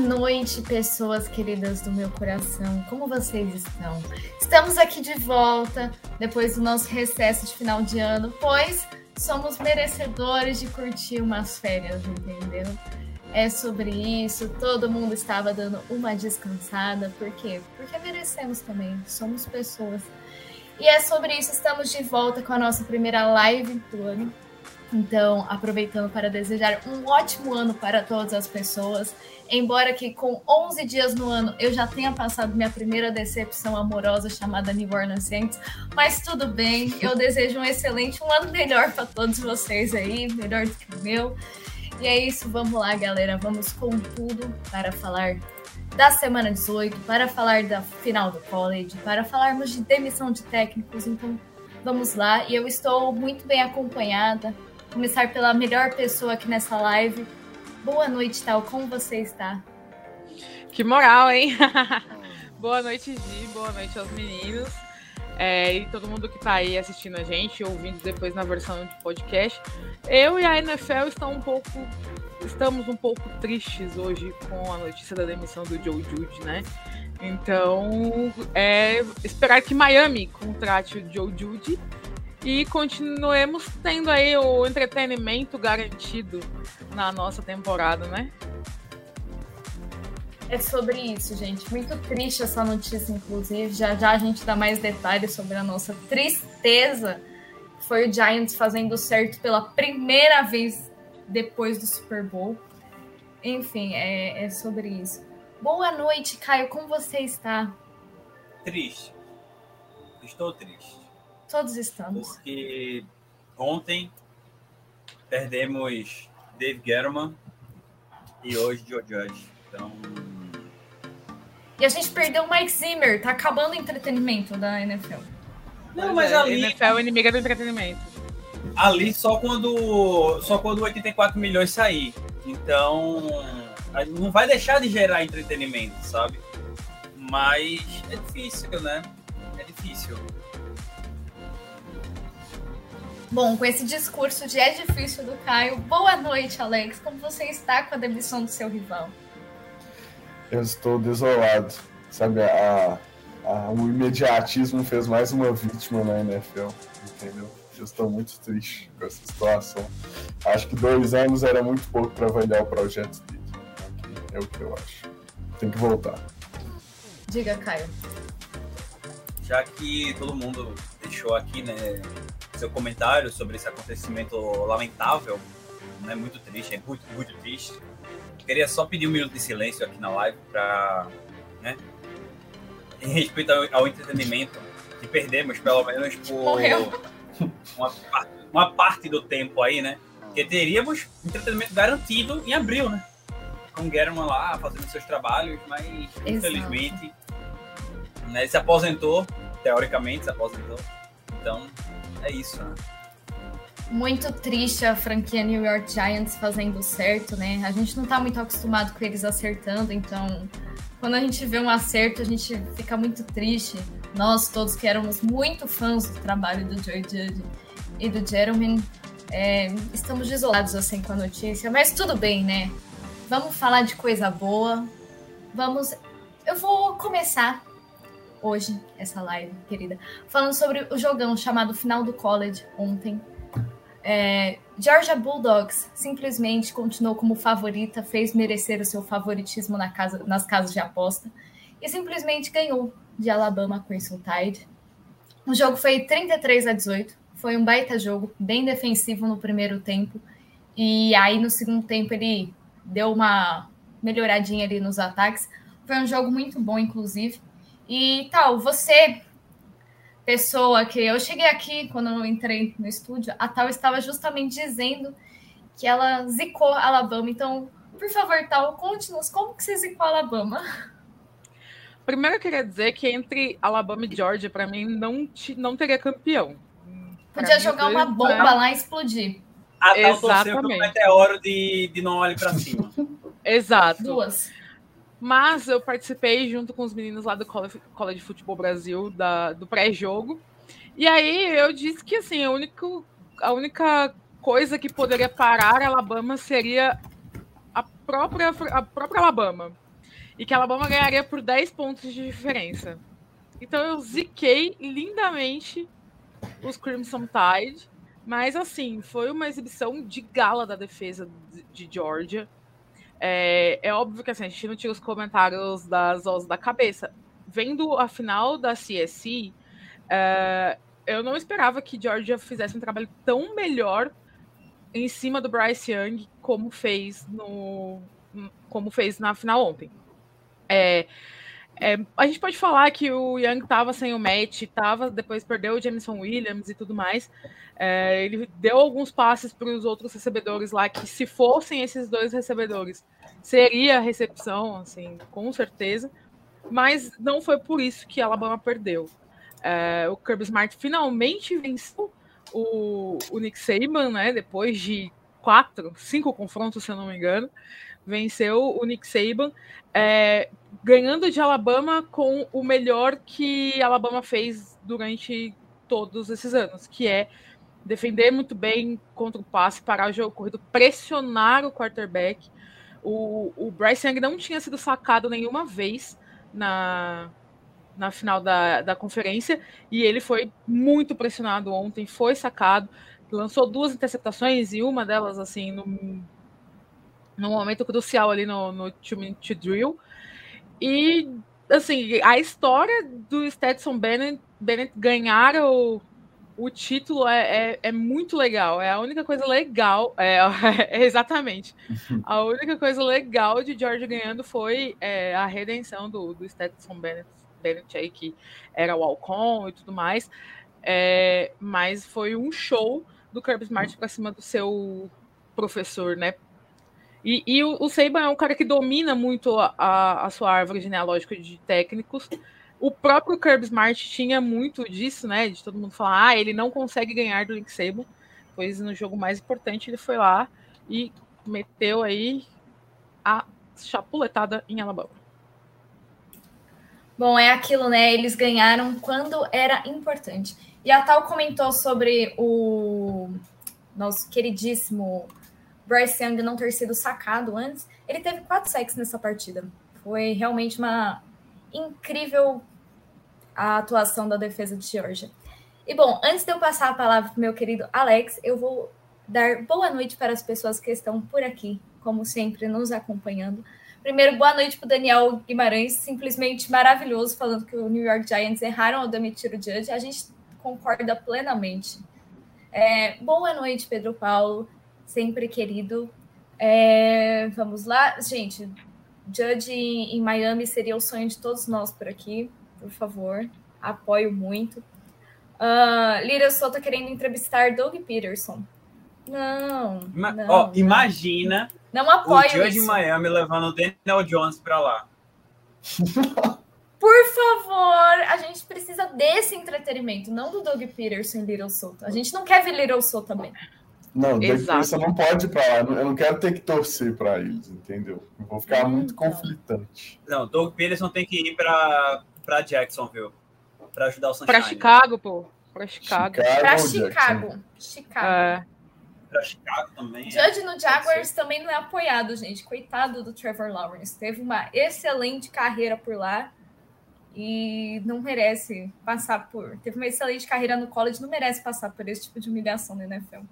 noite, pessoas queridas do meu coração. Como vocês estão? Estamos aqui de volta depois do nosso recesso de final de ano, pois somos merecedores de curtir umas férias, entendeu? É sobre isso. Todo mundo estava dando uma descansada. Por quê? Porque merecemos também. Somos pessoas. E é sobre isso. Estamos de volta com a nossa primeira live do ano. Então, aproveitando para desejar um ótimo ano para todas as pessoas. Embora que com 11 dias no ano eu já tenha passado minha primeira decepção amorosa chamada New Orleans Saints, mas tudo bem. Eu desejo um excelente, um ano melhor para todos vocês aí, melhor do que o meu. E é isso, vamos lá, galera. Vamos com tudo para falar da semana 18, para falar da final do college, para falarmos de demissão de técnicos. Então, vamos lá. E eu estou muito bem acompanhada começar pela melhor pessoa aqui nessa live. Boa noite, Tal. Como você está? Que moral, hein? Boa noite, Gi. Boa noite aos meninos. É, e todo mundo que está aí assistindo a gente, ouvindo depois na versão de podcast. Eu e a NFL estão um pouco, estamos um pouco tristes hoje com a notícia da demissão do Joe Jude, né? Então, é esperar que Miami contrate o Joe Jude e continuemos tendo aí o entretenimento garantido na nossa temporada, né? É sobre isso, gente. Muito triste essa notícia, inclusive. Já já a gente dá mais detalhes sobre a nossa tristeza. Foi o Giants fazendo certo pela primeira vez depois do Super Bowl. Enfim, é, é sobre isso. Boa noite, Caio. Como você está? Triste. Estou triste. Todos estamos. Porque ontem perdemos Dave Gettleman e hoje Joe Judge. Então. E a gente perdeu o Mike Zimmer. Tá acabando o entretenimento da NFL. Não, mas, mas é, ali. NFL é inimiga do entretenimento. Ali só quando. Só quando 84 milhões sair. Então. Não vai deixar de gerar entretenimento, sabe? Mas é difícil, né? É difícil. Bom, com esse discurso de é difícil do Caio, boa noite, Alex. Como você está com a demissão do seu rival? Eu estou desolado. Sabe, a, a, o imediatismo fez mais uma vítima na NFL, entendeu? Eu estou muito triste com essa situação. Acho que dois anos era muito pouco para avaliar o projeto dele. É o que eu acho. Tem que voltar. Diga, Caio. Já que todo mundo deixou aqui, né, seu comentário sobre esse acontecimento lamentável, né? Muito triste, é muito, muito triste. Queria só pedir um minuto de silêncio aqui na live para, né? Em respeito ao, ao, entretenimento, que perdemos pelo menos por uma, uma, parte do tempo aí, né? Que teríamos entretenimento garantido em abril, né? Com Guerra lá fazendo seus trabalhos, mas Exato. infelizmente né, ele se aposentou, teoricamente se aposentou. Então, é isso, né? Muito triste a franquia New York Giants fazendo certo, né? A gente não tá muito acostumado com eles acertando, então quando a gente vê um acerto, a gente fica muito triste. Nós todos que éramos muito fãs do trabalho do Joe Judge e do Jeremy, é, estamos desolados assim com a notícia, mas tudo bem, né? Vamos falar de coisa boa. Vamos. Eu vou começar hoje, essa live, querida, falando sobre o jogão chamado Final do College ontem. É, Georgia Bulldogs simplesmente continuou como favorita, fez merecer o seu favoritismo na casa, nas casas de aposta e simplesmente ganhou de Alabama Crimson Tide. O jogo foi 33 a 18, foi um baita jogo, bem defensivo no primeiro tempo e aí no segundo tempo ele deu uma melhoradinha ali nos ataques. Foi um jogo muito bom, inclusive. E tal, você, pessoa que eu cheguei aqui quando eu entrei no estúdio, a tal estava justamente dizendo que ela zicou Alabama. Então, por favor, tal, conte-nos como que você zicou Alabama. Primeiro eu queria dizer que entre Alabama e Georgia, para mim, não, não teria campeão. Podia jogar uma bomba lá e explodir. A tal Exatamente. Um meteoro de, de não olhe para cima. Exato. Duas. Mas eu participei junto com os meninos lá do College Futebol Brasil, da, do pré-jogo. E aí eu disse que assim, a única, a única coisa que poderia parar a Alabama seria a própria, a própria Alabama. e que a Alabama ganharia por 10 pontos de diferença. Então eu ziquei lindamente os Crimson Tide, mas assim, foi uma exibição de gala da defesa de Georgia. É, é óbvio que assim, a gente não tinha os comentários das osas da cabeça. Vendo a final da CSC, é, eu não esperava que Georgia fizesse um trabalho tão melhor em cima do Bryce Young como fez no como fez na final ontem. É, é, a gente pode falar que o Young estava sem o match, tava, depois perdeu o Jameson Williams e tudo mais. É, ele deu alguns passes para os outros recebedores lá, que se fossem esses dois recebedores, seria a recepção, assim, com certeza. Mas não foi por isso que a Alabama perdeu. É, o Kirby Smart finalmente venceu o, o Nick Saban, né? Depois de quatro, cinco confrontos, se eu não me engano, venceu o Nick Saban, é, ganhando de Alabama com o melhor que Alabama fez durante todos esses anos, que é defender muito bem contra o passe, parar o jogo corrido, pressionar o quarterback. O, o Bryce Young não tinha sido sacado nenhuma vez na, na final da, da conferência e ele foi muito pressionado ontem, foi sacado, lançou duas interceptações e uma delas, assim, no, no momento crucial ali no, no two drill. E, assim, a história do Stetson Bennett, Bennett ganhar o, o título é, é, é, muito legal. É a única coisa legal. É, é, exatamente. A única coisa legal de George ganhando foi é, a redenção do, do Stetson Bennett Bennett aí, que era o Alcon e tudo mais. É, mas foi um show do Kirby Smart para cima do seu professor, né? E, e o, o Saban é um cara que domina muito a, a, sua árvore genealógica de técnicos. O próprio Kirby Smart tinha muito disso, né? De todo mundo falar, ah, ele não consegue ganhar do Link Saban. Pois no jogo mais importante ele foi lá e meteu aí a chapuletada em Alabama. Bom, é aquilo, né? Eles ganharam quando era importante. E a Tal comentou sobre o nosso queridíssimo Bryce Young não ter sido sacado antes. Ele teve quatro sacks nessa partida. Foi realmente uma incrível a atuação da defesa de Georgia. E bom, antes de eu passar a palavra para meu querido Alex, eu vou dar boa noite para as pessoas que estão por aqui, como sempre, nos acompanhando. Primeiro, boa noite para o Daniel Guimarães, simplesmente maravilhoso, falando que o New York Giants erraram ao demitir o Judge. A gente concorda plenamente. É, boa noite, Pedro Paulo, sempre querido. É, vamos lá, gente. Judge em, em Miami seria o sonho de todos nós por aqui, por favor. Apoio muito. Uh, Lira Souto tá querendo entrevistar Doug Peterson. Não. Ima não, ó, imagina não apoio o Judge de Miami levando o Daniel Jones para lá. Por favor, a gente precisa desse entretenimento, não do Doug Peterson e Little Soul. A gente não quer ver Little Soul também. Não, Doug Peterson não pode ir para lá. Eu não quero ter que torcer para eles, entendeu? Eu vou ficar hum, muito conflitante. Não, Doug Peterson tem que ir para Jacksonville para ajudar o Sunshine. Para Chicago, pô. Para Chicago. Para Chicago. Chicago. É para Chicago também. Judge é. no Jaguars também não é apoiado, gente. Coitado do Trevor Lawrence. Teve uma excelente carreira por lá e não merece passar por. Teve uma excelente carreira no college, não merece passar por esse tipo de humilhação na NFL.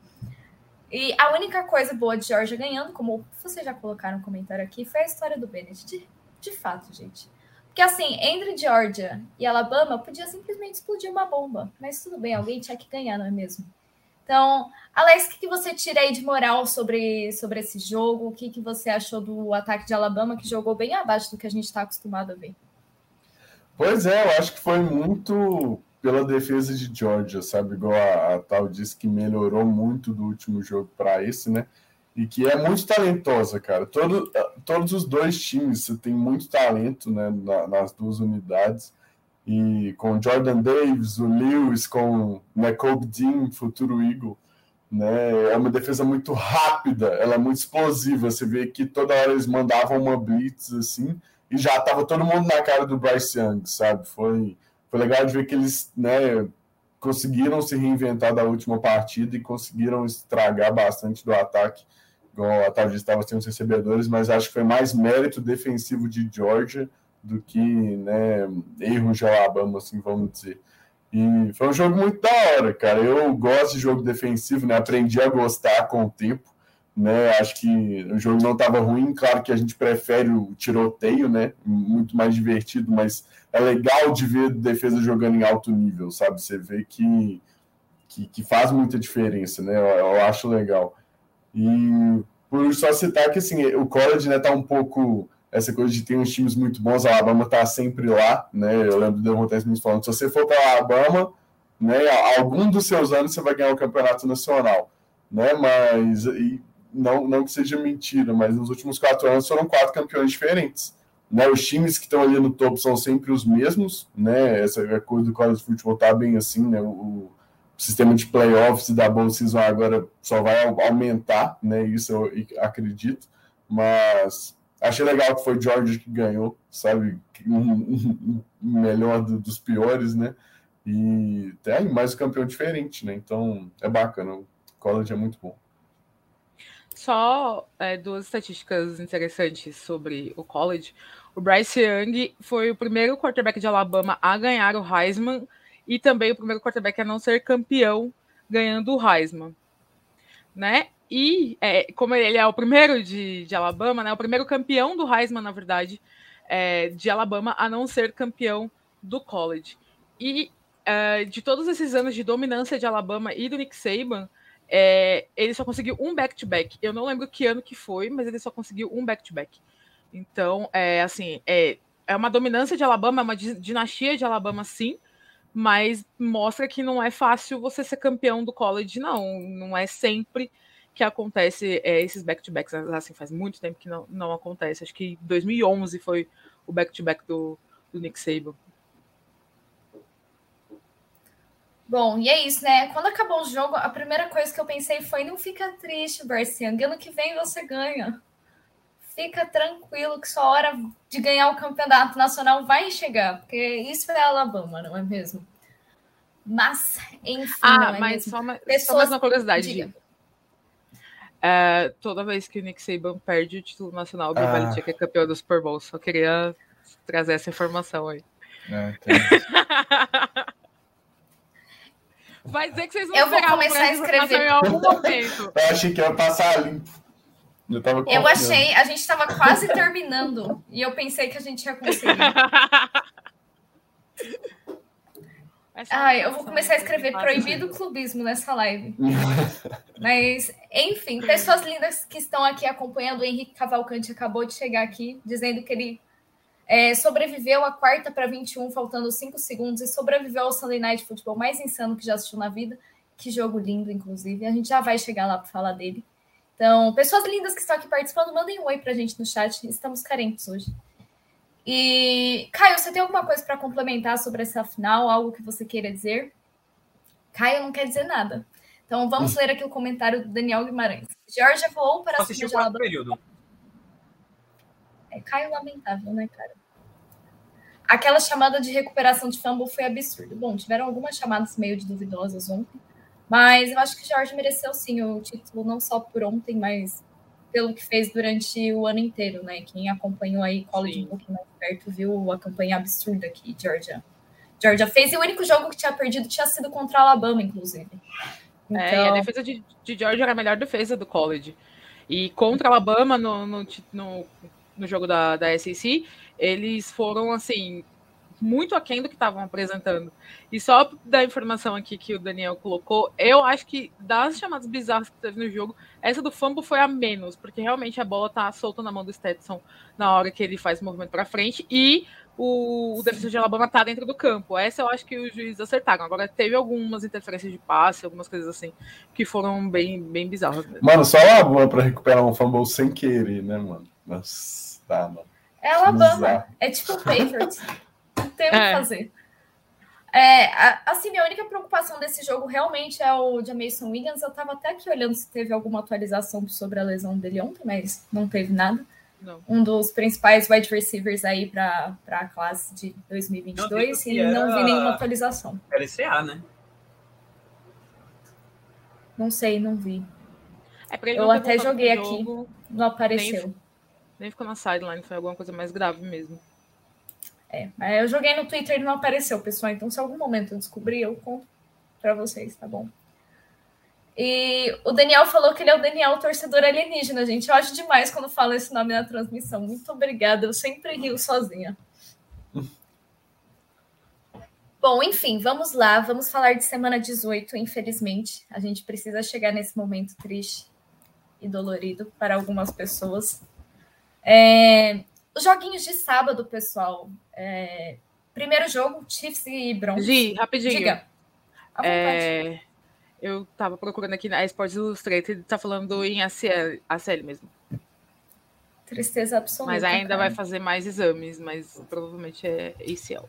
E a única coisa boa de Georgia ganhando, como vocês já colocaram no comentário aqui, foi a história do Bennett. De, de fato, gente. Porque assim, entre Georgia e Alabama, podia simplesmente explodir uma bomba. Mas tudo bem, alguém tinha que ganhar, não é mesmo? Então, Alex, o que, que você tira aí de moral sobre, sobre esse jogo? O que, que você achou do ataque de Alabama, que jogou bem abaixo do que a gente está acostumado a ver? Pois é, eu acho que foi muito pela defesa de Georgia, sabe? Igual a, a tal disse que melhorou muito do último jogo para esse, né? E que é muito talentosa, cara. Todo, todos os dois times você tem muito talento né, na, nas duas unidades e com Jordan Davis, o Lewis, com Nicole Dean, futuro Eagle, né? É uma defesa muito rápida, ela é muito explosiva. Você vê que toda hora eles mandavam uma blitz assim e já estava todo mundo na cara do Bryce Young, sabe? Foi, foi legal de ver que eles, né, conseguiram se reinventar da última partida e conseguiram estragar bastante do ataque, igual a Thalita estava sem os recebedores, mas acho que foi mais mérito defensivo de Georgia do que né, erro de Alabama, assim, vamos dizer. E foi um jogo muito da hora, cara. Eu gosto de jogo defensivo, né? Aprendi a gostar com o tempo, né? Acho que o jogo não estava ruim. Claro que a gente prefere o tiroteio, né? Muito mais divertido, mas é legal de ver defesa jogando em alto nível, sabe? Você vê que, que, que faz muita diferença, né? Eu, eu, acho legal. E por só citar que assim, o college, né, tá um pouco essa coisa de ter uns times muito bons, a Alabama tá sempre lá, né? Eu lembro do Devon Smith falando, se você for para Alabama, né, algum dos seus anos você vai ganhar o campeonato nacional, né? Mas e, não, não que seja mentira, mas nos últimos quatro anos foram quatro campeões diferentes. Né, os times que estão ali no topo são sempre os mesmos, né? Essa coisa do college futebol tá bem assim, né? O, o sistema de playoffs e da bowl season agora só vai aumentar, né? Isso eu acredito, mas Achei legal que foi George que ganhou, sabe? Um, melhor do, dos piores, né? E tem mais um campeão diferente, né? Então é bacana. O college é muito bom. Só é, duas estatísticas interessantes sobre o college. O Bryce Young foi o primeiro quarterback de Alabama a ganhar o Heisman e também o primeiro quarterback a não ser campeão ganhando o Heisman, né? E é, como ele é o primeiro de, de, Alabama, né, o primeiro campeão do Heisman, na verdade, é, de Alabama, a não ser campeão do college. E é, de todos esses anos de dominância de Alabama e do Nick Saban, é, ele só conseguiu um back-to-back. -back. Eu não lembro que ano que foi, mas ele só conseguiu um back-to-back. -back. Então, é assim, é, é uma dominância de Alabama, é uma dinastia de Alabama, sim, mas mostra que não é fácil você ser campeão do college, não. Não é sempre que acontece é, esses back-to-backs. Assim, faz muito tempo que não, não acontece. Acho que 2011 foi o back-to-back do, do Nick Saban. Bom, e é isso, né? Quando acabou o jogo, a primeira coisa que eu pensei foi: não fica triste, Young. Ano que vem você ganha. Fica tranquilo que sua hora de ganhar o campeonato nacional vai chegar, porque isso é Alabama, não é mesmo? Mas, enfim. Ah, é mas só, uma, Pessoas... só mais uma curiosidade. É, toda vez que o Nick Saban perde o título nacional, o Bill ah. Belichick é campeão do Super Bowl. Só queria trazer essa informação aí. É, Vai dizer que vocês vão Eu vou começar a escrever em algum momento. Eu achei que ia passar limpo. Eu, eu achei, a gente estava quase terminando e eu pensei que a gente ia conseguir. Ah, eu vou começar a escrever proibido clubismo nessa live. Mas, enfim, pessoas lindas que estão aqui acompanhando. O Henrique Cavalcante acabou de chegar aqui, dizendo que ele é, sobreviveu a quarta para 21, faltando 5 segundos, e sobreviveu ao Sunday Night Football mais insano que já assistiu na vida. Que jogo lindo, inclusive. A gente já vai chegar lá para falar dele. Então, pessoas lindas que estão aqui participando, mandem um oi para a gente no chat. Estamos carentes hoje. E, Caio, você tem alguma coisa para complementar sobre essa final? Algo que você queira dizer? Caio não quer dizer nada. Então vamos ler aqui o comentário do Daniel Guimarães. Georgia voou para a Alabama. período. É Caio lamentável, né, cara? Aquela chamada de recuperação de fumble foi absurda. Bom, tiveram algumas chamadas meio de duvidosas ontem, mas eu acho que Georgia mereceu sim o título, não só por ontem, mas pelo que fez durante o ano inteiro, né? Quem acompanhou aí college um pouquinho mais perto viu a campanha absurda que Georgia, Georgia fez. E o único jogo que tinha perdido tinha sido contra a Alabama, inclusive. Então... É, e a então defesa de, de Georgia era a melhor defesa do college. E contra a Alabama no, no, no, no jogo da, da SEC, eles foram assim muito aquém do que estavam apresentando. E só da informação aqui que o Daniel colocou, eu acho que das chamadas bizarras que teve no jogo, essa do fumble foi a menos, porque realmente a bola tá solta na mão do Stetson na hora que ele faz o movimento para frente e o, o defensor de Alabama tá dentro do campo. Essa eu acho que os juízes acertaram. Agora teve algumas interferências de passe, algumas coisas assim, que foram bem, bem bizarras. Mano, só Alabama para recuperar um fumble sem querer, né, mano? Nossa, tá, mano. É Alabama. É tipo o Patriots. Não tem o que é. fazer. É, assim, minha única preocupação desse jogo realmente é o Jameson Williams. Eu tava até aqui olhando se teve alguma atualização sobre a lesão dele ontem, mas não teve nada. Não. Um dos principais wide receivers aí para a classe de 2022 não, e não vi nenhuma atualização. LCA, né? Não sei, não vi. É, eu até joguei aqui, jogo, não apareceu. Nem, nem ficou na sideline, foi alguma coisa mais grave mesmo. É, mas eu joguei no Twitter e não apareceu, pessoal. Então, se algum momento eu descobrir, eu conto para vocês, tá bom? E o Daniel falou que ele é o Daniel torcedor alienígena, gente. Eu acho demais quando fala esse nome na transmissão. Muito obrigada, eu sempre rio sozinha. Bom, enfim, vamos lá. Vamos falar de semana 18, infelizmente. A gente precisa chegar nesse momento triste e dolorido para algumas pessoas. É... Os joguinhos de sábado, pessoal. É... Primeiro jogo, Chiefs e Broncos. Gi, rapidinho. Diga. É... Eu tava procurando aqui na Sports Illustrated, tá falando em ACL, ACL mesmo. Tristeza absoluta. Mas ainda cara. vai fazer mais exames, mas provavelmente é ACL.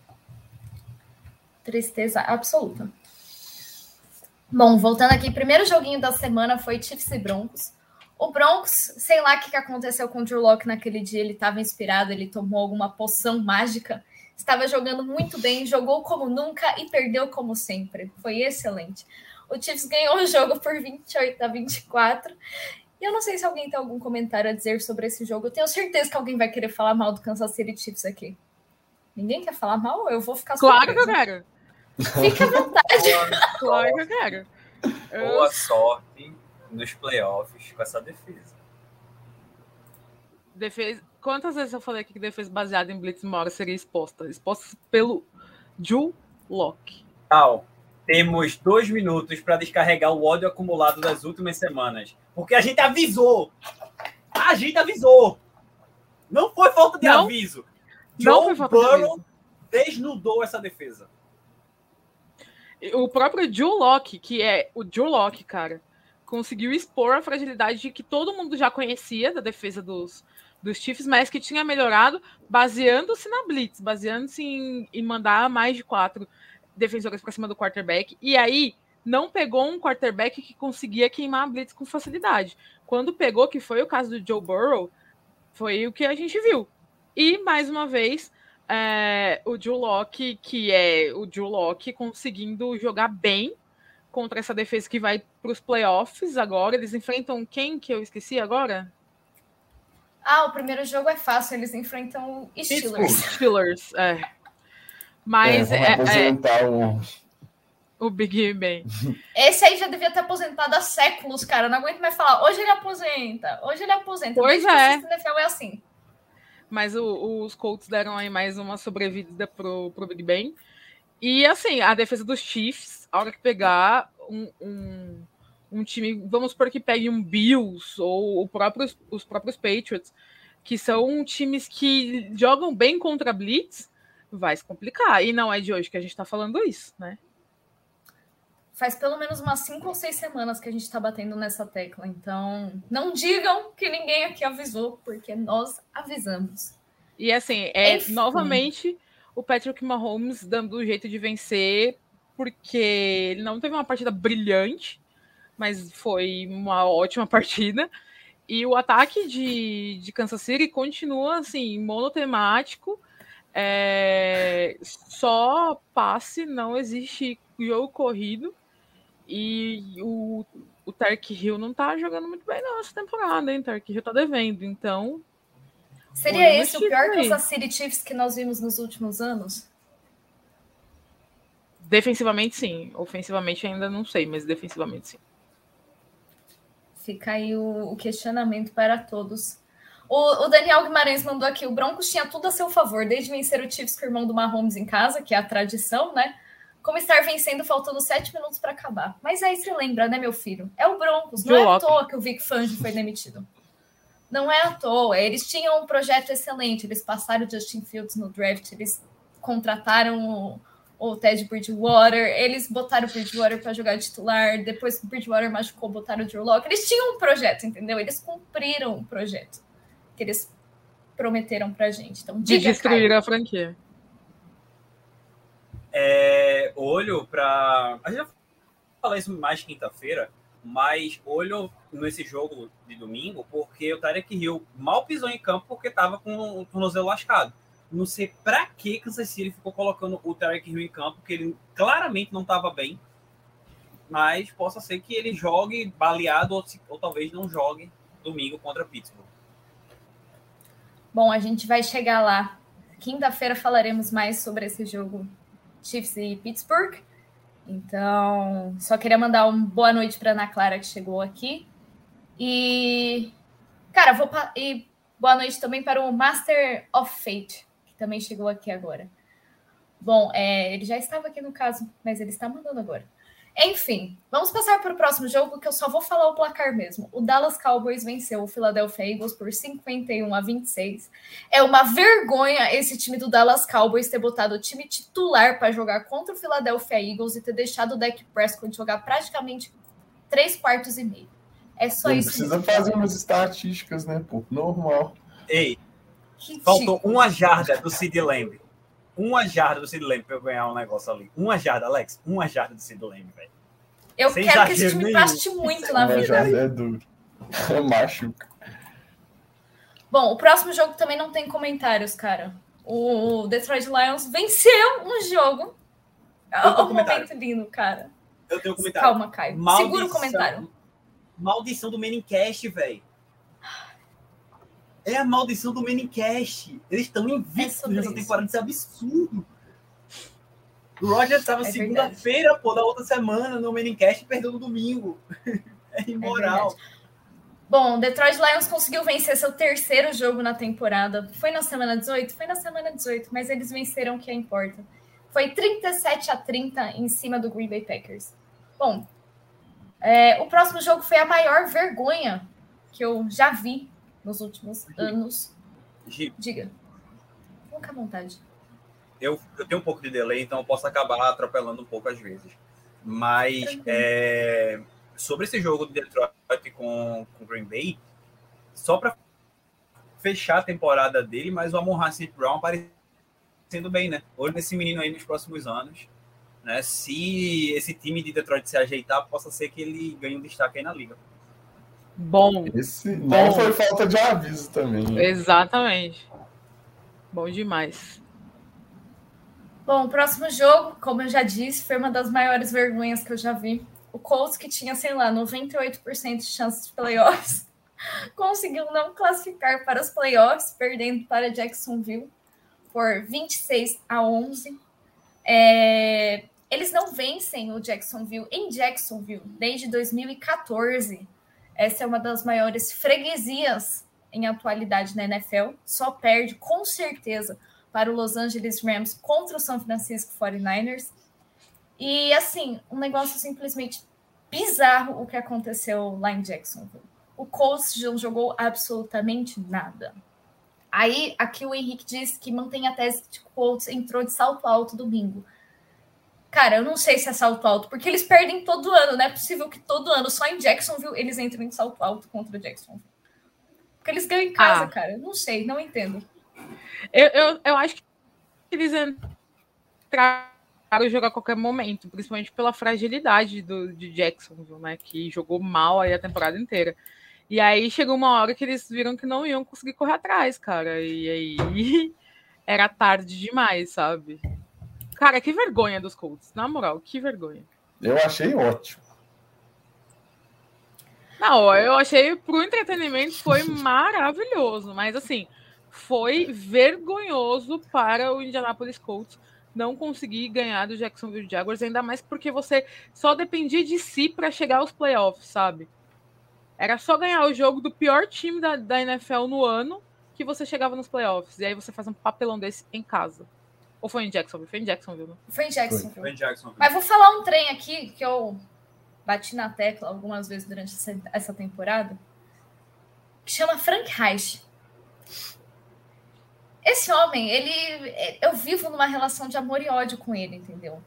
Tristeza absoluta. Bom, voltando aqui, primeiro joguinho da semana foi Chiefs e Broncos. O Broncos, sei lá o que aconteceu com o Drew Locke naquele dia, ele estava inspirado, ele tomou alguma poção mágica, estava jogando muito bem, jogou como nunca e perdeu como sempre. Foi excelente. O Chiefs ganhou o jogo por 28 a 24. E eu não sei se alguém tem algum comentário a dizer sobre esse jogo. Eu tenho certeza que alguém vai querer falar mal do Kansas City Chiefs aqui. Ninguém quer falar mal? Eu vou ficar Claro que eu quero. Fica à vontade. claro que eu quero. Boa sorte nos playoffs com essa defesa. Defesa. Quantas vezes eu falei aqui que defesa baseada em Blitz Mora seria exposta? Exposta pelo Drew Locke. Tal temos dois minutos para descarregar o ódio acumulado das últimas semanas. Porque a gente avisou. A gente avisou. Não foi falta de não, aviso. Não Joe Burrow desnudou essa defesa. O próprio Joe Locke, que é o Joe Locke, cara, conseguiu expor a fragilidade que todo mundo já conhecia da defesa dos, dos Chiefs, mas que tinha melhorado baseando-se na blitz, baseando-se em, em mandar mais de quatro defensores para cima do quarterback. E aí não pegou um quarterback que conseguia queimar a blitz com facilidade. Quando pegou, que foi o caso do Joe Burrow, foi o que a gente viu. E mais uma vez, é, o Drew Locke, que é o Drew Locke conseguindo jogar bem contra essa defesa que vai para os playoffs agora. Eles enfrentam quem que eu esqueci agora? Ah, o primeiro jogo é fácil, eles enfrentam Steelers. Steelers, é. Mas é, é, é, um... o Big Ben. Esse aí já devia ter aposentado há séculos, cara. não aguento mais falar. Hoje ele aposenta, hoje ele aposenta. Pois é. é assim. Mas o, os Colts deram aí mais uma sobrevida pro, pro Big Ben. E assim, a defesa dos Chiefs, a hora que pegar um, um, um time, vamos supor que pegue um Bills ou o próprio, os próprios Patriots, que são times que jogam bem contra Blitz, vai se complicar. E não é de hoje que a gente está falando isso, né? Faz pelo menos umas cinco ou seis semanas que a gente está batendo nessa tecla. Então, não digam que ninguém aqui avisou, porque nós avisamos. E assim, é Enfim. novamente o Patrick Mahomes dando o jeito de vencer, porque ele não teve uma partida brilhante, mas foi uma ótima partida. E o ataque de, de Kansas City continua assim, monotemático é, só passe, não existe jogo corrido. E o, o Tark Hill não tá jogando muito bem não, essa temporada, hein? Tark Hill tá devendo, então. Seria esse o pior Kansas City Chiefs que nós vimos nos últimos anos? Defensivamente, sim. Ofensivamente, ainda não sei, mas defensivamente, sim. Fica aí o, o questionamento para todos. O, o, Daniel Guimarães mandou aqui: o Broncos tinha tudo a seu favor, desde vencer o Chiefs com o irmão do Mahomes em casa, que é a tradição, né? Como estar vencendo faltando sete minutos para acabar. Mas aí se lembra, né, meu filho? É o Broncos, não é à toa que o Vic Fangio foi demitido. Não é à toa. Eles tinham um projeto excelente, eles passaram o Justin Fields no draft, eles contrataram o, o Ted Bridgewater, eles botaram o Bridgewater para jogar titular, depois que o Bridgewater machucou, botaram o Drew Locke. Eles tinham um projeto, entendeu? Eles cumpriram o projeto que eles prometeram pra gente. Então, diga, de destruir Caio. a franquia. É, olho para. A gente vai falar isso mais quinta-feira, mas olho nesse jogo de domingo, porque o Tarek Hill mal pisou em campo porque estava com o tornozelo lascado. Não sei para que Kansas City ficou colocando o Tarek Hill em campo, porque ele claramente não estava bem. mas possa ser que ele jogue baleado ou, ou talvez não jogue domingo contra Pittsburgh. Bom, a gente vai chegar lá. Quinta-feira falaremos mais sobre esse jogo Chiefs e Pittsburgh. Então, só queria mandar uma boa noite para Ana Clara que chegou aqui. E, cara, vou e boa noite também para o Master of Fate, que também chegou aqui agora. Bom, é, ele já estava aqui no caso, mas ele está mandando agora. Enfim, vamos passar para o próximo jogo, que eu só vou falar o placar mesmo. O Dallas Cowboys venceu o Philadelphia Eagles por 51 a 26. É uma vergonha esse time do Dallas Cowboys ter botado o time titular para jogar contra o Philadelphia Eagles e ter deixado o Dak Prescott jogar praticamente três quartos e meio. É só Não isso. precisa fazer umas estatísticas, né, pô? Normal. Ei, Ridículo. faltou uma jarda do Sid Lamb. Uma jarda do Sid Lamb pra eu ganhar um negócio ali. Uma jarda, Alex. Uma jarda do Sid Lamb, velho. Eu sem quero que esse time paste muito na vida. é duro. Machuca. Bom, o próximo jogo também não tem comentários, cara. O Detroit Lions venceu um jogo. É um comentário. momento lindo, cara. Eu tenho um comentário. Calma, Caio. Segura o comentário. Maldição do Menicast, velho. É a maldição do Menicast. Eles estão É invictos sobre nessa temporada. Isso é absurdo. O Roger estava É segunda-feira, pô, da outra semana, no Menicast e perdeu no domingo. É imoral. verdade. Bom, o Detroit Lions conseguiu vencer seu terceiro jogo na temporada. Foi na semana 18? Foi na semana 18, mas eles venceram o que importa. Foi 37 a 30 em cima do Green Bay Packers. Bom, é, o próximo jogo foi a maior vergonha que eu já vi nos últimos anos. Gi, Diga. Fica à vontade. eu, eu tenho um pouco de delay, então eu posso acabar atropelando um pouco às vezes. Mas é, sobre esse jogo de Detroit com o Green Bay, só para fechar a temporada dele, mas o Amon St. Brown aparecendo bem, né? Olho nesse menino aí nos próximos anos. Né? Se esse time de Detroit se ajeitar, possa ser que ele ganhe um destaque aí na liga. Bom, Esse não Bom. foi falta de aviso também. exatamente. Bom demais. Bom, o próximo jogo, como eu já disse, foi uma das maiores vergonhas que eu já vi. O Colts, que tinha, sei lá, 98% de chances de playoffs, conseguiu não classificar para os playoffs, perdendo para Jacksonville por 26 a 11. É, Eles não vencem o Jacksonville em Jacksonville desde 2014. Essa é uma das maiores freguesias em atualidade na NFL. Só perde, com certeza, para o Los Angeles Rams contra o São Francisco 49ers. E assim, um negócio simplesmente bizarro o que aconteceu lá em Jacksonville. O Colts não jogou absolutamente nada. Aí, aqui o Henrique diz que mantém a tese de que o Colts entrou de salto alto domingo. Cara, eu não sei se é salto alto, porque eles perdem todo ano. Não é possível que todo ano, só em Jacksonville, eles entrem de salto alto contra o Jacksonville. Porque eles ganham em casa, Ah. cara. Não sei, não entendo. Eu, eu, eu acho que eles entraram jogar a qualquer momento, principalmente pela fragilidade do, de Jacksonville, né? Que jogou mal aí a temporada inteira. E aí chegou uma hora que eles viram que não iam conseguir correr atrás, cara. E aí era tarde demais, sabe? Cara, que vergonha dos Colts. Na moral, que vergonha. Eu achei ótimo. Não, eu achei pro entretenimento foi maravilhoso, mas assim, foi vergonhoso para o Indianapolis Colts não conseguir ganhar do Jacksonville Jaguars, ainda mais porque você só dependia de si para chegar aos playoffs, sabe? Era só ganhar o jogo do pior time da, da NFL no ano que você chegava nos playoffs. E aí você faz um papelão desse em casa. Ou foi em Jacksonville? Foi em Jacksonville, né? Foi em Jacksonville. Foi em Jackson. Mas vou falar um trem aqui que eu bati na tecla algumas vezes durante essa, temporada, que chama Frank Reich. Esse homem, ele, eu vivo numa relação de amor e ódio com ele, entendeu?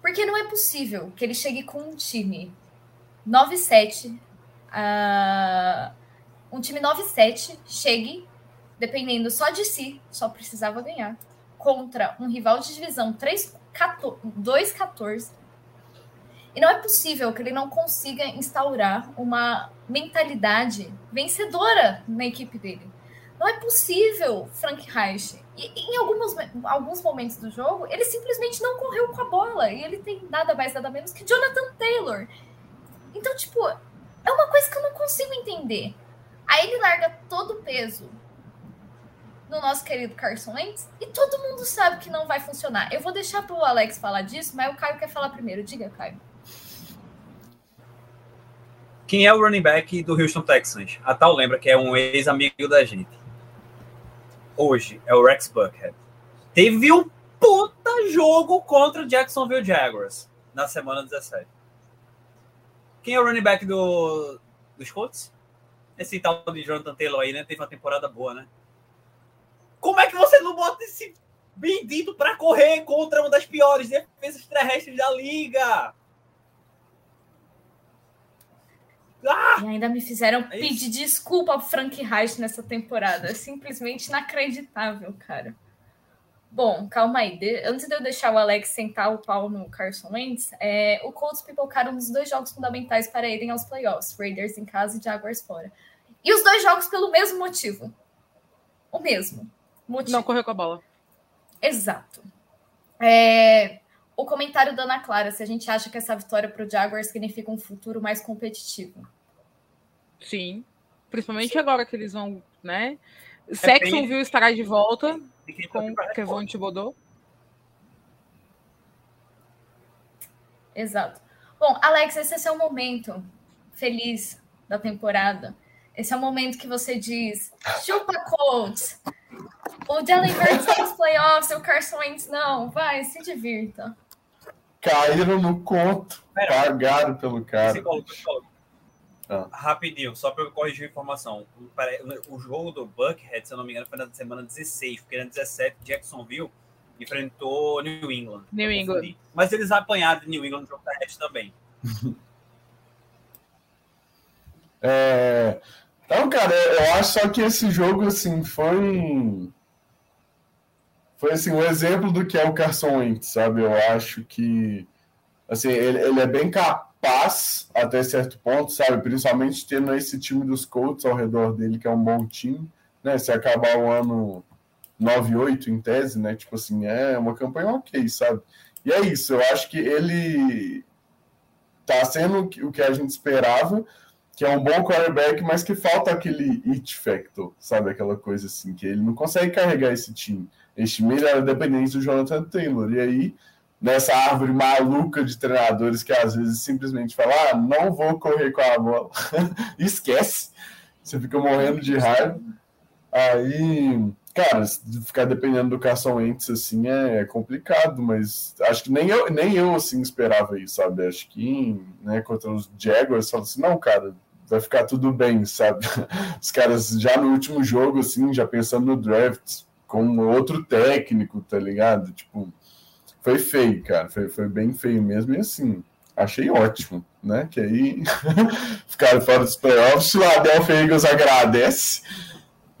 Porque não é possível que ele chegue com um time 9-7, ah, um time 9-7 chegue dependendo só de si, só precisava ganhar contra um rival de divisão 2-14. E não é possível que ele não consiga instaurar uma mentalidade vencedora na equipe dele. Não é possível, Frank Reich. E em alguns, alguns momentos do jogo, ele simplesmente não correu com a bola. E ele tem nada mais, nada menos que Jonathan Taylor. Então, tipo, é uma coisa que eu não consigo entender. Aí ele larga todo o peso no nosso querido Carson Wentz e todo mundo sabe que não vai funcionar. Eu vou deixar para o Alex falar disso, mas o Caio quer falar primeiro. Diga, Caio. Quem é o running back do Houston Texans? A tal lembra que é um ex-amigo da gente. Hoje é o Rex Buckhead. Teve um puta jogo contra o Jacksonville Jaguars na semana 17. Quem é o running back do, dos Colts? Esse tal de Jonathan Taylor aí, né? Teve uma temporada boa, né? Como é que você não bota esse bendito para correr contra uma das piores defesas terrestres da liga? Ah! E ainda me fizeram é pedir desculpa ao Frank Reich nessa temporada. É simplesmente inacreditável, cara. Bom, calma aí. De... Antes de eu deixar o Alex sentar o pau no Carson Wentz, é... o Colts pipocaram nos dois jogos fundamentais para irem aos playoffs. Raiders em casa e Jaguars fora. E os dois jogos pelo mesmo motivo. O mesmo. Motivo. Não correu com a bola. Exato. É, o comentário da Ana Clara, se a gente acha que essa vitória para o Jaguars significa um futuro mais competitivo. Sim. Principalmente Sim. agora que eles vão, né? É Sexton viu estará de volta com Kevon Thibodeau. Exato. Bom, Alex, esse é seu momento feliz da temporada. Esse é o momento que você diz: chupa Colts. O Jalen Hurts tem os playoffs, o Carson Wentz não. Vai, se divirta. Caíram no conto. Pera, pagaram pelo cara. Psicólogo, psicólogo. Ah. Rapidinho, só para eu corrigir a informação. O, o jogo do Buckhead, se eu não me engano, foi na semana 16, porque na 17, Jacksonville enfrentou New England. New England. Mas eles apanharam de New England no jogo terrestre também. é, então, cara, eu acho só que esse jogo, assim, foi. Foi, assim, um exemplo do que é o Carson Wentz, sabe? Eu acho que. Assim, ele, ele é bem capaz até certo ponto, sabe? Principalmente tendo esse time dos Colts ao redor dele, que é um bom time, né? Se acabar o ano 9-8 em tese, né? Tipo assim, é uma campanha ok, sabe? E é isso, eu acho que ele tá sendo o que a gente esperava, que é um bom quarterback, mas que falta aquele it factor, sabe? Aquela coisa assim, que ele não consegue carregar esse time. Esse time era dependente do Jonathan Taylor. E aí, nessa árvore maluca de treinadores que às vezes simplesmente falam: ah, não vou correr com a bola, esquece. Você fica morrendo de raiva. Aí, cara, ficar dependendo do Carson Wentz assim é complicado, mas acho que nem eu, nem eu assim esperava isso, sabe? Acho que né, contra os Jaguars, falou assim: não, cara, vai ficar tudo bem, sabe? Os caras já no último jogo, assim, já pensando no draft, com outro técnico, tá ligado? Tipo, foi feio, cara, foi, foi bem feio mesmo, e assim, achei ótimo, né? Que aí ficaram fora dos playoffs, o Adelphia Eagles agradece,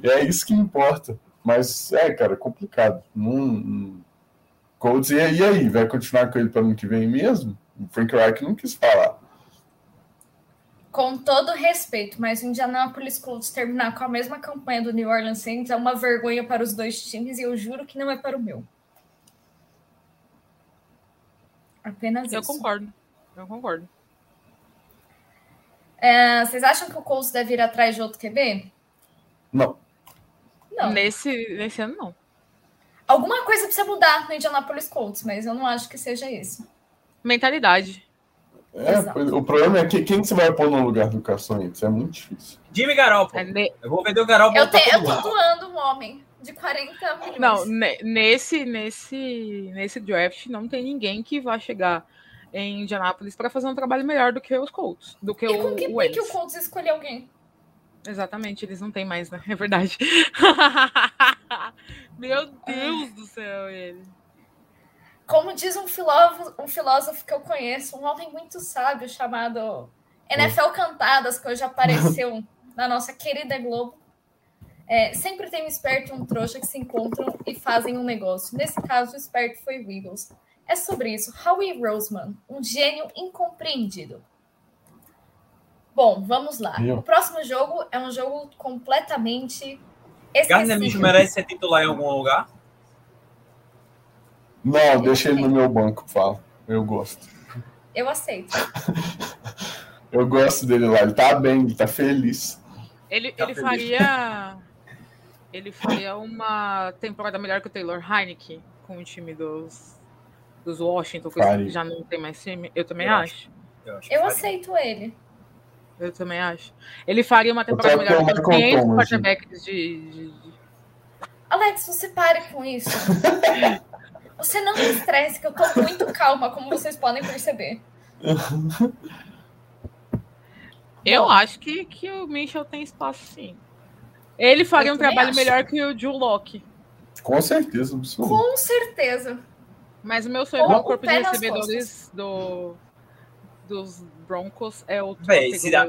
e é isso que importa. Mas é, cara, complicado. Não, Colts, e aí? Vai continuar com ele para ano que vem mesmo? O Frank Reich não quis falar com todo respeito, mas o Indianapolis Colts terminar com a mesma campanha do New Orleans Saints é uma vergonha para os dois times e eu juro que não é para o meu. Apenas eu isso. Eu concordo. Eu concordo. É, vocês acham que o Colts deve ir atrás de outro QB? Não. Não. Nesse, nesse ano, não. Alguma coisa precisa mudar no Indianapolis Colts, mas eu não acho que seja isso. Mentalidade. É, o problema é que quem você vai pôr no lugar do Carson Wentz? É muito difícil. Jimmy Garoppolo. É, eu vou vender o Garoppolo. Eu, te, eu tô doando um homem de 40 milhões. Não, nesse, nesse, nesse draft não tem ninguém que vá chegar em Indianápolis para fazer um trabalho melhor do que os Colts. Do que e o, com que o que o Colts escolher alguém? Exatamente, eles não têm mais, né? É verdade. Meu Deus do céu, ele. Como diz um filósofo, um filósofo que eu conheço, um homem muito sábio chamado NFL Cantadas, que hoje apareceu na nossa querida Globo. É, sempre tem um esperto e um trouxa que se encontram e fazem um negócio. Nesse caso, o esperto foi o Eagles. É sobre isso. Howie Roseman, um gênio incompreendido. Bom, vamos lá. O próximo jogo é um jogo completamente. Gardner Minshew merece ser titular em algum lugar? Não, deixa ele no meu banco, fala. Eu gosto. Eu aceito. Eu gosto dele lá, ele tá bem, ele tá feliz. Ele, Tá ele feliz. faria. Ele faria uma temporada melhor que o Taylor Heineke com o time dos, dos Washington, que Faria. já não tem mais time. Eu também Eu acho. Eu, acho Eu aceito ele. Eu também acho. Ele faria uma temporada melhor o Michael 500 Thomas, quarterbacks de, de, de- Alex, você pare com isso. Você não me estresse, que eu tô muito calma, como vocês podem perceber. Eu Bom. acho que, que o Mitchell tem espaço sim. Ele faria Eu um trabalho acho. melhor que o Drew Locke. Com certeza, absoluto. Com certeza. Mas o meu sonho Com no o corpo de recebedores do, dos Broncos é o Véi, Tua se dá-.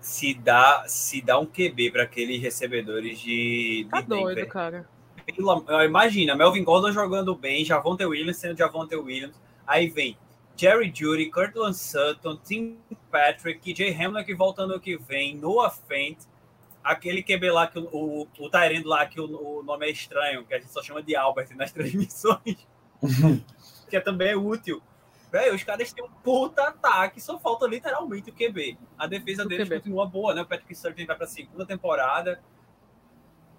Se dá, se dá um QB para aqueles recebedores de, de Tá doido, Denver. cara. Pelo Imagina, Melvin Gordon jogando bem, Javonte Williams sendo Javonte Williams. Aí vem Jerry Judy, Cortland Sutton, Tim Patrick, Jay Hamlin voltando ano que vem, Noah Fent, aquele QB lá, que o, o, o Tyrande lá, que o, o nome é estranho, que a gente só chama de Albert nas transmissões, que é também é útil. Velho, os caras têm um puta ataque, só falta literalmente o QB. A defesa O deles QB. continua boa, né? O Patrick Surtain vai pra segunda temporada.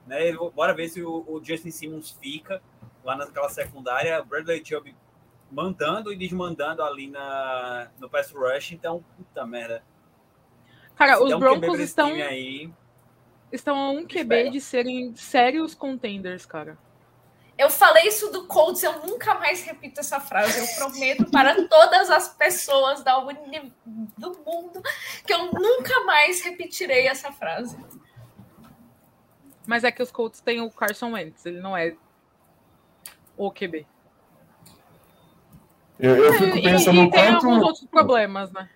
Né? Bora ver se o, o Justin Simmons fica lá naquela secundária. Bradley Chubb mandando e desmandando ali na, no pass rush. Então, puta merda. Cara, Se os um Broncos estão, Aí, estão a um QB Espera. de serem sérios contenders, cara. Eu falei isso do Colts, eu nunca mais repito essa frase. Eu prometo para todas as pessoas da uni- do mundo que eu nunca mais repetirei essa frase. Mas é que os Colts têm o Carson Wentz, ele não é o QB. Eu, eu fico E- pensando e, o e tem alguns quanto. outros problemas, né?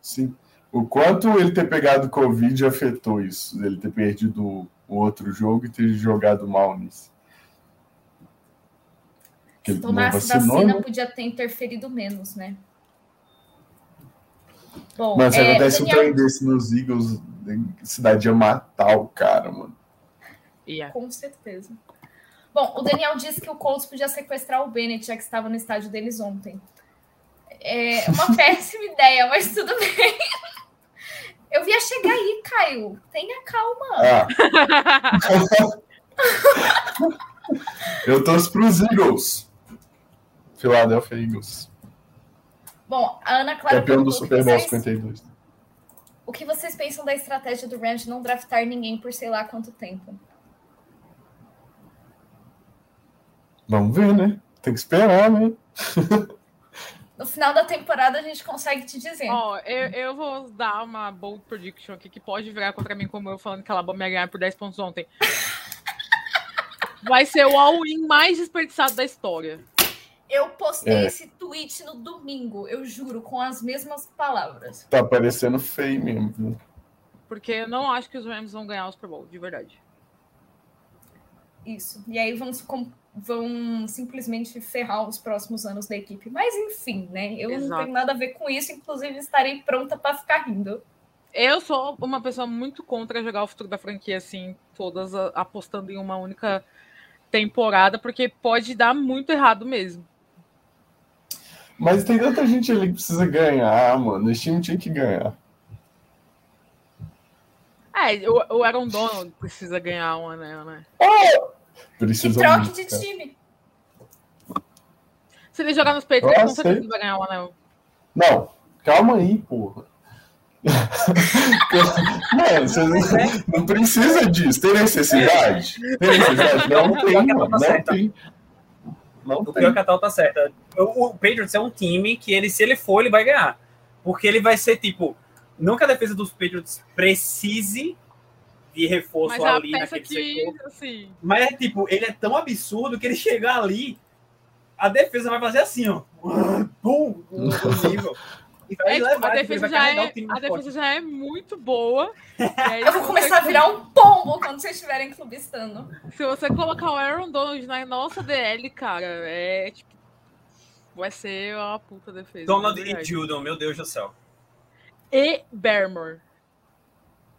Sim. O quanto ele ter pegado Covid afetou isso, ele ter perdido o outro jogo e ter jogado mal nisso. Que Se tomasse vacinou, vacina, né? podia ter interferido menos, né? Bom, Mano, se é, acontece um Daniel- trem desse nos Eagles, cidade ia matar o cara, mano. Yeah. Com certeza. Bom, o Daniel disse que o Colts podia sequestrar o Bennett, já que estava no estádio deles ontem. É uma péssima ideia, mas tudo bem. Eu via chegar aí, Caio. Tenha calma. Ah. Eu torço pros Eagles. Philadelphia Eagles. Bom, a Ana Clara Campeão do Super Bowl vocês- 52. O que vocês pensam da estratégia do Rams de não draftar ninguém por sei lá quanto tempo? Vamos ver, né? Tem que esperar, né? No final da temporada a gente consegue te dizer. Ó, eu, eu vou dar uma bold prediction aqui que pode virar contra mim, como eu falando que a Alabama ia ganhar por 10 pontos ontem. Vai ser o all-in mais desperdiçado da história. Eu postei É. esse tweet no domingo, eu juro, com as mesmas palavras. Tá parecendo feio mesmo. Porque eu não acho que os Rams vão ganhar o Super Bowl, de verdade. Isso. E aí com- vão simplesmente ferrar os próximos anos da equipe. Mas enfim, né? Eu não Exato. tenho nada a ver com isso, inclusive estarei pronta para ficar rindo. Eu sou uma pessoa muito contra jogar o futuro da franquia assim, todas apostando em uma única temporada, porque pode dar muito errado mesmo. Mas tem tanta gente ali que precisa ganhar, mano. Esse time tinha que ganhar. É, o, o Aaron Donald precisa ganhar um anel, né? Que Precisa troque muito, de cara. time. Se ele jogar nos Patriots, Eu com certeza vai ganhar um anel. Não, calma aí, porra. Mano, você não, não precisa disso. Tem necessidade? Tem necessidade? Não tem, mano. Não tem. Não O pior tem. que a tal tá certa. O, o Patriots é um time que ele, se ele for, ele vai ganhar. Porque ele vai ser tipo. Não que a defesa dos Patriots precise de reforço Mas ali naquele que, setor. assim, Mas é tipo, ele é tão absurdo que ele chegar ali, a defesa vai fazer assim, ó. No nível. E vai é, tipo, levar, a tipo, ele defesa, já é, a muito defesa já é muito boa. E aí, Eu vou começar a virar um pombo quando vocês estiverem clubistando. Se você colocar o Aaron Donald na nossa DL, cara, é tipo. Vai ser uma puta defesa. Donald e. Judon, meu Deus do céu. E Barrymore.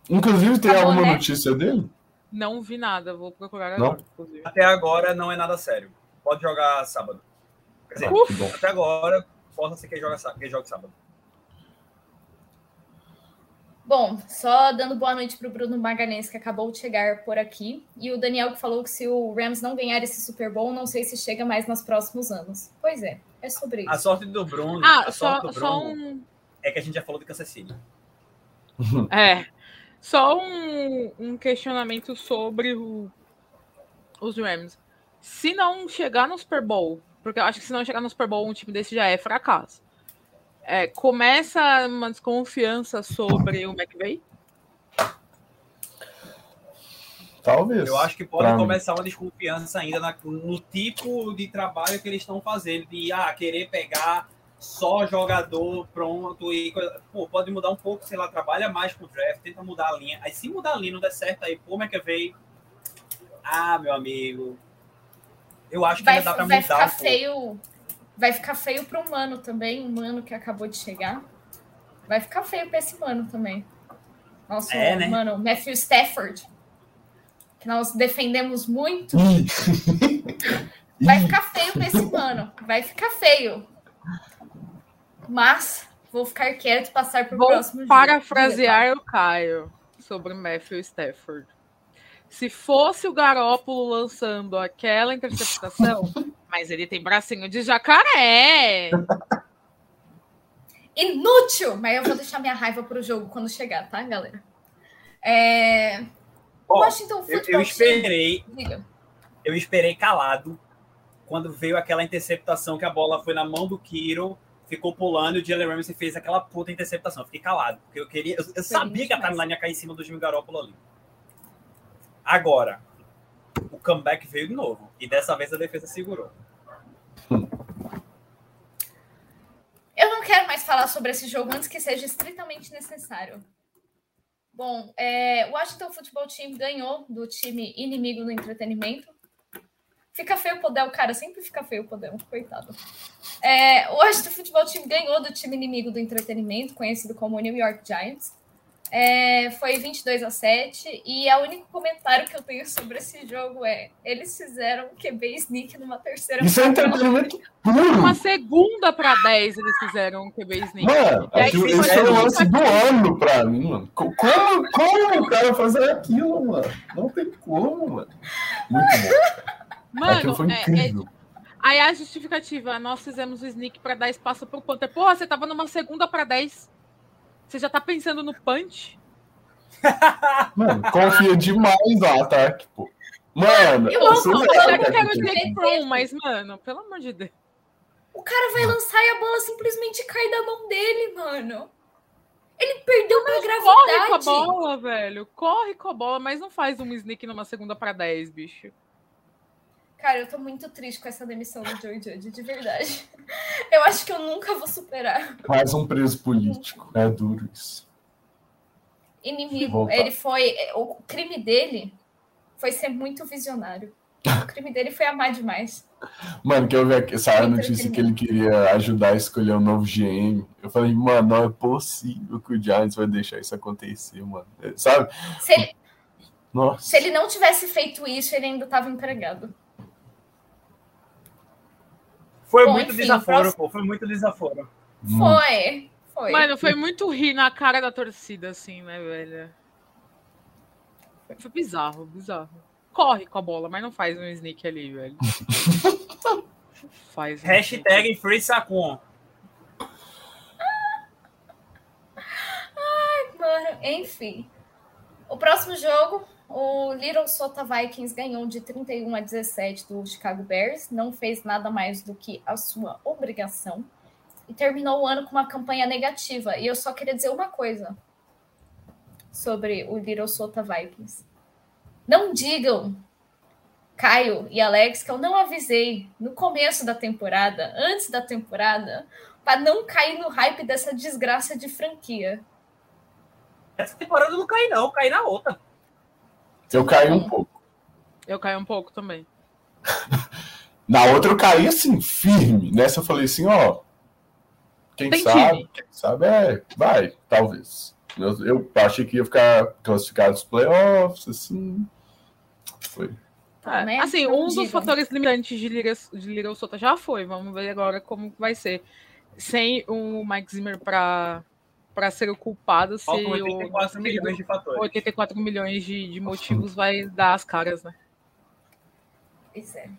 Inclusive, tem Tá bom, alguma né? notícia dele? Não vi nada, vou procurar Não? agora, inclusive. Até agora não é nada sério. Pode jogar sábado. Quer dizer, bom. até agora, possa ser que joga, que jogue sábado. Bom, só dando boa noite para o Bruno Magalhães, que acabou de chegar por aqui. E o Daniel que falou que se o Rams não ganhar esse Super Bowl, não sei se chega mais nos próximos anos. Pois é, é sobre A isso. sorte do Bruno, Ah, a só, sorte do só Bruno um. é que a gente já falou de Kansas City. É. Só um, um questionamento sobre o- os Rams. Se não chegar no Super Bowl, porque eu acho que se não chegar no Super Bowl, um time desse já é fracasso. É, começa uma desconfiança sobre o McVay? Talvez. Eu acho que pode Pra mim. começar uma desconfiança ainda na- no tipo de trabalho que eles estão fazendo, de ah, querer pegar só jogador pronto e coisa- pô, pode mudar um pouco, sei lá, trabalha mais com o draft, tenta mudar a linha. Aí se mudar a linha não der certo, aí pô, McAvey, ah, meu amigo, eu acho que Vai, ainda dá pra vai mudar ficar um pouco. feio. Vai ficar feio para o Mano também, o Mano que acabou de chegar. Vai ficar feio para esse Mano também. Nosso É, né? mano, Matthew Stafford. Que nós defendemos muito. Ih. Vai ficar feio pra esse mano. Vai ficar feio. Mas vou ficar quieto e passar pro Vou próximo jogo. parafrasear o Caio sobre Matthew Stafford. Se fosse o Garópolo lançando aquela interceptação, mas ele tem bracinho de jacaré. Inútil! Mas eu vou deixar minha raiva pro jogo quando chegar, tá, galera? É... Ó, Washington eu, Football eu esperei, Team. Diga. eu esperei calado quando veio aquela interceptação que a bola foi na mão do Kiro, ficou pulando e o Jalen Ramsey fez aquela puta interceptação. Eu Fiquei calado, porque eu queria, eu, eu sabia que a timeline ia cair em cima do Jimmy Garoppolo ali. Agora, o comeback veio de novo e dessa vez a defesa segurou. Eu não quero mais falar sobre esse jogo antes que seja estritamente necessário. Bom, é, o Washington Football Team ganhou do time inimigo do entretenimento. Fica feio o Podel, cara, sempre fica feio o Podel, coitado. É, o Washington Football Team ganhou do time inimigo do entretenimento, conhecido como New York Giants. É, foi 22 a 7 e o único comentário que eu tenho sobre esse jogo é eles fizeram QB sneak numa terceira Isso é entretenimento puro. Uma segunda para 10 eles fizeram um QB sneak. Mano, E aí, aquilo, mas foi o eu lance do ano pra mim, mano. Co- Como, como o cara fazer aquilo, mano? Não tem como, mano. Muito bom. Mano, foi é- é, incrível. aí a justificativa, nós fizemos o sneak para dar espaço pro Panther. Porra, você tava numa segunda para 10. Você já tá pensando no punch? Mano, confia demais no ataque, pô. Mano, Eu amo, eu é não quero que- Jake Brown, mas, mano, pelo amor de Deus. O cara vai lançar e a bola simplesmente cai da mão dele, mano. Ele perdeu pra Corre com a gravidade. bola, velho. Corre com a bola, mas não faz um sneak numa segunda para 10, bicho. Cara, eu tô muito triste com essa demissão do Joey Judge, de verdade. Eu acho que eu nunca vou superar. Mais um preso político. É duro isso. Inimigo. Ele foi. O crime dele foi ser muito visionário. O crime dele foi amar demais. Mano, que eu vi aqui- essa notícia que ele queria ajudar a escolher um novo GM. Eu falei, mano, não é possível que o Giants vai deixar isso acontecer, mano. É, Sabe? Se ele, Nossa. se ele não tivesse feito isso, ele ainda tava empregado. Foi Bom, muito enfim, desaforo, próximo- pô, foi muito desaforo. Hum. Foi. Foi. Mano, foi muito rir na cara da torcida, assim, né, velho? Foi bizarro, bizarro. Corre com a bola, mas não faz um sneak ali, velho. Faz um Hashtag Free Sacon. Mano, enfim. O próximo jogo, o Little Sota Vikings ganhou de 31 a 17 do Chicago Bears. Não fez nada mais do que a sua obrigação. E terminou o ano com uma campanha negativa. E eu só queria dizer uma coisa sobre o Little Sota Vikings. Não digam, Caio e Alex, que eu não avisei no começo da temporada, antes da temporada, para não cair no hype dessa desgraça de franquia. Essa temporada eu não caí, não, caí na outra. Eu caí um pouco. Eu caí um pouco também. Na outra eu caí assim, firme. Nessa eu falei assim, ó. Quem Tem sabe, time. quem sabe é, vai, talvez. Eu, eu achei que ia ficar classificado nos playoffs, assim. Foi. tá, É, né? Assim, um dos fatores limitantes de Little, de Little Sota já foi. Vamos ver agora como vai ser. Sem o Mike Zimmer para para ser o culpado, se Faltam o 84 milhões de fatores. 84 milhões de, de motivos vai dar as caras, né? Pois é.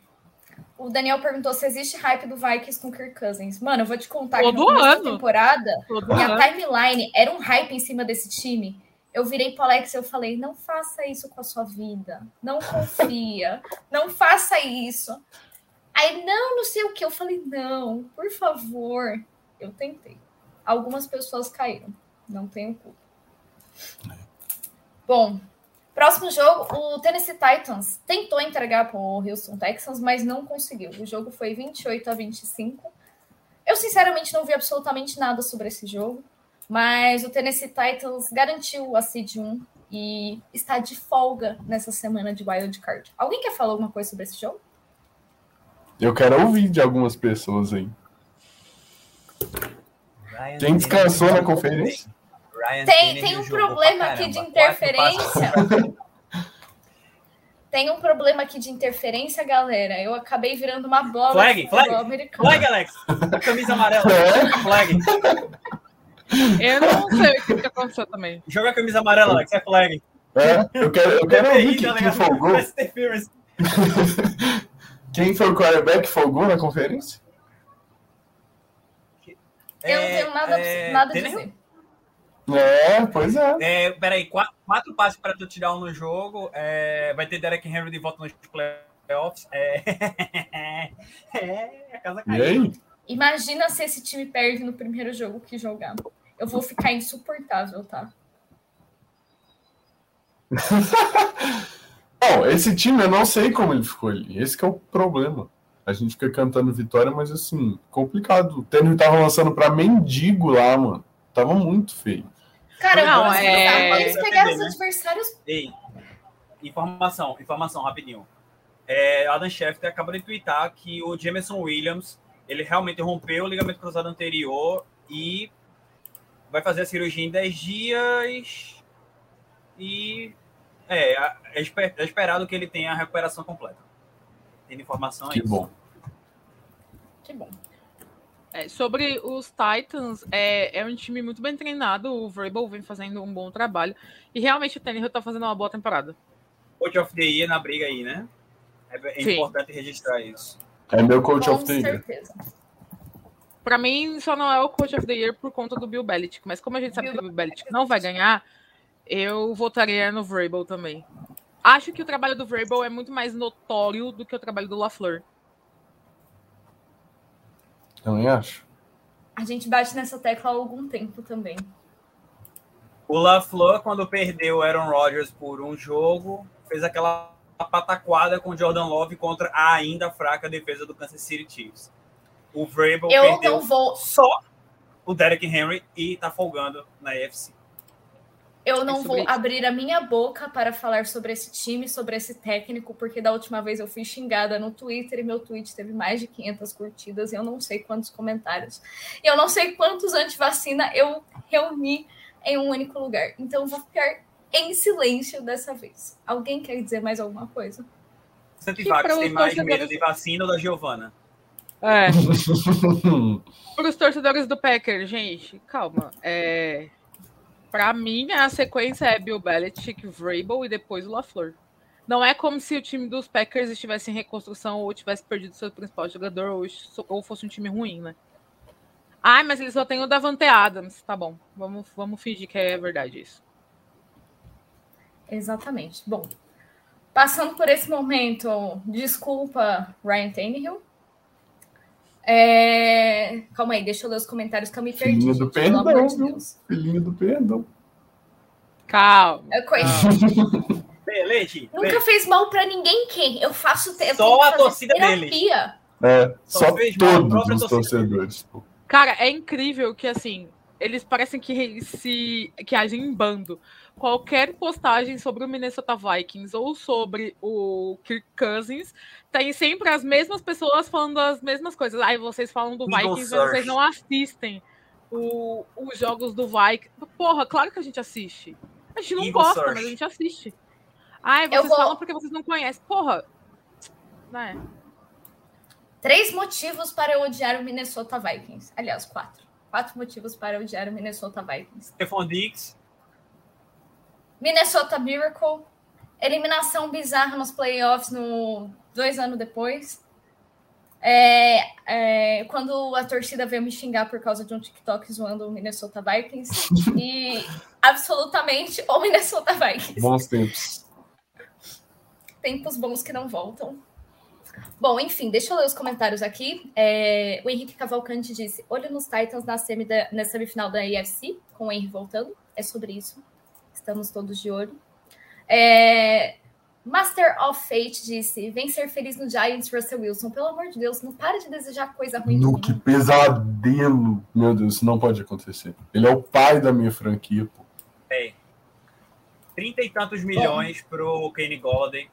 O Daniel perguntou se existe hype do Vikings com Kirk Cousins. Mano, eu vou te contar que Todo da ano. temporada, Todo minha ano. timeline era um hype em cima desse time. Eu virei pro Alex e eu falei, não faça isso com a sua vida. Não confia. não faça isso. Aí, não, não sei o que. Eu falei, não, por favor. Eu tentei. Algumas pessoas caíram. Não tenho culpa. Bom, próximo jogo, o Tennessee Titans tentou entregar para o Houston Texans, mas não conseguiu. O jogo foi 28 a 25. Eu, sinceramente, não vi absolutamente nada sobre esse jogo, mas o Tennessee Titans garantiu a seed 1 e está de folga nessa semana de Wild Card. Alguém quer falar alguma coisa sobre esse jogo? Eu quero ouvir de algumas pessoas aí. Ryan Quem descansou na conferência? Ryan Tem, tem um problema aqui de interferência. Tem um problema aqui de interferência, galera. Eu acabei virando uma bola Flag, flag. americano. Flag, Alex! A camisa amarela. É? Flag. Eu não sei o que, aconteceu também. Joga a camisa amarela, Alex. É flag. É, eu quero, eu quero ouvir quem, tá quem ligado? folgou. Quem foi o quarterback que folgou na conferência? Eu não tenho nada, é, nada a dizer. É, pois é. É, peraí, quatro, quatro passes para tu tirar um no jogo. É, vai ter Derek Henry de volta nos playoffs. É, é a casa E caiu. aí? Imagina se esse time perde no primeiro jogo que jogar. Eu vou ficar insuportável, tá? Bom, esse time eu não sei como ele ficou ali. Esse que é o problema. A gente fica cantando vitória, mas assim, complicado. O Tênis tava lançando pra mendigo lá, mano. Tava muito feio. Cara, Não, é- eles pegaram os né? adversários. Ei, informação, informação, rapidinho. É, Adam Schefter acabou de twittar que o Jameson Williams, ele realmente rompeu o ligamento cruzado anterior e vai fazer a cirurgia em 10 dias e é, é, esper- é esperado que ele tenha a recuperação completa. Tem informação aí. Que bom. Que bom. É, sobre os Titans, é, é um time muito bem treinado. O Vrabel vem fazendo um bom trabalho. E realmente o Tannehill tá fazendo uma boa temporada. Coach of the Year na briga aí, né? É, é importante registrar isso. É meu coach Com of the year. certeza. Pra mim, só não é o Coach of the Year por conta do Bill Belichick. Mas como a gente sabe Bill que o Bill Belichick não vai ganhar, eu votaria no Vrabel também. Acho que o trabalho do Vrabel é muito mais notório do que o trabalho do LaFleur. Também acho. A gente bate nessa tecla há algum tempo também. O LaFleur, quando perdeu o Aaron Rodgers por um jogo, fez aquela pataquada com o Jordan Love contra a ainda fraca defesa do Kansas City Chiefs. O Vrabel Eu perdeu não vou, só o Derek Henry e tá folgando na AFC. Eu não sobre vou isso. abrir a minha boca para falar sobre esse time, sobre esse técnico, porque da última vez eu fui xingada no Twitter e meu tweet teve mais de 500 curtidas e eu não sei quantos comentários. E eu não sei quantos antivacina eu reuni em um único lugar. Então eu vou ficar em silêncio dessa vez. Alguém quer dizer mais alguma coisa? Santivax tem mais torcedores- medo de vacina ou da Giovana? É. Para os torcedores do Packer, gente, calma. É... Para mim, a sequência é Bill Belichick, Vrabel e depois o LaFleur. Não é como se o time dos Packers estivesse em reconstrução ou tivesse perdido seu principal jogador ou, ou fosse um time ruim, né? Ai, mas eles só têm o Davante Adams. Tá bom, vamos, vamos fingir que é verdade isso. Exatamente. Bom, passando por esse momento, desculpa, Ryan Tannehill. É... Calma aí, deixa eu ler os comentários que eu me perdi. Filhinho do gente, pelo amor perdão, de? Deus. Filhinho do perdão. Calma. Eu conheço. Lê, lê, Gi, lê. Nunca fez mal pra ninguém, quem? Eu faço eu Só a torcida terapia. É, Só só todos os torcedores. Cara, é incrível que assim, eles parecem que se que agem em bando. Qualquer postagem sobre o Minnesota Vikings ou sobre o Kirk Cousins tem sempre as mesmas pessoas falando as mesmas coisas. Aí vocês falam do Vikings, mas vocês não assistem o- os jogos do Vikings. Porra, claro que a gente assiste. A gente não Eagle gosta, Search. mas a gente assiste. Ai, Eu vocês vou- falam porque vocês não conhecem. Porra, né? Três motivos para eu odiar o Minnesota Vikings. Aliás, quatro. Quatro motivos para odiar o Minnesota Vikings. Stephon Diggs. Minnesota Miracle. Eliminação bizarra nos playoffs no dois anos depois. É, é, quando a torcida veio me xingar por causa de um TikTok zoando o Minnesota Vikings. e absolutamente o Minnesota Vikings. Bons tempos. Tempos bons que não voltam. Bom, enfim, deixa eu ler os comentários aqui. É, o Henrique Cavalcante disse: olho nos Titans na, semi da, na semifinal da AFC, com o Henry voltando. É sobre isso. Estamos todos de olho. É, Master of Fate disse: vem ser feliz no Giants, Russell Wilson. Pelo amor de Deus, não para de desejar coisa ruim. No que pesadelo. Meu Deus, isso não pode acontecer. Ele é o pai da minha franquia, pô. É. Trinta e tantos milhões Bom. pro Kenny Golden.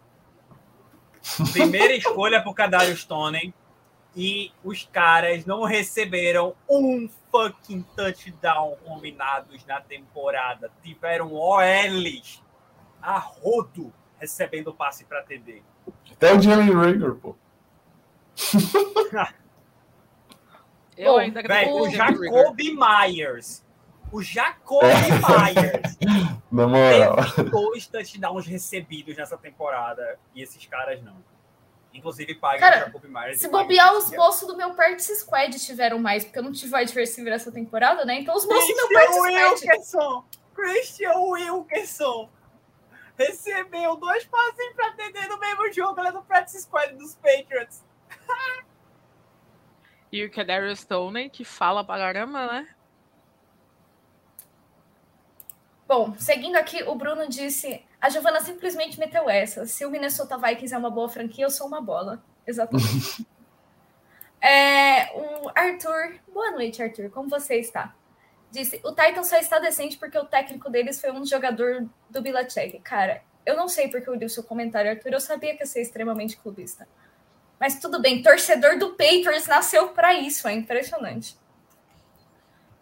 Primeira escolha pro Kadarius Stone. E os caras não receberam um fucking touchdown combinados na temporada. Tiveram OLs a rodo recebendo passe para TD. Até o Jeremy Rager, pô. Eu ainda Véio, o Jacoby Myers. O Jacoby Myers. Na moral. Teve dois touchdowns recebidos nessa temporada. E esses caras não. Inclusive, paga Cara, o Jacoby Myers. Se bobear, os moços do meu Practice Squad tiveram mais, porque eu não tive wide receiver essa temporada, né? Então os moços do meu Practice Squad. Wilkerson! Christian Wilkerson! recebeu dois passes para atender no mesmo jogo, ela é do practice squad dos Patriots. e o Kadarius Stone, que fala pra caramba, né? Bom, seguindo aqui, o Bruno disse: a Giovana simplesmente meteu essa. Se o Minnesota Vikings é uma boa franquia, eu sou uma bola. Exatamente. é, o Arthur, boa noite, Arthur. Como você está? disse: o Titan só está decente porque o técnico deles foi um jogador do Bilacek. Cara, eu não sei porque eu li o seu comentário, Arthur. Eu sabia que ia ser extremamente clubista. Mas tudo bem, torcedor do Patriots nasceu para isso, é impressionante.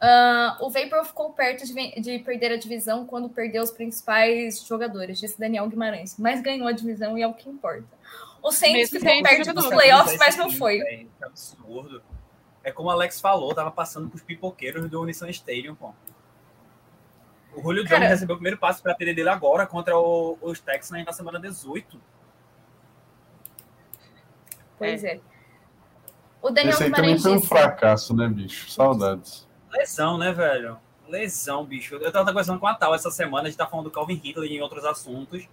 Uh, o Vapor ficou perto de, de, perder a divisão quando perdeu os principais jogadores, disse Daniel Guimarães. Mas ganhou a divisão e é o que importa. O Saints ficou perto dos playoffs, mas não foi. É absurdo. É como o Alex falou, tava passando pros pipoqueiros do Nissan Stadium, pô. O Julio Jones recebeu o primeiro passo para TD dele agora contra o, os Texans na semana 18. Pois é. é. O Daniel Esse aí também foi um fracasso, né, bicho? Saudades. Lesão, né, velho? Lesão, bicho. Eu tava conversando com a Tal essa semana, a gente tá falando do Calvin Hitler e em outros assuntos.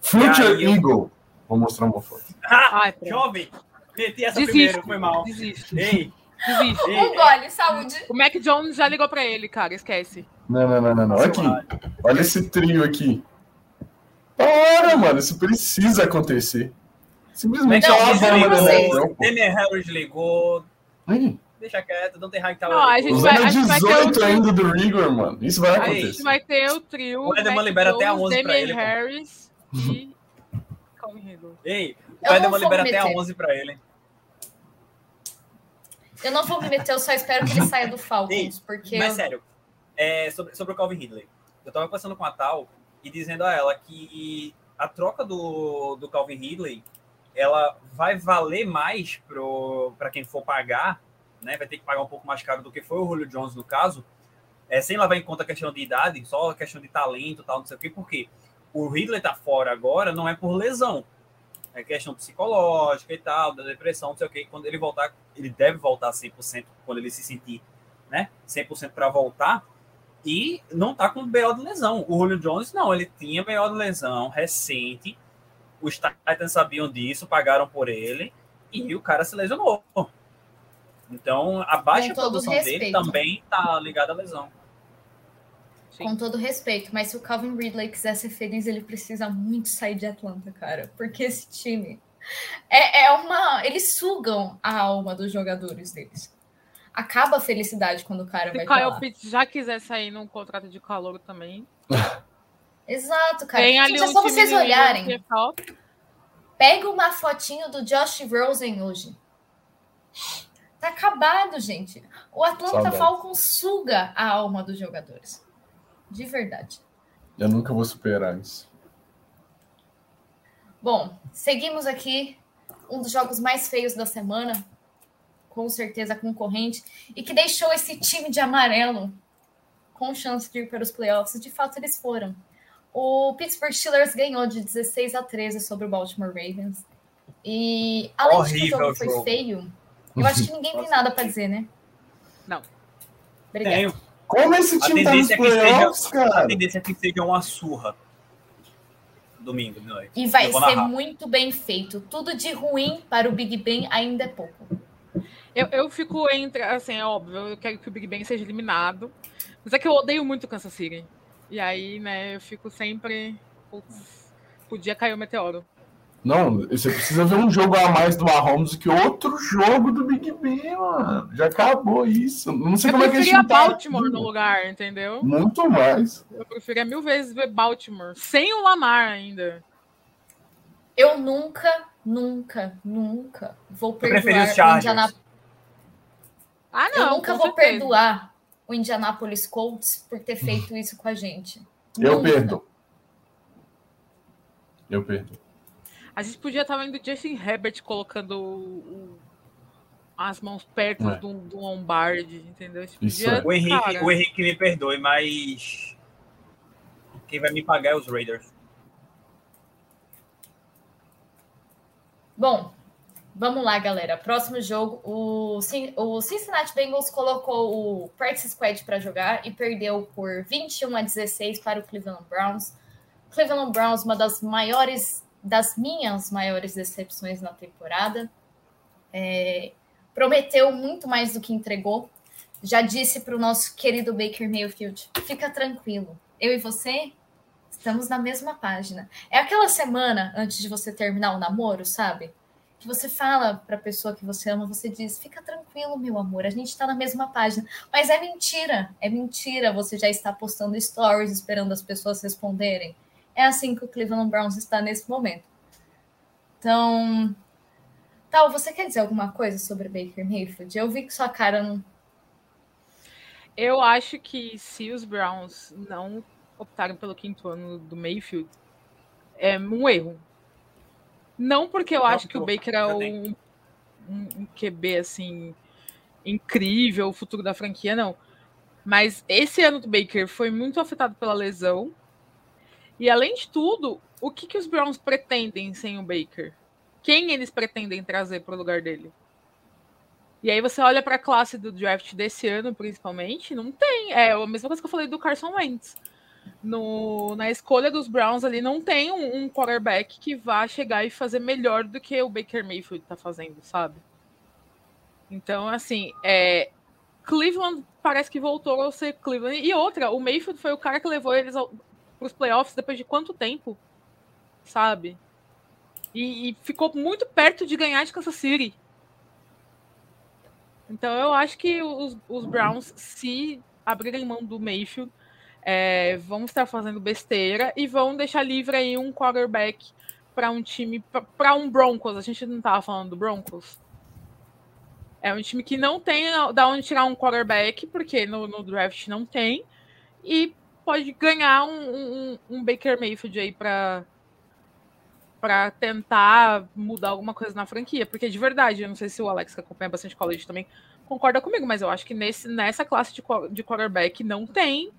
Future Eagle. Eu... Vou mostrar uma foto. Ah, jovem! Meti essa primeiro, foi mal. Desiste. Ei, Desiste. Um gole, saúde. O Mac Jones já ligou pra ele, cara, esquece. Não, não, não, não, não. Aqui. Olha esse trio aqui. Para, mano, isso precisa acontecer. Simplesmente não, é uma bomba ligou, Demian Harris ligou. Aí. Deixa quieto, não tem raio que tá Não, a gente vai, a gente 18 vai ainda do Rigor, mano. Isso vai acontecer. A gente vai ter o trio. O Edelman libera até a 11 Demian pra ele. Harris e. Ei, o Edelman libera até a 11 pra ele. Eu não vou me meter, eu só espero que ele saia do Falcons, porque... Mas sério, é, sobre, sobre o Calvin Ridley. Eu tava conversando com a Tal e dizendo a ela que a troca do, do Calvin Ridley, ela vai valer mais para quem for pagar, né? Vai ter que pagar um pouco mais caro do que foi o Julio Jones no caso, é, sem levar em conta a questão de idade, só a questão de talento tal, não sei o quê, porque o Ridley tá fora agora não é por lesão, é questão psicológica e tal, da depressão, não sei o que. Quando ele voltar, ele deve voltar 100% quando ele se sentir, né? 100% para voltar. E não tá com BO de lesão. O Julio Jones, não, ele tinha BO de lesão recente. Os Titans sabiam disso, pagaram por ele. E o cara se lesionou. Então, a baixa produção respeito. dele também tá ligada à lesão. Sim. Com todo respeito, mas se o Calvin Ridley quiser ser feliz, ele precisa muito sair de Atlanta, cara. Porque esse time é, é uma. Eles sugam a alma dos jogadores deles. Acaba a felicidade quando o cara se vai. Se Kyle Pitts já quiser sair num contrato de calor também. Exato, cara. Tem ali Gente, um é só vocês olharem. Pega uma fotinho do Josh Rosen hoje. Tá acabado, gente. O Atlanta Saudade. Falcons suga a alma dos jogadores. De verdade. Eu nunca vou superar isso. Bom, seguimos aqui. um dos jogos mais feios da semana, com certeza concorrente, e que deixou esse time de amarelo com chance de ir para os playoffs. De fato, eles foram. O Pittsburgh Steelers ganhou de 16 a 13 sobre o Baltimore Ravens. E além Horrível de que o jogo foi jogo. feio, eu acho que ninguém tem nada para dizer, né? Não. Obrigada. Tenho. Como esse time tá nos playoffs, é cara? A tendência é que seja uma surra domingo de noite. E vai ser muito bem feito. Tudo de ruim para o Big Ben ainda é pouco. Eu, eu fico entre, assim, é óbvio, eu quero que o Big Ben seja eliminado. Mas é que eu odeio muito o Kansas City. E aí, né, eu fico sempre. Putz, podia cair o meteoro. Não, você precisa ver um jogo a mais do Mahomes do que outro jogo do Big Ben, mano. Já acabou isso. Não sei eu como é que a gente tá Baltimore no lugar, entendeu? Muito mais. Eu preferia mil vezes ver Baltimore, sem o Lamar ainda. Eu nunca, nunca, nunca vou perdoar o Indianapolis. Ah, não. Eu nunca vou certeza. perdoar o Indianapolis Colts por ter feito isso com a gente. Eu nunca. perdo. Eu perdo. A gente podia estar vendo Justin Herbert colocando o, as mãos perto é. do, do Lombardi, entendeu? Podia, é. o, Henrique, o Henrique me perdoe, mas quem vai me pagar é os Raiders. Bom, vamos lá, galera. Próximo jogo, o, o Cincinnati Bengals colocou o practice squad para jogar e perdeu por 21 a 16 para o Cleveland Browns. Cleveland Browns, uma das maiores das minhas maiores decepções na temporada. É, prometeu muito mais do que entregou. Já disse para o nosso querido Baker Mayfield: fica tranquilo, eu e você estamos na mesma página. É aquela semana antes de você terminar o namoro, sabe? Que você fala para a pessoa que você ama, você diz: fica tranquilo, meu amor, a gente está na mesma página. Mas é mentira, é mentira. Você já está postando stories esperando as pessoas responderem. É assim que o Cleveland Browns está nesse momento. Então, Tal, você quer dizer alguma coisa sobre Baker Mayfield? Eu vi que sua cara não. Eu acho que se os Browns não optaram pelo quinto ano do Mayfield, é um erro. Não porque eu não, acho que o Baker é um, um, um QB assim incrível, o futuro da franquia, não. Mas esse ano do Baker foi muito afetado pela lesão. E além de tudo, o que, que os Browns pretendem sem o Baker? Quem eles pretendem trazer para o lugar dele? E aí você olha para a classe do draft desse ano, principalmente, não tem. É a mesma coisa que eu falei do Carson Wentz. No, na escolha dos Browns ali não tem um, um quarterback que vá chegar e fazer melhor do que o Baker Mayfield está fazendo, sabe? Então, assim, é, Cleveland parece que voltou a ser Cleveland. E outra, o Mayfield foi o cara que levou eles ao, para os playoffs depois de quanto tempo? Sabe? E, e, ficou muito perto de ganhar de Kansas City. Então eu acho que os, os Browns, se abrirem mão do Mayfield, é, vão estar fazendo besteira e vão deixar livre aí um quarterback para um time, para um Broncos. A gente não estava falando do Broncos. É um time que não tem da onde tirar um quarterback, porque no, no draft não tem. E pode ganhar um, um, um Baker Mayfield aí para para tentar mudar alguma coisa na franquia, porque de verdade, eu não sei se o Alex que acompanha bastante college também concorda comigo, mas eu acho que nesse, nessa classe de, de quarterback não tem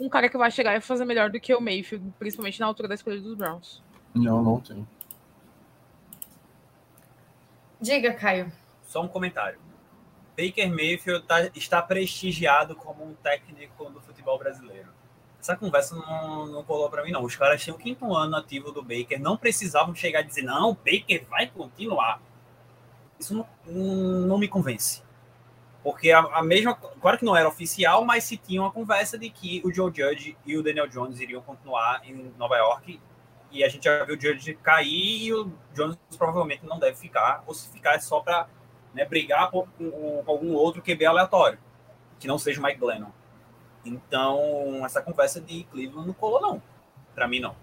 um cara que vai chegar e fazer melhor do que o Mayfield, principalmente na altura da escolha dos Browns. Não, não tem. Diga, Caio. Só um comentário. Baker Mayfield tá, está prestigiado como um técnico do futebol brasileiro. Essa conversa não, não colou para mim, não. Os caras tinham o quinto ano ativo do Baker, não precisavam chegar e dizer, não, Baker vai continuar. Isso não, não me convence. Porque a, a, mesma. Claro que não era oficial, mas se tinha uma conversa de que o Joe Judge e o Daniel Jones iriam continuar em Nova York. E a gente já viu o Judge cair e o Jones provavelmente não deve ficar, ou se ficar é só para né, brigar com, com, algum outro QB aleatório, que não seja o Mike Glennon. Então, essa conversa de Cleveland não colou, não. Para mim, não.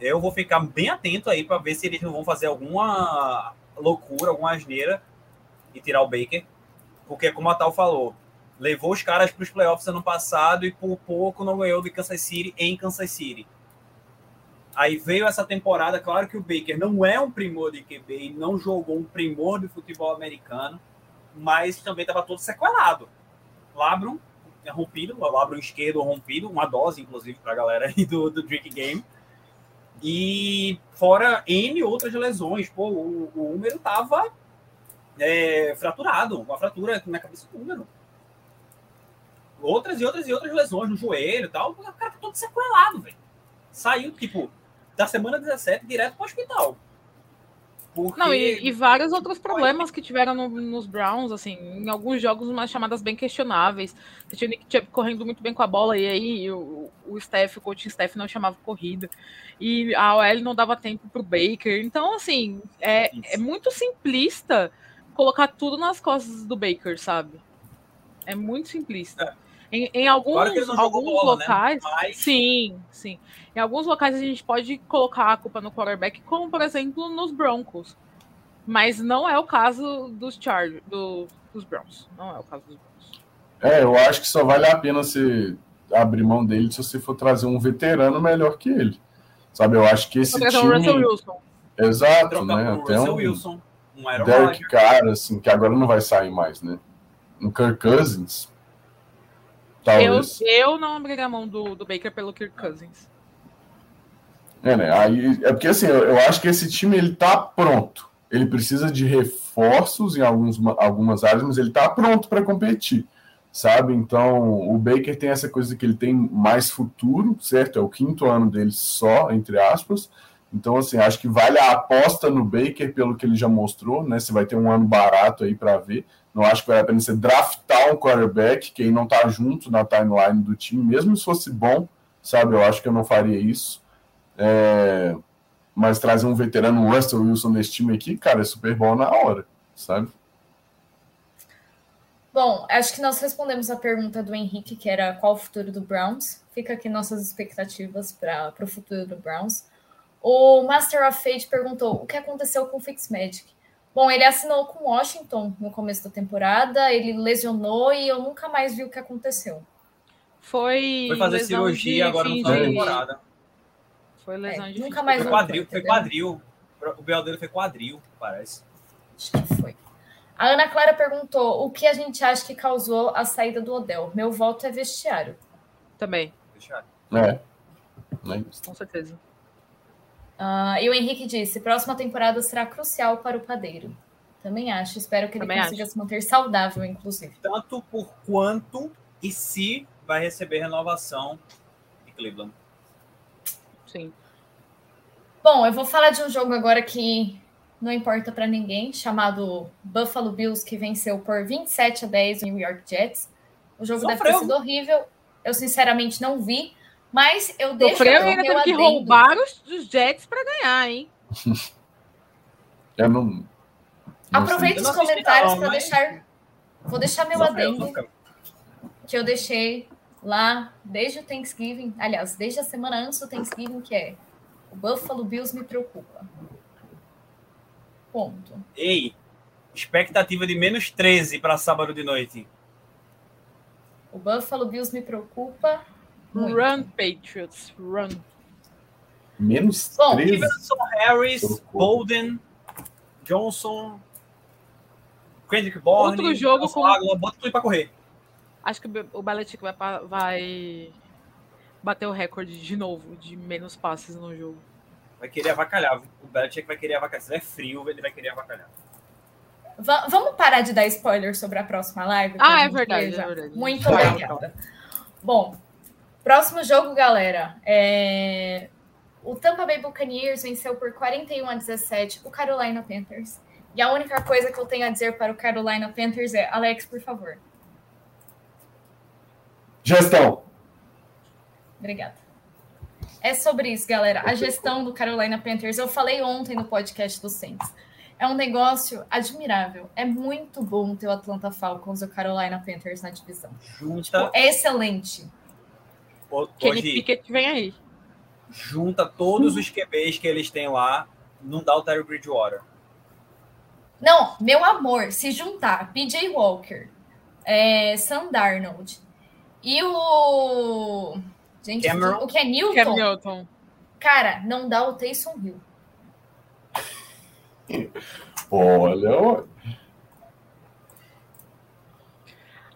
Eu vou ficar bem atento aí para ver se eles não vão fazer alguma loucura, alguma asneira e tirar o Baker. Porque, como a Tal falou, levou os caras para os playoffs ano passado e por pouco não ganhou de Kansas City em Kansas City. Aí veio essa temporada, claro que o Baker não é um primor de QB e não jogou um primor do futebol americano, mas também estava todo sequelado. Labrum rompido, o labrum esquerdo rompido, uma dose, inclusive, para a galera aí do, do Drink Game. E fora N outras lesões. Pô, o, o Húmero tava é, fraturado, uma fratura na cabeça do Húmero. Outras e outras e outras lesões no joelho e tal. O cara tá todo sequelado, velho. Saiu, tipo, da semana 17 direto para hospital. Porque... Não, e, e, vários outros problemas que tiveram no, nos Browns, assim, em alguns jogos, umas chamadas bem questionáveis. Você tinha o Nick Chubb correndo muito bem com a bola, e aí o, o Steph, o coaching Steph não chamava corrida. E a OL não dava tempo pro Baker. Então, assim, é, é muito simplista colocar tudo nas costas do Baker, sabe? É muito simplista. É. Em, em alguns, claro alguns bola, né? locais, né? Mas... sim, sim. Em alguns locais a gente pode colocar a culpa no quarterback, como por exemplo nos Broncos. Mas não é o caso dos Chargers, do, dos Browns. Não é o caso dos Browns. É, eu acho que só vale a pena você abrir mão dele se você for trazer um veterano melhor que ele. Sabe, eu acho que esse time... Um Russell Wilson. Exato, né? Até um Wilson, um Derek Carr, assim, que agora não vai sair mais, né? Um Kirk Cousins, eu, eu não abriria a mão do, do Baker pelo Kirk Cousins. É, né? Aí, é porque assim, eu, eu, acho que esse time ele tá pronto. Ele precisa de reforços em alguns, algumas áreas, mas ele tá pronto para competir, sabe? Então, o Baker tem essa coisa que ele tem mais futuro, certo? É o quinto ano dele só, entre aspas. Então, assim, acho que vale a aposta no Baker pelo que ele já mostrou, né? Você vai ter um ano barato aí para ver. Não acho que vale a pena você draftar um quarterback, quem não está junto na timeline do time, mesmo se fosse bom, sabe? Eu acho que eu não faria isso. É... Mas trazer um veterano Russell Wilson nesse time aqui, cara, é super bom na hora, sabe? Bom, acho que nós respondemos a pergunta do Henrique, que era qual o futuro do Browns. Fica aqui nossas expectativas para o futuro do Browns. O Master of Fate perguntou o que aconteceu com o Fitzmagic. Bom, ele assinou com Washington no começo da temporada, ele lesionou e eu nunca mais vi o que aconteceu. Foi, foi fazer cirurgia agora no final da temporada. Foi lesão é, de nunca mais foi quadril, foi quadril. O BL dele foi quadril, parece. Acho que foi. A Ana Clara perguntou o que a gente acha que causou a saída do Odell. Meu voto é vestiário. Também. Vestiário. É. Com certeza. Uh, e o Henrique disse: próxima temporada será crucial para o padeiro. Também acho. Espero que ele Também consiga acho. se manter saudável, inclusive. Tanto por quanto e se vai receber renovação em Cleveland. Sim. Bom, eu vou falar de um jogo agora que não importa para ninguém, chamado Buffalo Bills, que venceu por 27 a 10 o New York Jets. O jogo Sofreu. deve ter sido horrível. Eu sinceramente não vi, mas eu deixo. Sofreu e ainda teve que roubar os, os Jets para ganhar, hein? eu não. não Aproveita os comentários para mas... deixar. Vou deixar meu Sofreu, adendo que eu deixei lá desde o Thanksgiving, aliás, desde a semana antes do Thanksgiving, que é o Buffalo Bills me preocupa. Ponto. Ei, expectativa de menos 13 para sábado de noite. O Buffalo Bills me preocupa muito. Run, Patriots, run. Menos Bom, Stevenson, Harris, Bolden, Johnson, Kendrick Bourne, Outro jogo com... Água, bota tudo para correr. Acho que o Belichick vai, vai bater o recorde de novo de menos passes no jogo. Vai querer avacalhar. O Belichick vai querer avacalhar. Se é frio, ele vai querer avacalhar. V vamos parar de dar spoiler sobre a próxima live? Ah, é verdade, é verdade. Muito obrigada. Bom, Próximo jogo, galera. É... O Tampa Bay Buccaneers venceu por 41 a 17 o Carolina Panthers. E a única coisa que eu tenho a dizer para o Carolina Panthers é: Alex, por favor. Gestão. Obrigada. É sobre isso, galera. A gestão do Carolina Panthers. Eu falei ontem no podcast do Saints. É um negócio admirável. É muito bom ter o Atlanta Falcons e o Carolina Panthers na divisão. Junta. Tipo, é excelente. Kenny Pickett vem aí. Junta todos os QBs que eles têm lá, não dá o Terry Bridgewater. Não, meu amor, se juntar PJ Walker, é, Sam Darnold e o. Gente, Cameron. o que é Newton? Cam Newton. Cara, não dá o Taysom Hill. Olha,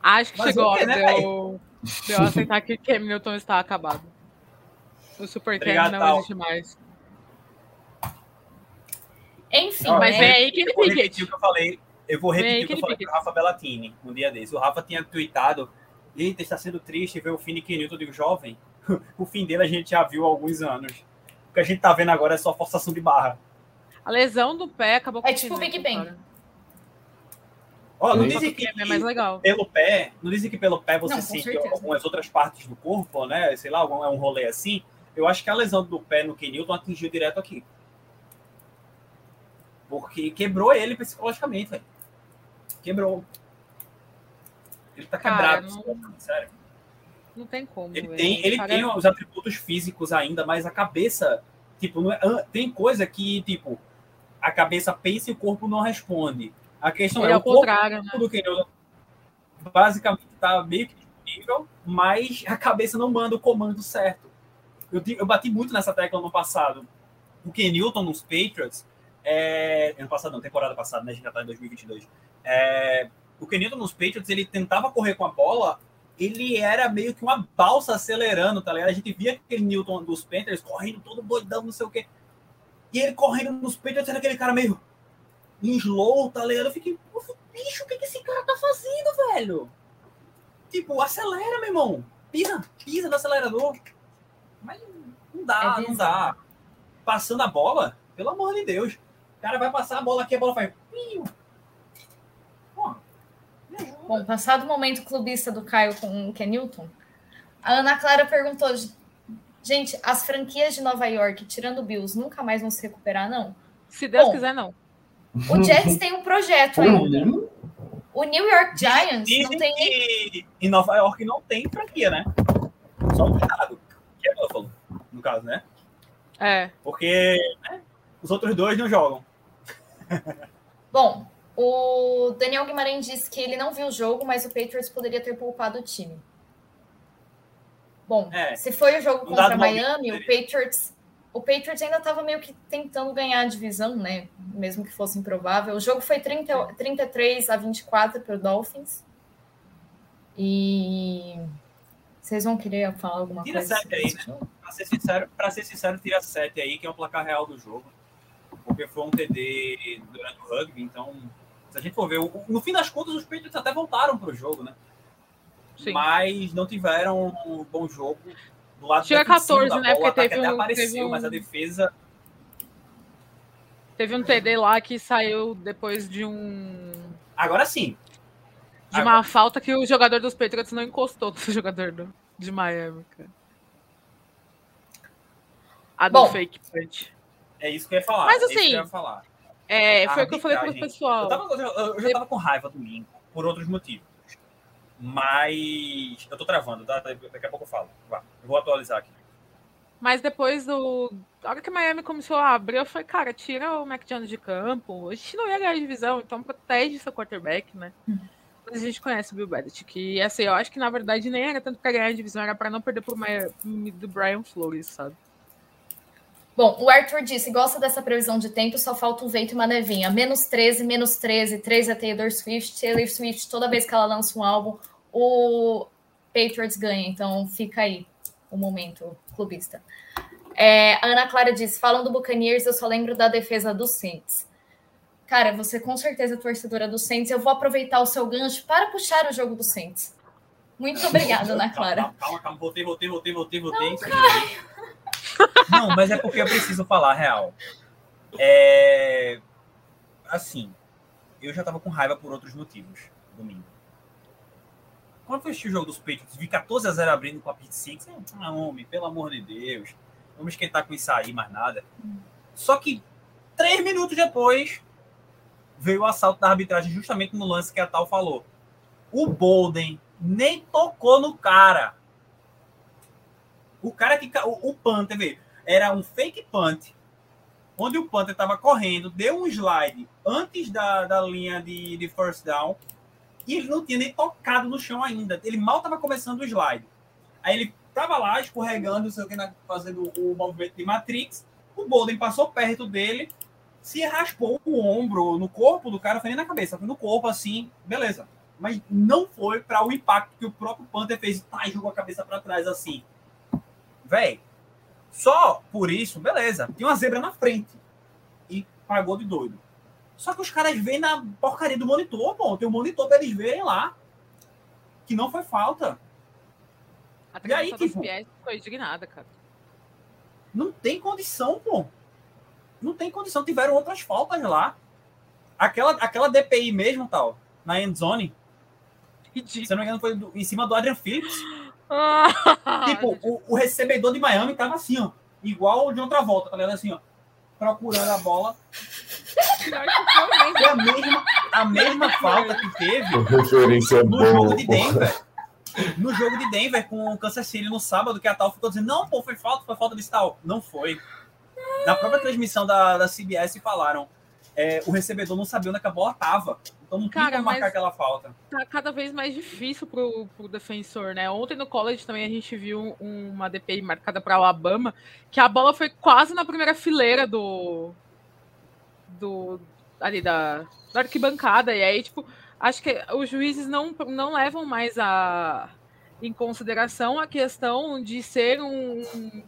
Acho que Mas chegou a o quê, hora né, de eu, eu aceitar que Cam Newton está acabado. O Super Cam Obrigado, não Tal. existe mais. Enfim, Não, Mas né? vem aí, vou repetir Pickett. o que eu falei. Eu vou repetir o que eu falei Pickett. pro Rafa Bellatini um dia desse. O Rafa tinha tweetado. Eita, está sendo triste ver o fim de Kenilton de jovem. o fim dele a gente já viu há alguns anos. O que a gente tá vendo agora é só forçação de barra. A lesão do pé acabou É com tipo o Big Kenny, Bang. cara. Ó, não dizem que é mais legal. pelo pé, não dizem que pelo pé você Não, com sente certeza. algumas outras partes do corpo, né? Sei lá, algum, é um rolê assim. Eu acho que a lesão do pé no Kenilton atingiu direto aqui. Porque quebrou ele psicologicamente, velho. Quebrou. Ele tá Cara, quebrado, não- sério. Não tem como. Ele tem, ele tem os atributos físicos ainda, mas a cabeça, tipo, não é- tem coisa que, tipo, a cabeça pensa e o corpo não responde. A questão Ele é é o o corpo contrário, né? do Kenilton basicamente tá meio que disponível, mas a cabeça não manda o comando certo. Eu, eu bati muito nessa tecla no passado. O Kenilton nos Patriots, é, ano passado não, temporada passada, né? A gente já tá em 2022. É, o Kenilton nos Patriots, ele tentava correr com a bola, ele era meio que uma balsa acelerando, tá ligado? A gente via aquele Newton dos Panthers correndo todo doidão, não sei o quê. E ele correndo nos Patriots era aquele cara meio em slow, tá ligado? Eu fiquei, "Pô, bicho, o que, que esse cara tá fazendo, velho? Tipo, acelera, meu irmão. Pisa, pisa no acelerador. Mas não dá, É não dá. Passando a bola, pelo amor de Deus. O cara vai passar a bola aqui, a bola faz. Pô. Bom, passado o momento clubista do Caio com o Ken Newton, a Ana Clara perguntou: gente, as franquias de Nova York, tirando o Bills, nunca mais vão se recuperar, não? Se Deus Bom, quiser, não. O Jets tem um projeto ainda. O New York Giants não Dizem tem nem. que em Nova York não tem franquia, né? Só o Chicago, que é Buffalo, no caso, né? É. Porque né, os outros dois não jogam. Bom, o Daniel Guimarães disse que ele não viu o jogo, mas o Patriots poderia ter poupado o time. Bom, É. se foi o jogo contra Miami, o momento Patriots, o Patriots ainda estava meio que tentando ganhar a divisão, né? Mesmo que fosse improvável. O jogo foi 30, 33 a 24 para o Dolphins. E vocês vão querer falar alguma Tira coisa? sete sobre aí, esse né? Pra ser sincero, pra ser sincero, tira 7 aí, que é o placar real do jogo. Porque foi um TD durante o rugby, então, se a gente for ver, o- no fim das contas, os Patriots até voltaram pro jogo, né? Sim. Mas não tiveram um bom jogo. Do lado defensivo 14, da né? bola, Porque teve um- apareceu, teve um- mas a defesa Teve um TD lá que saiu depois de um. Agora sim. De uma falta que o jogador dos Patriots não encostou no jogador do, de Miami, cara. A do Bom. fake punch. É isso que eu ia falar. Mas é assim, falar. É, A foi o que eu falei pro pessoal. Eu, tava, eu, eu já tava com raiva domingo, por outros motivos. Mas. Eu tô travando, tá? Daqui a pouco eu falo. Vá, eu vou atualizar aqui. Mas depois do. A hora que Miami começou a abrir, eu falei, cara, tira o Mac Jones de campo. A gente não ia ganhar a divisão, então protege seu quarterback, né? Mas a gente conhece o Bill Belichick. E assim, eu acho que na verdade nem era tanto pra ganhar a divisão, era pra não perder pro Miami do Brian Flores, sabe? Bom, o Arthur disse: gosta dessa previsão de tempo, só falta um vento e uma nevinha. Menos 13, menos 13, 3 é Taylor Swift. Taylor Swift, toda vez que ela lança um álbum, o Patriots ganha. Então fica aí o momento clubista. É, a Ana Clara disse: falam do Buccaneers, eu só lembro da defesa do Saints. Cara, você com certeza é torcedora do Saints. Eu vou aproveitar o seu gancho para puxar o jogo do Saints. Muito obrigada, Ana Clara. Calma, calma, calma. Voltei, voltei, voltei, voltei, voltei. Não, mas é porque eu preciso falar real. É. Assim, eu já tava com raiva por outros motivos domingo. Quando eu assisti o jogo dos Patriots, vi 14 a 0 abrindo com a Pit Six. Ah, homem, pelo amor de Deus. Vamos esquentar com isso aí, mais nada. Só que três minutos depois veio o assalto da arbitragem justamente no lance que a Tal falou. O Bolden nem tocou no cara. O cara que. O, o Panther, vê, era um fake punt, onde o Panther estava correndo, deu um slide antes da, da linha de, de first down, e ele não tinha nem tocado no chão ainda. Ele mal estava começando o slide. Aí ele tava lá escorregando, não sei o que, fazendo o movimento de Matrix. O Bolden passou perto dele, se raspou o ombro no corpo do cara, foi nem na cabeça, foi no corpo assim, beleza. Mas não foi para o impacto que o próprio Panther fez, tá, jogou a cabeça para trás assim. Véi, só por isso, beleza. Tinha uma zebra na frente e pagou de doido. Só que os caras veem na porcaria do monitor, pô. Tem um monitor pra eles verem lá. Que não foi falta. A e aí, tipo, foi indignada, cara. Não tem condição, pô. Não tem condição. Tiveram outras faltas lá. Aquela, aquela DPI mesmo, tal, na endzone. Ridículo. Se não me engano, foi do, em cima do Adrian Phillips. tipo, o, o, recebedor de Miami tava assim, ó. Igual o de outra volta, tá ligado? Assim, ó. Procurando a bola. Foi a mesma, a mesma falta que teve no jogo de Denver. No jogo de Denver com o Kansas City no sábado, que a tal ficou dizendo: não, pô, foi falta, foi falta de tal. Não foi. Na própria transmissão da, da CBS falaram: é, o recebedor não sabia onde a bola estava. Então não Cara, como marcar aquela falta. Tá cada vez mais difícil pro, pro defensor, né? Ontem no college também a gente viu uma DPI marcada para Alabama, que a bola foi quase na primeira fileira do. do ali da, da arquibancada. E aí, tipo, acho que os juízes não, não levam mais a, em consideração a questão de ser um.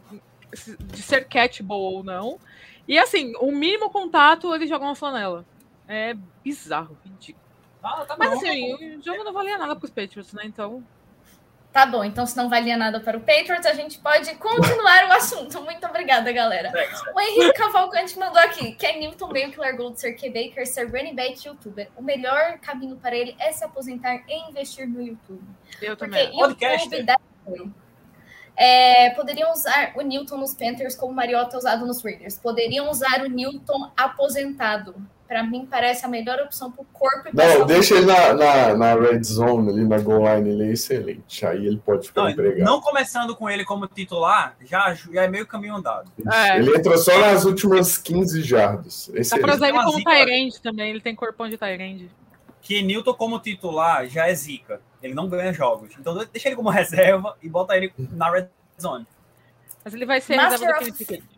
de ser catchable ou não. E assim, o mínimo contato eles jogam uma flanela. É bizarro, ridículo. Ah, tá Mas bom, assim, tá o jogo não valia nada para os Patriots, né? Então. Tá bom, então se não valia nada para o Patriots, a gente pode continuar o assunto. Muito obrigada, galera. O Henrique Cavalcante mandou aqui: Ken Newton veio que largou de ser QB quer ser running back youtuber. O melhor caminho para ele é se aposentar e investir no YouTube. Eu também. Porque YouTube dá é, poderiam usar o Newton nos Panthers como Mariota usado nos Raiders. Poderiam usar o Newton aposentado. Para mim, parece a melhor opção para o corpo e Não, deixa ele na, na, na, red zone, ali na goal line, ele é excelente. Aí ele pode ficar não, empregado. Não começando com ele como titular, já, já é meio caminho andado. É. Ele entrou só nas últimas 15 jardas. Dá para usar ele como Tyrande também, ele tem corpão de Tyrande. Que Newton como titular já é zica. Ele não ganha jogos. Então deixa ele como reserva e bota ele na red zone. Mas ele vai ser Master reserva of... do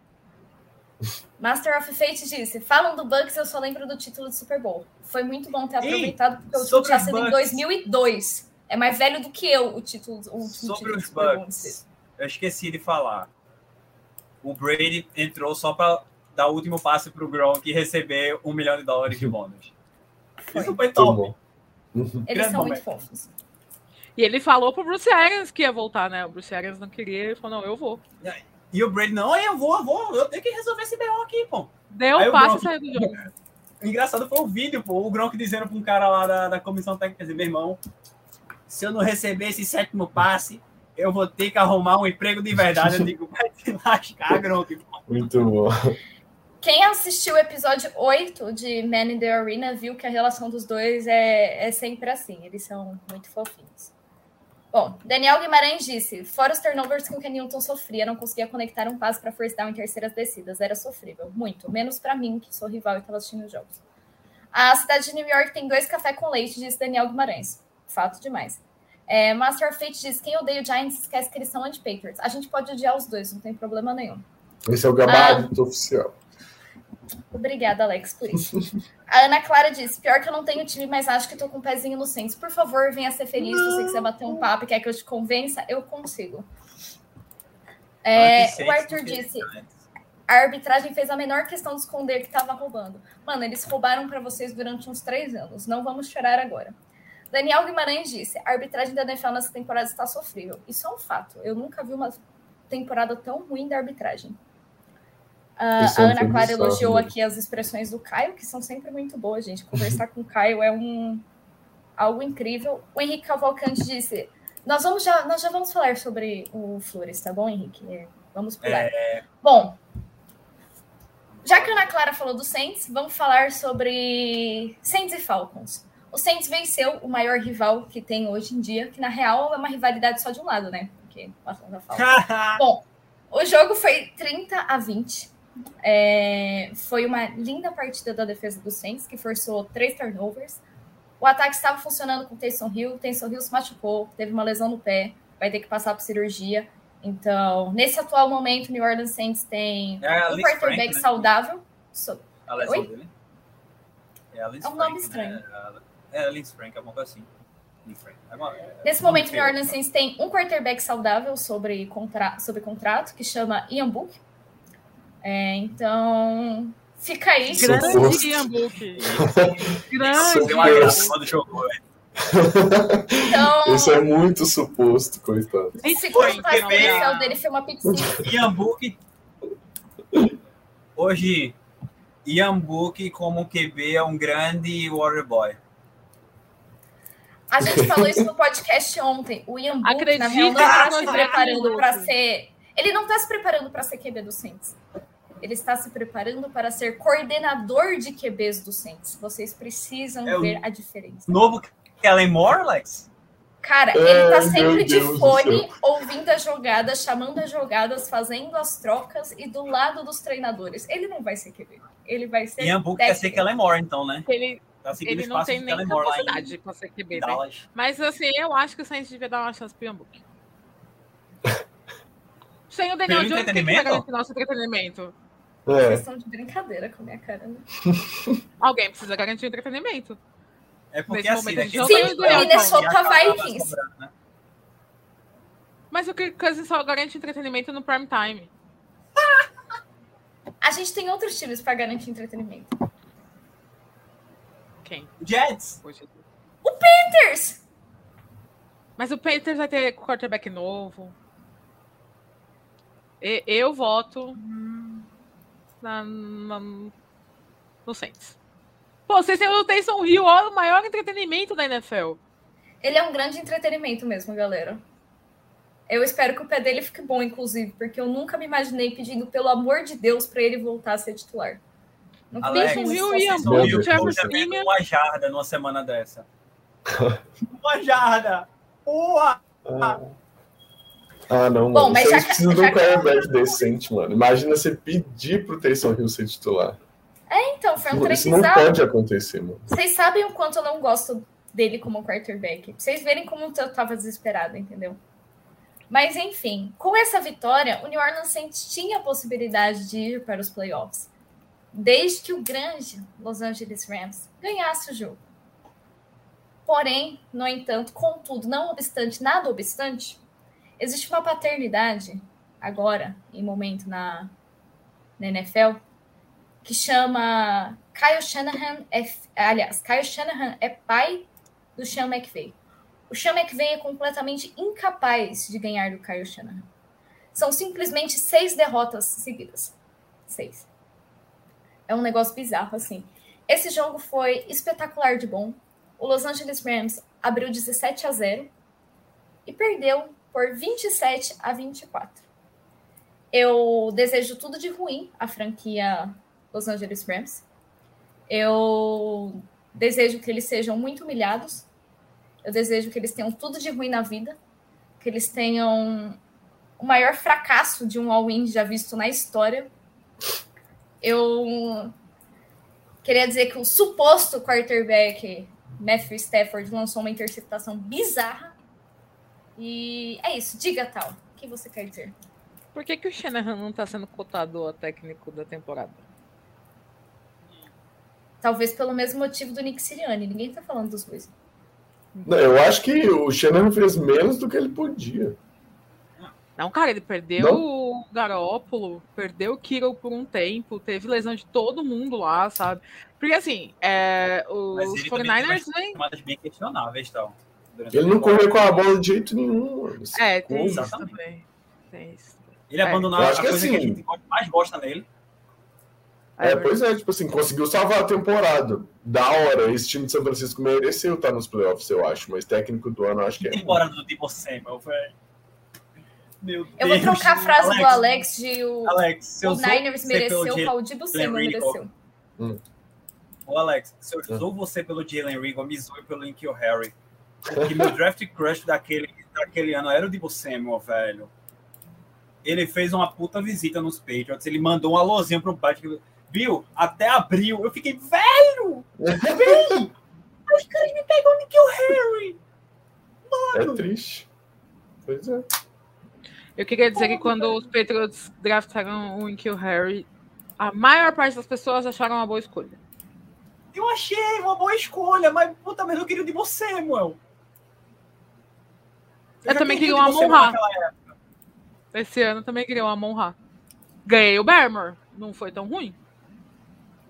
Master of Fate disse: Falam do Bucks, eu só lembro do título de Super Bowl. Foi muito bom ter aproveitado, porque o título tinha sido em 2002. É mais velho do que eu o título. O sobre título os Bucks, eu esqueci de falar. O Brady entrou só para dar o último passe para o Gronk e receber um milhão de dólares de bônus. Isso foi top. Eles são muito fofos. E ele falou pro Bruce Arians que ia voltar, né? O Bruce Arians não queria, ele falou, não, eu vou. E o Brady, não, eu vou, eu vou, eu tenho que resolver esse BO aqui, pô. Deu um passe e saiu do jogo. O engraçado foi o vídeo, pô, o Gronk dizendo pra um cara lá da, da comissão técnica, dizer, meu irmão, se eu não receber esse sétimo passe, eu vou ter que arrumar um emprego de verdade. Eu digo, vai te lascar, Gronk. Muito bom. Quem assistiu o episódio 8 de Man in the Arena viu que a relação dos dois é, é sempre assim. Eles são muito fofinhos. Bom, Daniel Guimarães disse: fora os turnovers que o Kenilton sofria, não conseguia conectar um passe para first down em terceiras descidas. Era sofrível, muito. Menos para mim, que sou rival e estava assistindo os jogos. A cidade de New York tem dois café com leite, disse Daniel Guimarães. Fato demais. É, Master Fate diz: quem odeia o Giants esquece que eles são anti-Patriots. A gente pode odiar os dois, não tem problema nenhum. Esse é o gabarito ah, oficial. Obrigada, Alex, por isso. A Ana Clara disse: pior que eu não tenho time, mas acho que tô com um pezinho no senso. Por favor, venha ser feliz. Se você quiser bater um papo e quer que eu te convença, eu consigo. É, o Arthur disse: a arbitragem fez a menor questão de esconder que estava roubando. Mano, eles roubaram para vocês durante uns três anos. Não vamos chorar agora. Daniel Guimarães disse: a arbitragem da NFL nessa temporada está sofrível. Isso é um fato. Eu nunca vi uma temporada tão ruim da arbitragem. Uh, a Ana Clara elogiou aqui as expressões do Caio, que são sempre muito boas, gente. Conversar com o Caio é um algo incrível. O Henrique Cavalcante disse: Nós vamos já, nós já vamos falar sobre o Flores, tá bom, Henrique? É, vamos pular. É... Bom, já que a Ana Clara falou do Saints, vamos falar sobre Saints e Falcons. O Saints venceu o maior rival que tem hoje em dia, que na real é uma rivalidade só de um lado, né? Porque Bom, o jogo foi 30 a 20 é, foi uma linda partida da defesa do Saints, que forçou três turnovers. O ataque estava funcionando com o Taysom Hill. O Taysom Hill se machucou, teve uma lesão no pé, vai ter que passar por cirurgia. Então, nesse atual momento, o New Orleans Saints tem É um quarterback Frank, né? saudável. So- A lesão Oi? dele. É É um Frank, nome estranho. Né? É a Liz Frank, alguma coisa assim. É uma- é Nesse uma momento, o New. Orleans Saints tem um quarterback saudável sobre, contra... sobre contrato, que chama Ian Book. É, então, fica aí. Grande Ian Book. Grande. Jogou. Então, Isso é muito suposto, coitado. Esse inicial não. dele foi uma pizza. Ian Book. Hoje, Ian Book como QB é um grande water boy. A gente falou isso no podcast ontem. O Ian Book, Acredita na real, não está se preparando para ser. Ele não está se preparando para ser QB do Saints. Ele está se preparando para ser coordenador de QBs do Saints. Vocês precisam É ver a diferença. Novo Kellen Moore, Alex? Cara, Ai, ele tá meu sempre de Deus fone, ouvindo as jogadas, chamando as jogadas, fazendo as trocas e do lado dos treinadores. Ele não vai ser QB. Ele vai ser. Ian Book quer ser. Kellen Moore, então, né? Ele, Tá ele não tem nem capacidade pra ser QB, né? Mas assim, eu acho que o Saints devia dar uma chance pro Ian Book. Sem o Daniel Jones, quem que vai entretenimento? garantir nosso entretenimento? Vocês É, estão de brincadeira com a minha cara, né? Alguém precisa garantir o entretenimento. É porque Nesse assim, momento né? a gente não Sim, tem o Daniel Minnesota Vikings. né? Mas o Kirk Cousins só garante entretenimento no prime time. A gente tem outros times para garantir entretenimento. Quem? Jets. Poxa. Panthers! Mas o Panthers vai ter quarterback novo. E- eu voto na, na- no Saints. Pô, vocês têm o Taysom Hill, ó, o maior entretenimento da NFL. Ele é um grande entretenimento mesmo, galera. Eu espero que o pé dele fique bom, inclusive, porque eu nunca me imaginei pedindo, pelo amor de Deus, para ele voltar a ser titular. Nunca me Alex, Hill isso e Trevor Simeon. uma jarda numa semana dessa. uma jarda! Porra! Ah, Ah, não, Bom, mano. mas Vocês já precisam de um quarterback decente, mano. Imagina você pedir pro Taysom Hill ser titular. Então, foi um trem Isso não pode acontecer, mano. Vocês sabem o quanto eu não gosto dele como quarterback. Pra vocês verem como eu tava desesperada, entendeu? Mas enfim, com essa vitória, o New Orleans Saints tinha a possibilidade de ir para os playoffs. Desde que o grande Los Angeles Rams ganhasse o jogo. Porém, no entanto, contudo, não obstante, nada obstante, existe uma paternidade agora, em momento na, na NFL, que chama Kyle Shanahan é, aliás, Kyle Shanahan é pai do Sean McVay. O Sean McVay é completamente incapaz de ganhar do Kyle Shanahan. São simplesmente seis derrotas seguidas. Seis. É um negócio bizarro, assim. Esse jogo foi espetacular de bom. O Los Angeles Rams abriu 17 a 0 e perdeu por 27 a 24. Eu desejo tudo de ruim à franquia Los Angeles Rams. Eu desejo que eles sejam muito humilhados. Eu desejo que eles tenham tudo de ruim na vida. Que eles tenham o maior fracasso de um all-in já visto na história. Eu queria dizer que o suposto quarterback Matthew Stafford lançou uma interceptação bizarra. E é isso. Diga tal. O que você quer dizer? Por que, que o Shanahan não tá sendo cotado a técnico da temporada? Talvez pelo mesmo motivo do Nick Sirianni. Ninguém tá falando dos dois. Não, eu acho que o Shannon fez menos do que ele podia. Não, cara, ele perdeu Não? o Garópolo, perdeu o Kiro por um tempo, teve lesão de todo mundo lá, sabe? Porque assim, é, Mas os ele também tem 49ers umas vem. chamadas bem questionáveis, tal. Durante Ele não correu com a bola de jeito nenhum. mano. É, tem isso Exatamente. também. Tem isso. Ele É, abandonou a coisa que a assim- gente mais gosta nele. É, pois é, tipo assim, conseguiu salvar a temporada. Da hora, esse time de São Francisco mereceu estar nos playoffs, eu acho, mas técnico do ano eu acho que é. Temporada do Debo Samuel, velho. Meu Eu vou trocar a frase do Alex de o, Alex, o Niners mereceu, o Caldibo Samuel mereceu. Ô, Alex, se eu sou você pelo Jalen Riggle, me zoe pelo Inkyo Harry. Porque meu draft crush daquele, daquele ano era o Debo Samuel, velho. Ele fez uma puta visita nos Patriots. Ele mandou um alôzinho pro Patrick. Viu? Até abril. Eu fiquei, velho! Vem! Os caras me pegam o Nikhil Harry! É triste. Pois é. Eu queria dizer que quando os Patriots draftaram o Inkle Harry, a maior parte das pessoas acharam uma boa escolha. Eu achei uma boa escolha, mas puta, mas eu queria de você, Samuel. Eu, eu também queria o Amon Ra. Esse ano também queria o Amon Ra. Ganhei o Bermore. Não foi tão ruim.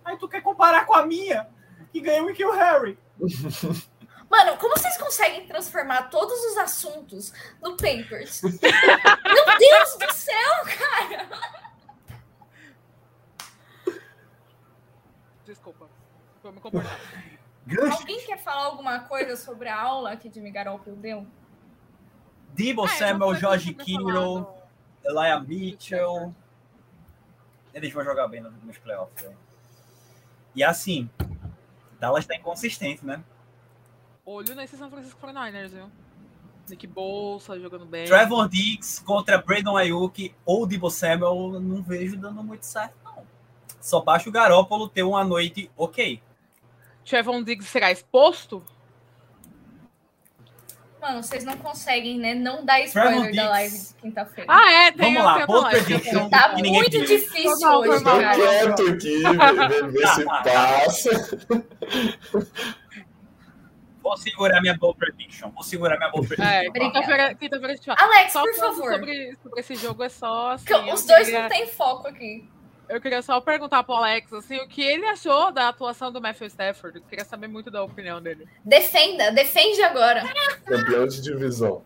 Aí tu quer comparar com a minha? Que ganhei o Kill Harry. Mano, como vocês conseguem transformar todos os assuntos no Papers? Meu Deus do céu, cara! Desculpa. Vou me comportar. Alguém quer falar alguma coisa sobre a aula que Jimmy Garoppolo deu? Debo ah, Samuel, George Kittle, Elijah Mitchell. Eles vão jogar bem nos playoffs. Né? E assim, Dallas tá inconsistente, né? Olho nesse São Francisco 49ers, viu? Nick Bolsa jogando bem. Trevor Diggs contra Brandon Ayuk ou Debo Samuel, não vejo dando muito certo, não. Só basta o Garópolo ter uma noite ok. Trevor Diggs será exposto? Mano, vocês não conseguem, né? Não dar spoiler da live de quinta-feira. Ah, é? Tem Vamos lá, boa prediction. Tá muito viu. difícil não, hoje, Estou quieto aqui, ver se passa. Vou segurar minha boa prediction. Vou segurar minha boa prediction. É, quinta-feira quinta Alex, só por favor. Sobre, sobre esse jogo é só assim, Os dois queria... não têm foco aqui. Eu queria só perguntar pro Alex assim, o que ele achou da atuação do Matthew Stafford. Eu queria saber muito da opinião dele. Defenda, defende agora. Campeão de divisão.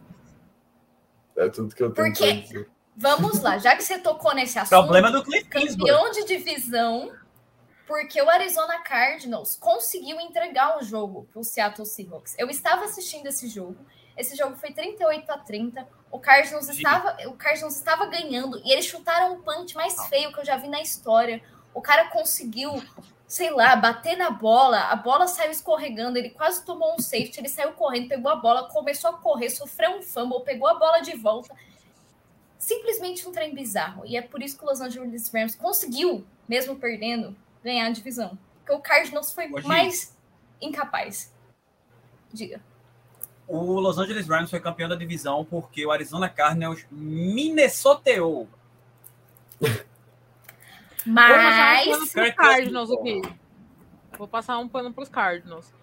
É tudo que eu tenho Porque, dizer. Vamos lá, já que você tocou nesse assunto. Problema do Cliff Campeão de divisão, porque o Arizona Cardinals conseguiu entregar o jogo pro Seattle Seahawks. Eu estava assistindo esse jogo. Esse jogo foi 38 a 30 o Cardinals estava, o Cardinals estava ganhando e eles chutaram o punch mais feio que eu já vi na história. O cara conseguiu, sei lá, bater na bola, a bola saiu escorregando, ele quase tomou um safety, ele saiu correndo, pegou a bola, começou a correr, sofreu um fumble, pegou a bola de volta. Simplesmente um trem bizarro. E é por isso que o Los Angeles Rams conseguiu, mesmo perdendo, ganhar a divisão. Porque o Cardinals foi mais incapaz. Diga o Los Angeles Rams foi campeão da divisão porque o Arizona Cardinals minnesoteou. Mas... Vou Cardinals aqui. Vou passar um pano para os Cardinals.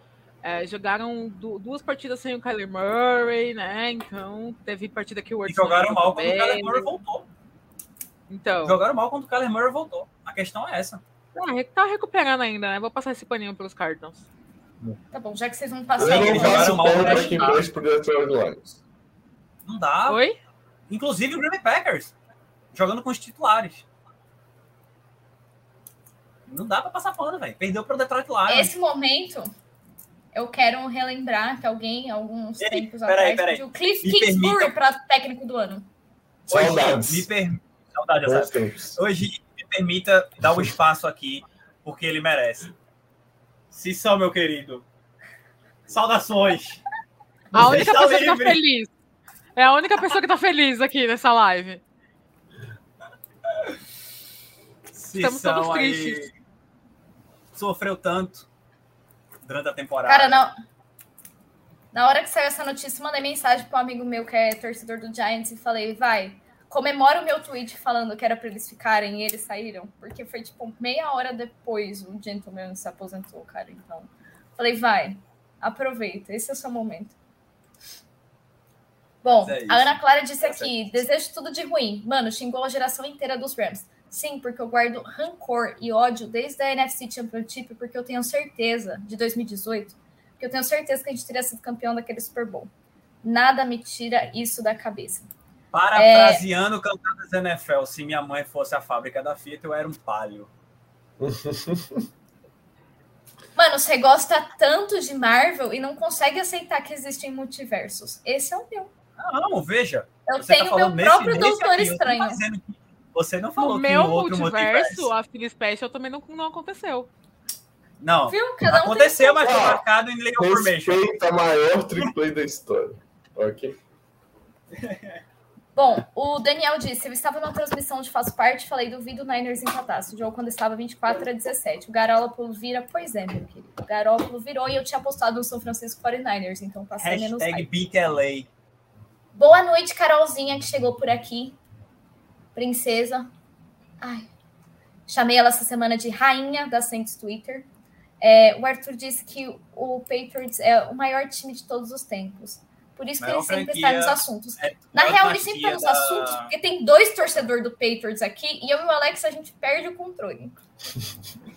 É, jogaram duas partidas sem o Kyler Murray, né? Então, teve partida que o Worth jogaram mal quando o Kyler Murray voltou. Então. Jogaram mal quando o Kyler Murray voltou. A questão é essa. Ah, tá recuperando ainda, né? Vou passar esse paninho pelos Cardinals. Tá bom, já que vocês vão passar. Eu não faço aqui embaixo pro Detroit Lions. Não dá. Oi? Inclusive o Green Bay Packers. Jogando com os titulares. Não dá pra passar pano, velho. Perdeu pro Detroit Lions. Esse momento, eu quero relembrar que alguém, alguns Ei, tempos peraí, atrás, pediu Cliff Kingsbury permita... para técnico do ano. Saudades. Hoje, me per... Saudades, Hoje, me permita dar o um espaço aqui, porque ele merece. Cissão, meu querido. Saudações. A Você única pessoa livre. que tá feliz. É a única pessoa que tá feliz aqui nessa live. Estamos todos tristes. Sofreu tanto durante a temporada. Cara, não. Na hora que saiu essa notícia, mandei mensagem para um amigo meu que é torcedor do Giants e falei, vai, comemora o meu tweet falando que era para eles ficarem e eles saíram, porque foi tipo meia hora depois o gentleman se aposentou, cara. Então, falei, vai, aproveita, esse é o seu momento. Bom, é a Ana Clara disse é aqui: desejo tudo de ruim. Mano, xingou a geração inteira dos Rams. Sim, porque eu guardo rancor e ódio desde a NFC Championship, porque eu tenho certeza, de 2018, que eu tenho certeza que a gente teria sido campeão daquele Super Bowl. Nada me tira isso da cabeça. Parafraseando é... cantadas NFL, se minha mãe fosse a fábrica da fita, eu era um palio. Mano, você gosta tanto de Marvel e não consegue aceitar que existem multiversos. Esse é o meu. Não, veja. Eu tá tenho tá meu nesse, próprio nesse Doutor aqui, Estranho. Você não falou no que meu outro multiverso, multiverso, a Philly Special também não, não aconteceu. Não, Viu? Cada aconteceu, mas foi marcado em Legal Formation. Respeita a maior triplay da história. Ok? Bom, o Daniel disse: Eu estava numa transmissão de Faço Parte falei: duvido o Niners empatasse. O jogo quando estava 24 a 17. O Garópolo vira, pois é, meu querido. O Garópolo virou e eu tinha apostado no São Francisco 49ers, então passei Hashtag menos. Hashtag BeatLA. Boa noite, Carolzinha, que chegou por aqui. princesa. Ai. Chamei ela essa semana de rainha da Saints Twitter. É, o Arthur disse que o Patriots é o maior time de todos os tempos. Por isso que ele sempre está nos assuntos. É, Na real, ele sempre está nos da... assuntos, porque tem dois torcedores do Patriots aqui, e eu e o Alex, a gente perde o controle.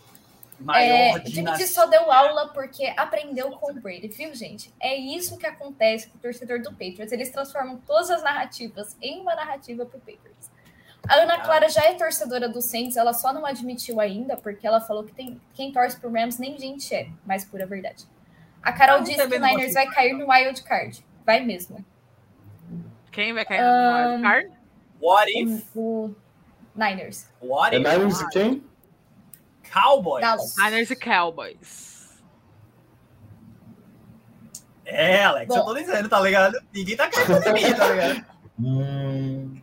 É, Jimmy só deu aula porque aprendeu com o Brady, viu, gente? É isso que acontece com o torcedor do Patriots. Eles transformam todas as narrativas em uma narrativa pro Patriots. A Ana ah. Clara já é torcedora do Saints, ela só não admitiu ainda, porque ela falou que tem, quem torce pro Rams nem gente é, mais pura verdade. A Carol disse que o Niners vai cair no wild card. Vai mesmo. Quem vai cair no um, wild card? What if? O, Niners. What if? É Niners e quem? Cowboys. Dallas. Niners e Cowboys. É, Alex, Bom. eu tô dizendo, tá ligado? Ninguém tá acreditando em mim, tá ligado? Hum.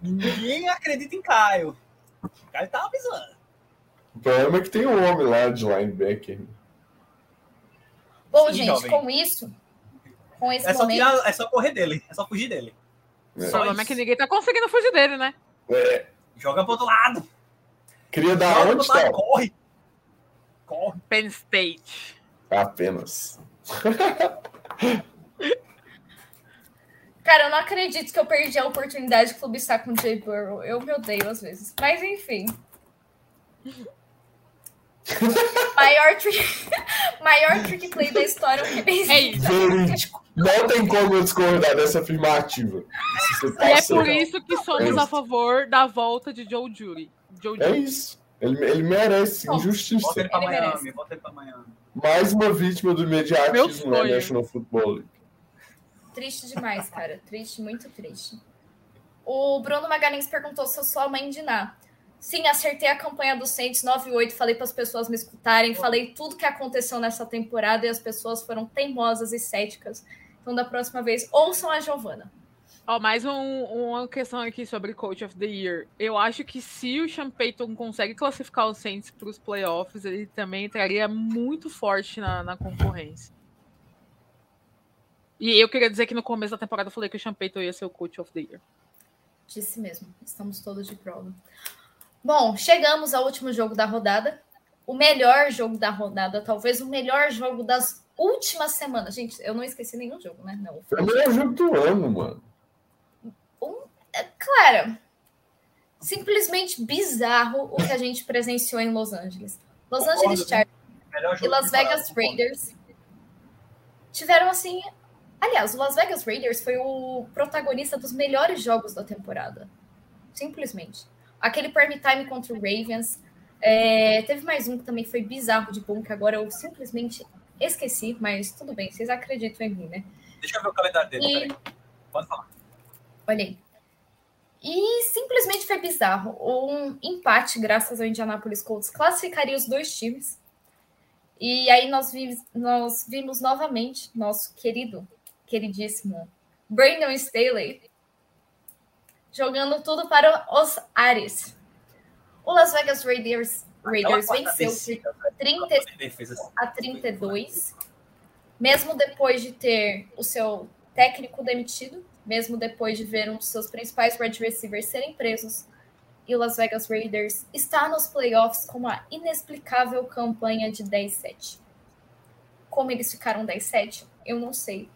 Ninguém acredita em Caio. O Caio tá avisando. O problema é que tem um homem lá de linebacker. Bom, Sim, gente, jovem. com isso, com esse é só, momento... tirar, é só correr dele, é só fugir dele. É. O problema é que ninguém tá conseguindo fugir dele, né? É. Joga pro outro lado. Queria dar Joga onde, tá? Corre. Corre. Penn State. Apenas. Cara, eu não acredito que eu perdi a oportunidade de clubistar com o Jay Burrow. Eu me odeio às vezes. Mas enfim. maior, trick, maior trick play da história. É isso. Não tem como eu discordar dessa afirmativa. e é por isso que somos é a favor da volta de Joe Jury. Joe é isso. Ele, ele merece Bom, injustiça. Bota ele pra Miami, bota ele pra Miami. Mais uma vítima do imediatismo na National Football League. Triste demais, cara. Triste, muito triste. O Bruno Magalhães perguntou se eu sou a mãe de Ná. Sim, acertei a campanha do Saints 9-8, falei para as pessoas me escutarem, falei tudo que aconteceu nessa temporada e as pessoas foram teimosas e céticas. Então, da próxima vez, ouçam a Giovana. Ó, oh, mais um, uma questão aqui sobre Coach of the Year. Eu acho que se o Sean Payton consegue classificar o Saints para os playoffs, ele também entraria muito forte na, na, concorrência. E eu queria dizer que no começo da temporada eu falei que o Sean Payton ia ser o Coach of the Year. Disse mesmo. Estamos todos de prova. Bom, chegamos ao último jogo da rodada. O melhor jogo da rodada, talvez o melhor jogo das última semana. Gente, eu não esqueci nenhum jogo, né? Não. Foi o melhor jogo do ano, mano. Um, é, claro, simplesmente bizarro o que a gente presenciou em Los Angeles. Los Angeles Chargers e Las Vegas Raiders tiveram assim. Aliás, o Las Vegas Raiders foi o protagonista dos melhores jogos da temporada. Simplesmente. Aquele prime time contra o Ravens. É, teve mais um que também foi bizarro de bom, que agora eu simplesmente Esqueci, mas tudo bem, vocês acreditam em mim, né? Deixa eu ver o calendário dele. E... Pode falar. Olhei. E simplesmente foi bizarro. Um empate, graças ao Indianapolis Colts, classificaria os dois times. E aí nós, vi nós vimos novamente nosso querido, queridíssimo Brandon Staley jogando tudo para os Ares. O Las Vegas Raiders Raiders venceu por 30 a 32, mesmo depois de ter o seu técnico demitido, mesmo depois de ver um dos seus principais wide receivers serem presos, e o Las Vegas Raiders está nos playoffs com uma inexplicável campanha de 10-7. Como eles ficaram 10-7, eu não sei.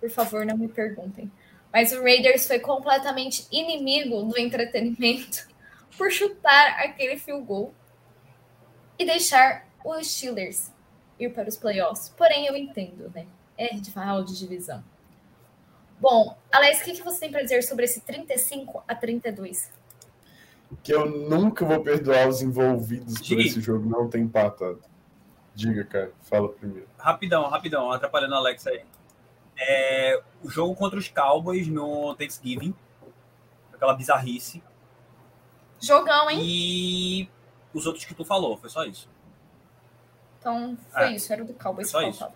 Por favor, não me perguntem. Mas o Raiders foi completamente inimigo do entretenimento por chutar aquele field goal e deixar os Steelers ir para os playoffs. Porém, eu entendo, né? É rival de divisão. Bom, Alex, o que, você tem para dizer sobre esse 35 a 32? Que eu nunca vou perdoar os envolvidos Diga. por esse jogo não ter empatado. Diga, cara, fala primeiro. Rapidão, rapidão, atrapalhando o Alex aí. É, o jogo contra os Cowboys no Thanksgiving, aquela bizarrice. Jogão, hein? E os outros que tu falou, foi só isso. Então, foi é. isso, era o do Cowboys só isso.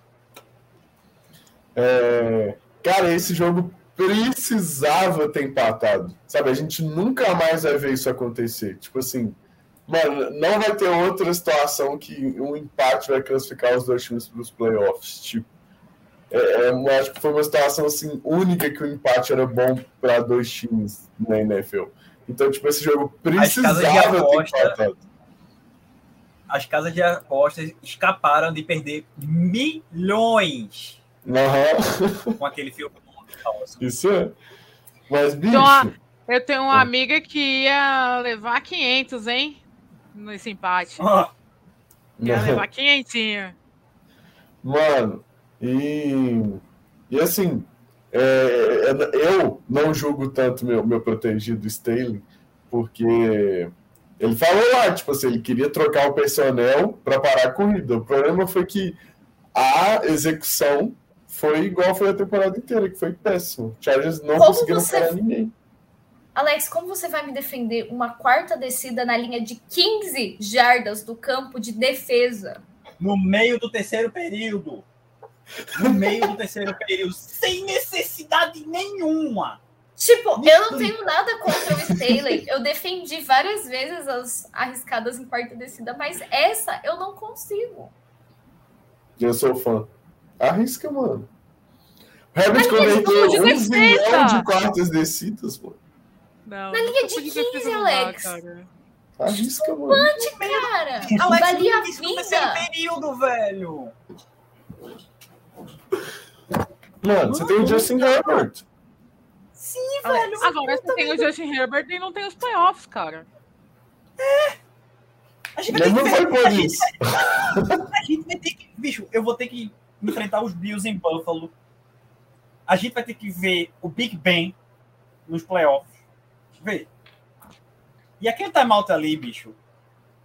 É... Cara, esse jogo precisava ter empatado. Sabe, a gente nunca mais vai ver isso acontecer. Tipo assim, mano, não vai ter outra situação que um empate vai classificar os dois times para os playoffs. Tipo, é, é, eu acho que foi uma situação assim única que o empate era bom para dois times na NFL. Então, tipo, esse jogo precisava ter empatado. As casas de apostas escaparam de perder milhões Aham, com aquele filme. falso. isso é. Mas, bicho, Então, Eu tenho uma É. amiga que ia levar 500, hein? Nesse empate. Ah, Ia levar 500. Mano, e, e assim, é, eu não julgo tanto meu, meu protegido Staley, porque ele falou lá, tipo assim, ele queria trocar o personnel para parar a corrida. O problema foi que a execução foi igual foi a temporada inteira, que foi péssimo. Chargers não Como conseguiram você- parar ninguém. Alex, como você vai me defender uma quarta descida na linha de 15 jardas do campo de defesa? no meio do terceiro período. No meio do terceiro período, sem necessidade nenhuma. Tipo, eu não tenho nada contra o Staley. Eu defendi várias vezes as arriscadas em quarta descida, mas essa eu não consigo. Eu sou fã. Arrisca, mano. Herbert cometeu de um defesa. de quartas descidas, mano. Não. Na linha de não podia 15, defesa não dá, Alex. Arrisca, mano. Cara, Alex, valia a vida. período, velho. Mano, você tem o Justin Herbert. Velho. Agora você tem o Justin Herbert e não tem os playoffs, cara. A gente vai Mas ter não que foi ver. por A gente, isso. a gente vai ter que. Bicho, eu vou ter que enfrentar os Bills em Buffalo. A gente vai ter que ver o Big Ben nos playoffs. Vê. E aquele timeout ali, bicho.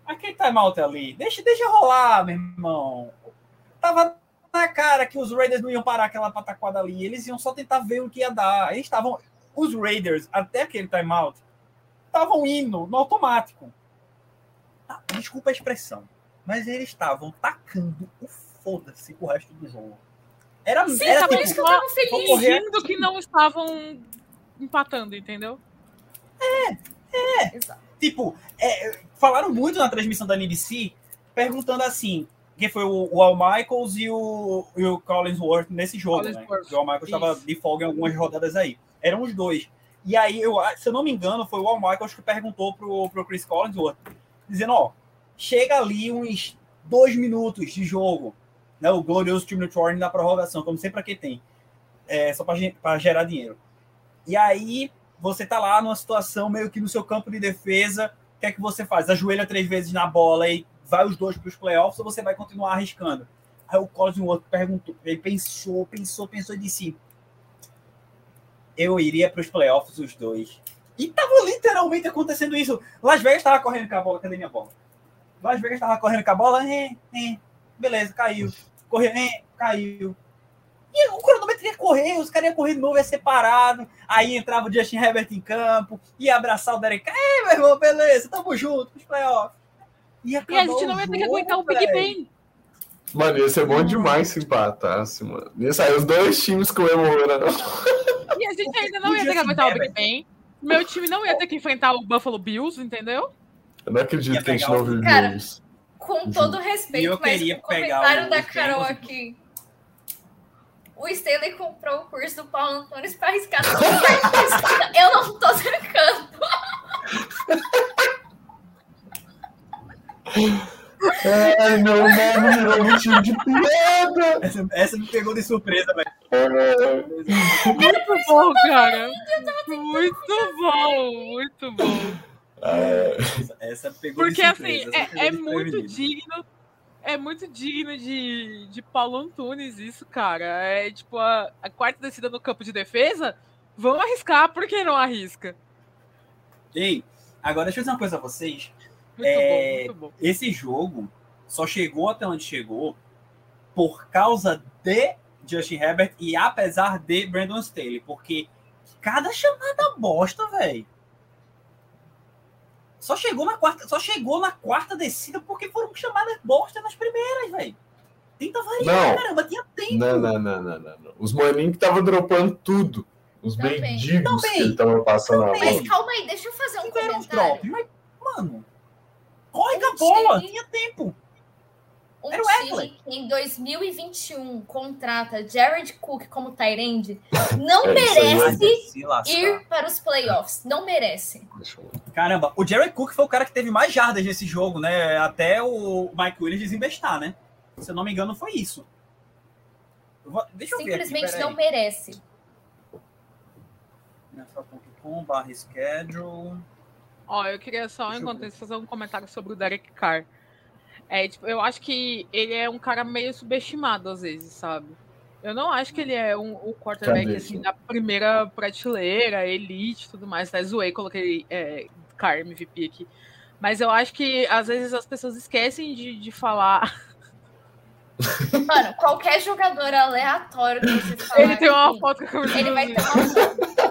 Aquele timeout ali. Deixa, deixa rolar, meu irmão. Tava na cara que os Raiders não iam parar aquela pataquada ali. Eles iam só tentar ver o que ia dar. Eles estavam. Os Raiders, até aquele timeout, estavam indo no automático. Ah, Desculpa a expressão. Mas eles estavam tacando o foda-se com o resto do jogo. Era, Sim, era tipo, isso que eu tava vou feliz. correr Fingindo que não estavam empatando, entendeu? Exato. Tipo, é, falaram muito na transmissão da NBC, perguntando assim, quem foi o, o Al Michaels e o, e o Collinsworth nesse jogo, né? Collinsworth, O Al Michaels estava de folga em algumas rodadas aí. Eram os dois. E aí, eu, se eu não me engano, foi o Al Michaels que perguntou pro, pro Chris Collinsworth, dizendo, ó, chega ali uns dois minutos de jogo, né? O glorioso time do Warning da prorrogação, como sempre aqui tem. É, só para gerar dinheiro. E aí, você tá lá numa situação meio que no seu campo de defesa, o que é que você faz? Ajoelha três vezes na bola e vai os dois para os playoffs ou você vai continuar arriscando? Aí o Collinsworth perguntou, ele pensou, pensou, pensou e disse: Eu iria para os playoffs os dois. E tava literalmente acontecendo isso. Las Vegas estava correndo com a bola, cadê minha bola? Las Vegas estava correndo com a bola, é, é, beleza, caiu. Correu, é, caiu. E o cronômetro ia correr, os caras iam correr de novo, ia separado. Aí entrava o Justin Herbert em campo, ia abraçar o Derek. Ei, meu irmão, beleza, tamo junto, nos playoffs. E a gente não ia ter que aguentar o Big Ben. Mano, ia ser bom demais se empatasse, mano. Ia sair os dois times comemorando. E a gente ainda não ia ter que aguentar o. Big Ben. Meu time não ia ter que enfrentar o Buffalo Bills, entendeu? Eu não acredito que a gente não viveu Cara, isso. Com todo respeito, E eu mas o comentário o- da Carol Bengals. aqui. O Stanley comprou o curso do Paulo Antunes para arriscar. Eu não tô cercando. Ai, meu nome virou motivo de piada. Essa, essa me pegou de surpresa, velho. Muito bom, cara. Muito bom, muito bom. Essa, essa pegou Porque de assim, surpresa. essa pegou é, é muito digno. É muito digno de, de Paulo Antunes isso, cara. É tipo a, a quarta descida no campo de defesa. Vamos arriscar, por que não arrisca? Ei, agora deixa eu dizer uma coisa a vocês. Muito É, bom, muito bom. Esse jogo só chegou até onde chegou por causa de Justin Herbert e apesar de Brandon Staley, porque cada chamada bosta, velho. Só chegou na quarta, só chegou na quarta descida porque foram chamadas bosta nas primeiras, velho. Tenta variar, Não. caramba, tinha tempo. Não, não, não, não, não, não. Os maninhos que estavam dropando tudo. Os mendigos que ele tava passando a Também. mão. Mas calma aí, deixa eu fazer um Tiveram comentário. drops, mas, mano, corre com a bola, tinha tempo. um Era time que em 2021 contrata Jared Cook como Tyrande não é, merece ir para os playoffs. Não merece. Caramba, o Jared Cook foi o cara que teve mais jardas nesse jogo, né? Até o Mike Williams desembestar, né? Se eu não me engano, foi isso. Vou... Deixa eu Simplesmente ver aqui, não merece. NFL.com barra schedule. Ó, eu queria só, enquanto isso, fazer um comentário sobre o Derek Carr. É, tipo, eu acho que ele é um cara meio subestimado às vezes, sabe? Eu não acho que ele é um, o quarterback assim, da primeira prateleira, elite e tudo mais. Né? Zoei, coloquei é, Car MVP aqui. Mas eu acho que às vezes as pessoas esquecem de, de falar. Mano, qualquer jogador aleatório que você falar. Ele tem uma foto com Ele vai ter uma foto.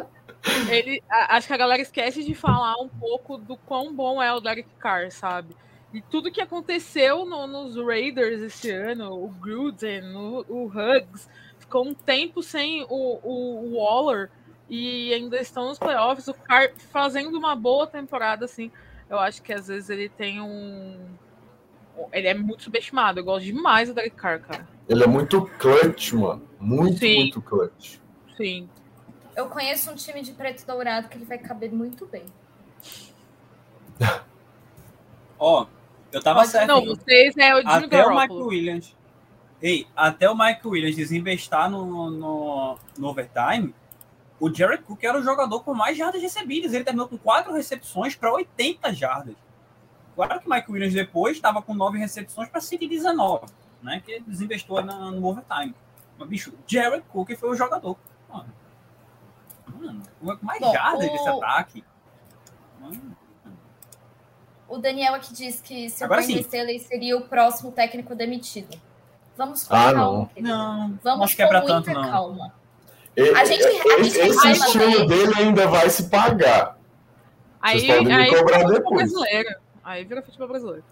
Ele, acho que a galera esquece de falar um pouco do quão bom é o Derek Carr, sabe? E tudo que aconteceu no, nos Raiders esse ano, o Gruden, o, o Huggs, ficou um tempo sem o, o, o, Waller e ainda estão nos playoffs. O Carr fazendo uma boa temporada, assim. Eu acho que às vezes ele tem um. Ele é muito subestimado. Eu gosto demais do Derek Carr, cara. Ele é muito clutch, mano. Muito, Sim. muito clutch. Sim. Eu conheço um time de preto dourado que ele vai caber muito bem. Ó, oh, eu tava Mas, certo. Não, vocês é o Jimmy Até Garoppolo. o Mike Williams. Ei, até o Mike Williams desinvestar no, no, no overtime, o Jared Cook era o jogador com mais jardas recebidas. Ele terminou com quatro recepções para 80 jardas. Claro que o Mike Williams depois estava com nove recepções para 119, né? Que desinvestou na, no overtime. Mas, bicho, Jared Cook foi o jogador. Mano, mano mais Bom, jardas o... desse ataque. Mano. O Daniel aqui diz que se o Brandon Staley seria o próximo técnico demitido. Vamos com ah, calma, não. Não, Vamos acho que é pra tanto, não. calma. E, a gente, a gente esse estilo dele ainda vai se pagar. Aí, Vocês podem aí, me cobrar depois. Brasileiro. Aí vira futebol brasileiro.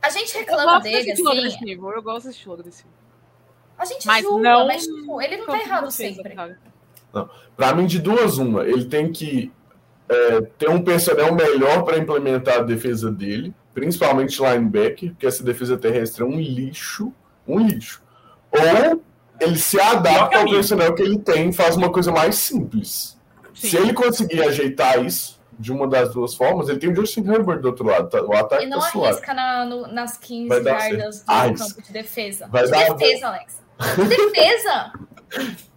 A gente reclama dele, assim. Agressivo. Eu gosto desse estilo agressivo. A gente mas julga, não, mas tipo, ele não tá errado sempre. Não. Pra mim, de duas, uma. Ele tem que é, ter um personnel melhor para implementar a defesa dele, principalmente linebacker, porque essa defesa terrestre é um lixo, um lixo. Ou ele se adapta ao personnel que ele tem e faz uma coisa mais simples. Sim. Se ele conseguir ajeitar isso de uma das duas formas, ele tem o Justin Herbert do outro lado. Tá? O ataque e não tá arrisca na, no, nas 15 yardas do campo de defesa. Vai de defesa, Alex. De defesa!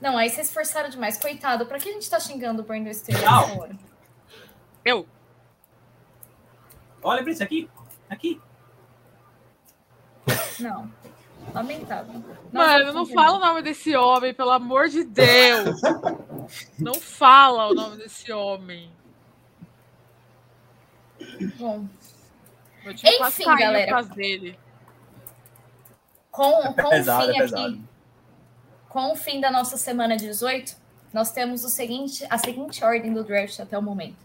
Não, aí vocês forçaram demais. Coitado, pra que a gente tá xingando o Brandon Staley agora? Eu. Olha pra isso aqui. Aqui. Não. Lamentável. Mano, não fala o nome desse homem, pelo amor de Deus. não fala o nome desse homem. Bom. Enfim, galera. Com, com pesado, o fim é aqui com o fim da nossa semana 18, nós temos o seguinte, a seguinte ordem do draft até o momento.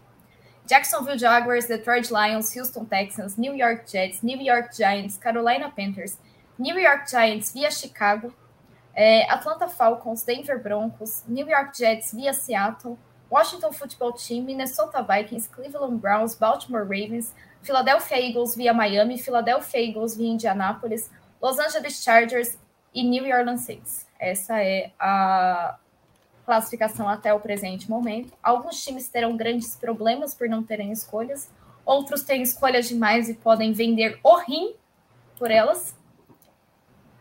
Jacksonville Jaguars, Detroit Lions, Houston Texans, New York Jets, New York Giants, Carolina Panthers, New York Giants via Chicago, é, Atlanta Falcons, Denver Broncos, New York Jets via Seattle, Washington Football Team, Minnesota Vikings, Cleveland Browns, Baltimore Ravens, Philadelphia Eagles via Miami, Philadelphia Eagles via Indianapolis, Los Angeles Chargers e New Orleans Saints. Essa é a classificação até o presente momento. Alguns times terão grandes problemas por não terem escolhas, outros têm escolhas demais e podem vender o rim por elas.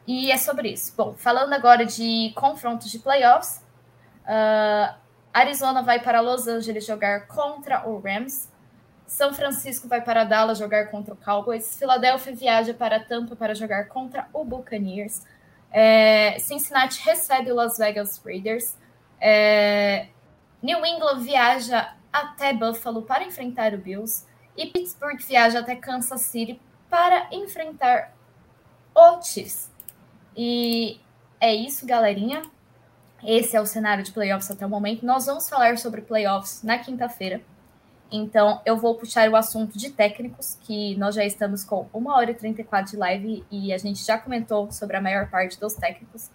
E é sobre isso. Bom, falando agora de confrontos de playoffs, uh, Arizona vai para Los Angeles jogar contra o Rams. São Francisco vai para Dallas jogar contra o Cowboys. Filadélfia viaja para Tampa para jogar contra o Buccaneers. É, Cincinnati recebe o Las Vegas Raiders. É, New England viaja até Buffalo para enfrentar o Bills. E Pittsburgh viaja até Kansas City para enfrentar o Chiefs. E é isso, galerinha. Esse é o cenário de playoffs até o momento. Nós vamos falar sobre playoffs na quinta-feira. Então, eu vou puxar o assunto de técnicos, que nós já estamos com 1 hora e 34 de live e a gente já comentou sobre a maior parte dos técnicos.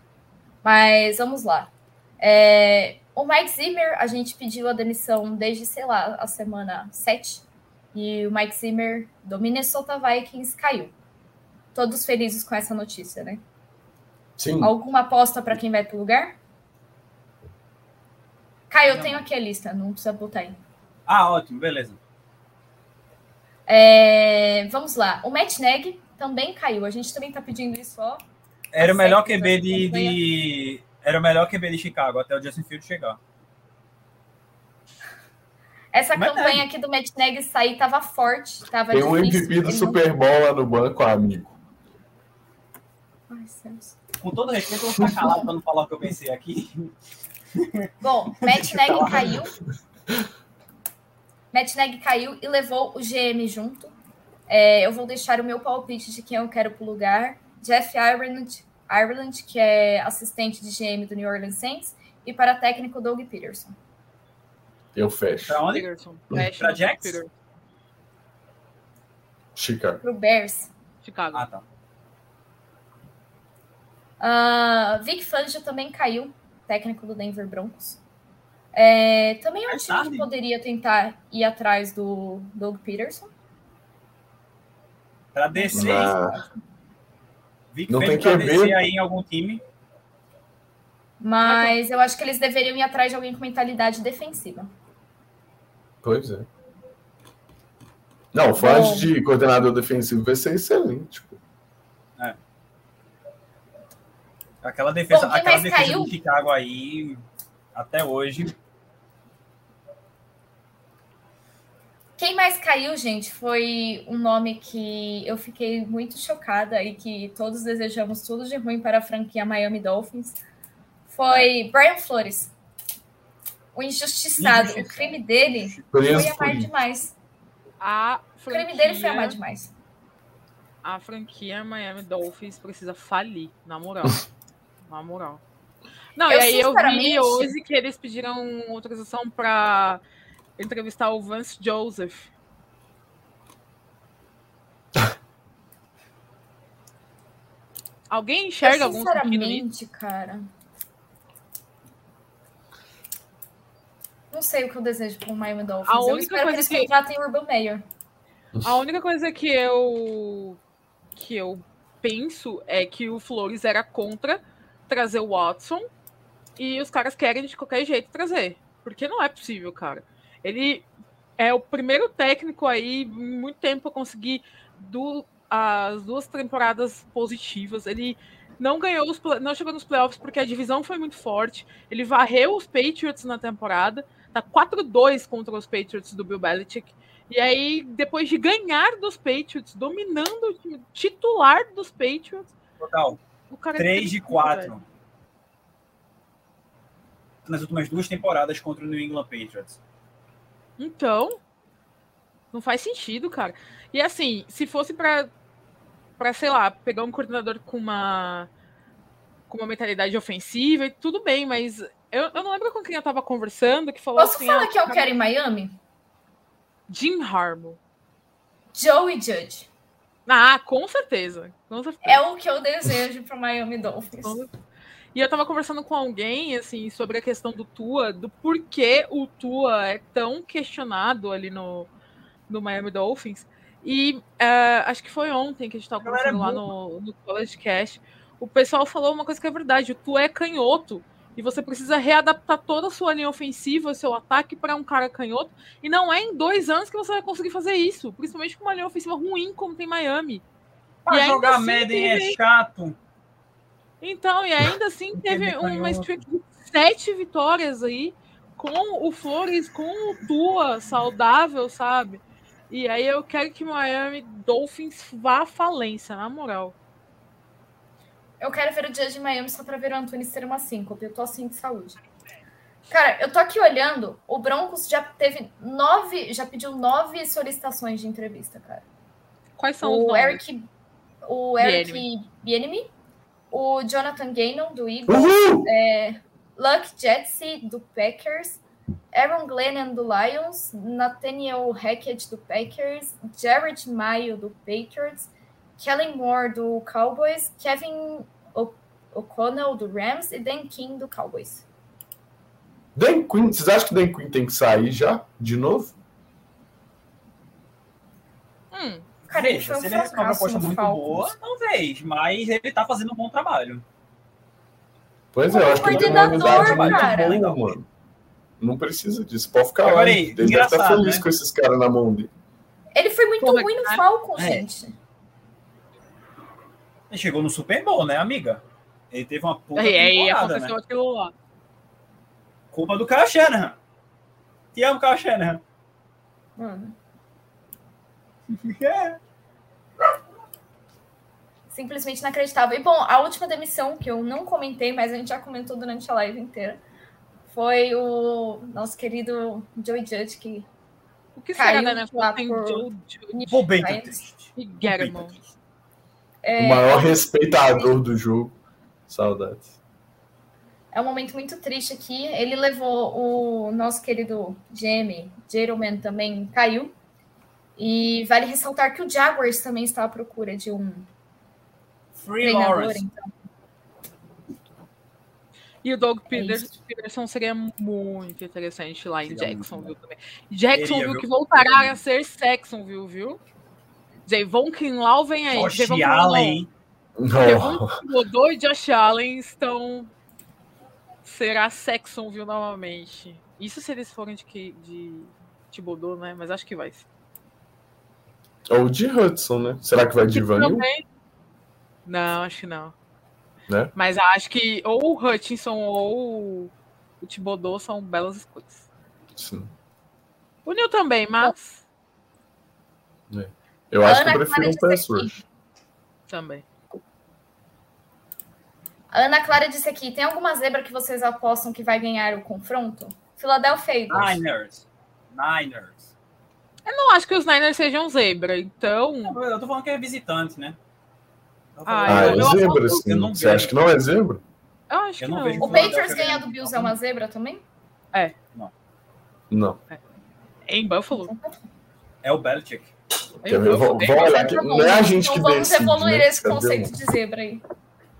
Mas vamos lá. É, o Mike Zimmer, a gente pediu a demissão desde, sei lá, a semana 7. E o Mike Zimmer do Minnesota Vikings caiu. Todos felizes com essa notícia, né? Sim. Alguma aposta para quem vai pro lugar? Caio, eu tenho aqui a lista, não precisa botar aí. Ah, ótimo, beleza. É, vamos lá. O Matt Neg também caiu. A gente também tá pedindo isso, ó. Era o melhor QB de, de- Era o melhor QB de Chicago, até o Justin Field chegar. Essa Mas campanha aqui do Matt Neg sair tava forte, tava Tem um difícil. MVP do Super Bowl lá no banco, amigo. Ai, Celso. Com todo respeito, eu vou ficar calado pra não falar o que eu pensei aqui. Bom, Matt Neg caiu. Matt Neg caiu e levou o GM junto. É, eu vou deixar o meu palpite de quem eu quero pro lugar. Jeff Ireland, Ireland, que é assistente de GM do New Orleans Saints, e para técnico Doug Peterson. Eu fecho. Pra onde? Jets? Peterson. Chicago. Pro Bears. Chicago. Ah, tá. Ah, Vic Fangio também caiu, técnico do Denver Broncos. É, também é um time tarde. que poderia tentar ir atrás do Doug Peterson. Pra descer, Ah, Vic Não tem QB. descer aí em algum time. Mas eu acho que eles deveriam ir atrás de alguém com mentalidade defensiva. pois é. Não, o flash Bom. de coordenador defensivo vai ser excelente. pô. Aquela defesa, Bom, aquela defesa caiu? do Chicago aí, até hoje. Quem mais caiu, gente, foi um nome que eu fiquei muito chocada e que todos desejamos tudo de ruim para a franquia Miami Dolphins. Foi Brian Flores. O injustiçado. O crime dele foi amar demais. A O crime dele foi amar franquia, demais. a franquia Miami Dolphins precisa falir, na moral. na moral. Não, Eu, e aí eu vi hoje que eles pediram autorização pra entrevistar o Vance Joseph. Alguém enxerga eu, algum sentido nisso? cara. Não sei o que eu desejo para o Miami Dolphins. A eu única espero que coisa eles que- o Urban Meyer. A única coisa que eu que eu penso é que o Flores era contra trazer o Watson e os caras querem de qualquer jeito trazer. Porque não é possível, cara. Ele é o primeiro técnico aí muito tempo a conseguir du- as duas temporadas positivas. Ele não ganhou os não chegou nos playoffs porque a divisão foi muito forte. Ele varreu os Patriots na temporada. Tá 4-2 contra os Patriots do Bill Belichick. E aí, depois de ganhar dos Patriots, dominando o time titular dos Patriots, Total, o cara é 3 de triste, 4. velho. Nas últimas duas temporadas contra o New England Patriots. Então, não faz sentido, cara. E assim, se fosse pra, pra sei lá, pegar um coordenador com uma com uma mentalidade ofensiva, e tudo bem, mas eu, eu não lembro com quem eu tava conversando que falou Posso assim, falar ah, que eu quero em Miami? Jim Harbaugh. Joey Judge. Ah, com certeza. Com certeza. É o que eu desejo para Miami Dolphins. E eu tava conversando com alguém, assim, sobre a questão do Tua, do porquê o Tua é tão questionado ali no, no Miami Dolphins. E é, acho que foi ontem que a gente tava é conversando lá no, no College Cast. O pessoal falou uma coisa que é verdade: o Tua é canhoto. E você precisa readaptar toda a sua linha ofensiva, seu ataque para um cara canhoto. E não é em dois anos que você vai conseguir fazer isso. Principalmente com uma linha ofensiva ruim como tem Miami. Pra ainda jogar assim Madden é chato. Então, e ainda assim teve Teve uma streak de sete vitórias aí, com o Flores, com o Tua saudável, sabe? E aí eu quero que o Miami Dolphins vá à falência, na moral. Eu quero ver o Judge em Miami só para ver o Antunes ter uma síncope. Eu tô assim de saúde. Cara, eu tô aqui olhando. O Broncos já teve nove, já pediu nove solicitações de entrevista, cara. Quais são os O nomes? Eric, o Eric Bienemy, o Jonathan Gaynon do Eagles, Uhul! Luck Jetsy do Packers, Aaron Glennon do Lions, Nathaniel Hackett do Packers, Jared Mayo do Patriots, Kellen Moore do Cowboys, Kevin O- O'Connell do Rams e Dan King do Cowboys. Dan Quinn, vocês acham que Dan Quinn tem que sair já? De novo? Hum, Cara, ele Veja, foi um se ele uma proposta muito Falcons. boa, talvez, mas ele tá fazendo um bom trabalho. Pois é, eu acho que ele tem uma unidade muito boa, mano. Não precisa disso. Pode ficar Agora lá. aí, Ele deve estar feliz né? com esses caras na mão dele. Ele foi muito Porra, ruim no. Falcons, É. gente. Ele chegou no Super Bowl, né, amiga? Ele teve uma puta aí, aí temporada, aconteceu né? aquilo lá. Culpa do Kyle Shanahan. Te amo, Kyle Shanahan. Mano. simplesmente inacreditável. E, bom, a última demissão que eu não comentei, mas a gente já comentou durante a live inteira, foi o nosso querido Joey Judge, que O que Caiu será da NFL lá tem por- Joe e triste. é, O maior respeitador do jogo. Saudades. é um momento muito triste aqui. Ele levou o nosso querido GM, Gentleman, também caiu. E vale ressaltar que o Jaguars também está à procura de um Free treinador. Lawrence. Então, E o Doug É. Peterson seria muito interessante lá em Seria Jacksonville também. Jacksonville que viu? voltará a ser Saxonville, viu? Javon Kinlaw vem aí. Josh Javon Kinlaw, Allen. Javon Oh, Kinlaw e Josh Allen estão... Será Saxonville novamente. Isso se eles forem de, que- de Thibodeau, né? Mas acho que vai. ser. Ou de Hudson, né? Será que vai de Vanil? Também. Não, acho que não. Né? Mas acho que ou o Hutchinson ou o Thibodeau são belas escolhas. Sim. O Neil também, mas Eu acho que Ana eu prefiro um Clara pass disse aqui. rush. também. a Ana Clara disse aqui: tem alguma zebra que vocês apostam que vai ganhar o confronto? Philadelphia Eagles. Niners. Niners. Eu não acho que os Niners sejam zebra, então. Eu tô falando que é visitante, né? Ah, Ah, é zebra, eu sim. não Você vejo. acha que não é zebra? Eu acho Eu que não não. O Patriots ganhar do. Bills é uma zebra também? Não. Em Buffalo. É o Belichick. Em? Buffalo, Vamos em vamos olhar Tá aqui. bom. Não é a gente então que vamos decide, evoluir né? esse Cadê conceito o- de zebra aí.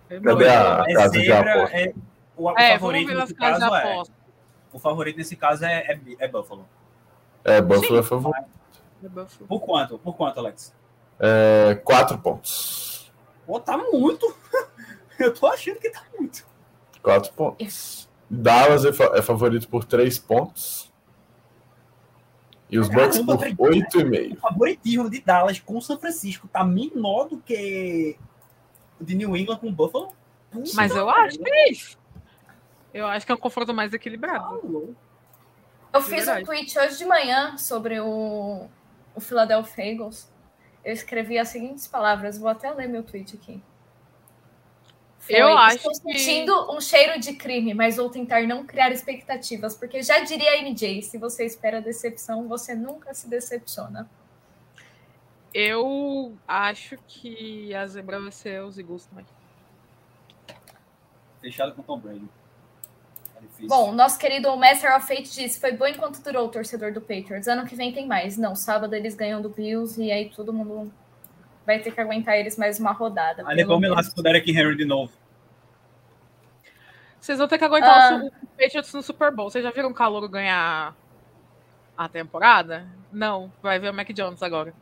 Cadê a É casa de zebra, aposta? é, o, o É, vamos favorito nesse casas de caso é. aposta. O favorito nesse caso é, é, é Buffalo. É, Buffalo é favorito. Buffalo. Por quanto? Por quanto, Alex? É, quatro pontos. Pô, tá muito. Eu tô achando que tá muito. Quatro pontos. Dallas é, fa- é favorito por três pontos. E os Bucks por velho. oito e O meio. favoritismo de Dallas com o São Francisco tá menor do que o de New England com o Buffalo. Puta Mas eu merda. acho que é isso. Eu acho que é um confronto mais equilibrado. Falou. Eu É fiz um tweet hoje de manhã sobre o, o Philadelphia Eagles. Eu escrevi as seguintes palavras, vou até ler meu tweet aqui. Eu acho Estou que- sentindo um cheiro de crime, mas vou tentar não criar expectativas, porque já diria a MJ, se você espera decepção, você nunca se decepciona. Eu acho que a zebra vai ser os Eagles também. Fechado com o Tom Brady. Difícil. Bom, nosso querido Master of Fate disse, foi bom enquanto durou o torcedor do Patriots. Ano que vem tem mais. Não, sábado eles ganham do Bills e aí todo mundo vai ter que aguentar eles mais uma rodada. Me menos. lasco com o Derek Henry de novo. Vocês vão ter que aguentar Ah. o Patriots no Super Bowl. Vocês já viram o Calouro ganhar a temporada? Não, vai ver o Mac Jones agora.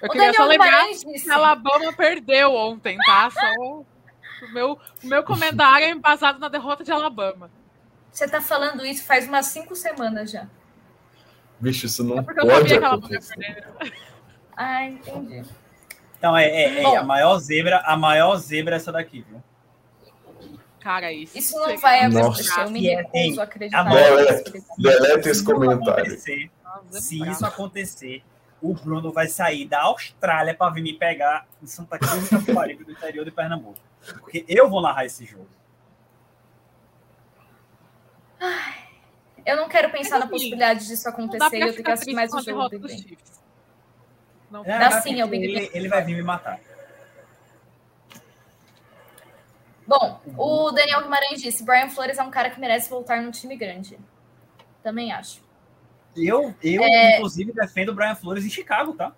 Eu O queria Daniel só lembrar que a Alabama perdeu ontem, tá? Só o meu, o meu comentário é embasado na derrota de Alabama. você tá falando isso faz umas cinco semanas já. Bicho, isso não É porque eu pode sabia que Alabama ia. Ah, entendi. Então, é, é- é a maior zebra, a maior zebra é essa daqui, viu? Cara, isso. Isso não vai acontecer. Eu me é, recuso a acreditar. Deleta, esse Se isso comentário. Se isso acontecer, o Bruno vai sair da Austrália para vir me pegar em Santa Cruz do Capibaribe, do interior de Pernambuco. Porque eu vou narrar esse jogo. Eu não quero pensar Mas, na assim, possibilidade disso acontecer e eu tenho que assistir mais o a jogo. Não, É, Dá mas sim, é o Big ele, ele vai vir me matar. Bom, o Daniel Guimarães disse: Brian Flores é um cara que merece voltar num time grande. Também acho. Eu, eu É. inclusive, defendo o Brian Flores em Chicago, tá?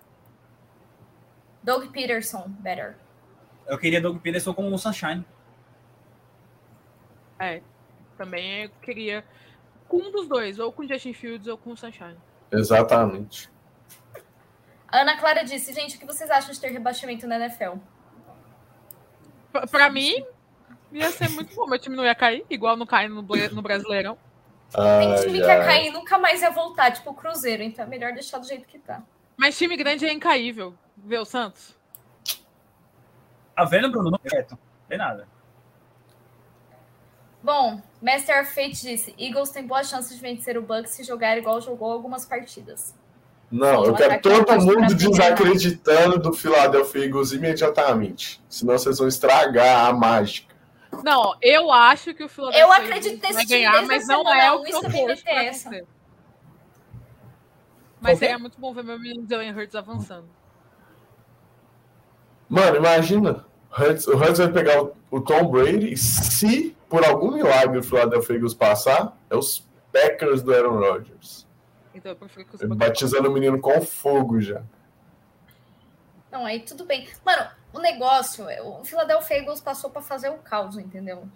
Doug Peterson, better. Eu queria Doug Peterson como um Sunshine. É, também eu queria com um dos dois, ou com o Justin Fields ou com o Sunshine. Exatamente. A Ana Clara disse, gente, o que vocês acham de ter rebaixamento na NFL? Pra, pra mim, ia ser muito bom. Meu time não ia cair, igual não cai no, no Brasileirão. Tem time que ia cair e nunca mais ia voltar, tipo o Cruzeiro, então é melhor deixar do jeito que tá. Mas time grande é incaível. Vê o Santos? Tá vendo, Bruno? Não quieto. Tem nada. Bom, Master Fate disse: Eagles tem boa chance de vencer o Bucks se jogar igual jogou algumas partidas. Não, Sim, eu quero todo mundo desacreditando do Philadelphia Eagles imediatamente. Senão vocês vão estragar a mágica. Não, eu acho que o Philadelphia eu acredito nesse vai ganhar, mas não é o que eu torço. Mas seria muito bom ver meu menino Jalen Hurts avançando. Mano, imagina. Hurts, o Hurts vai pegar o, o Tom Brady e se por algum milagre o Philadelphia Eagles passar, é os Packers do Aaron Rodgers. Então eu prefiro que os Batizando o menino com fogo já. Não, aí tudo bem. Mano, o negócio, o Philadelphia Eagles passou para fazer o caos, entendeu?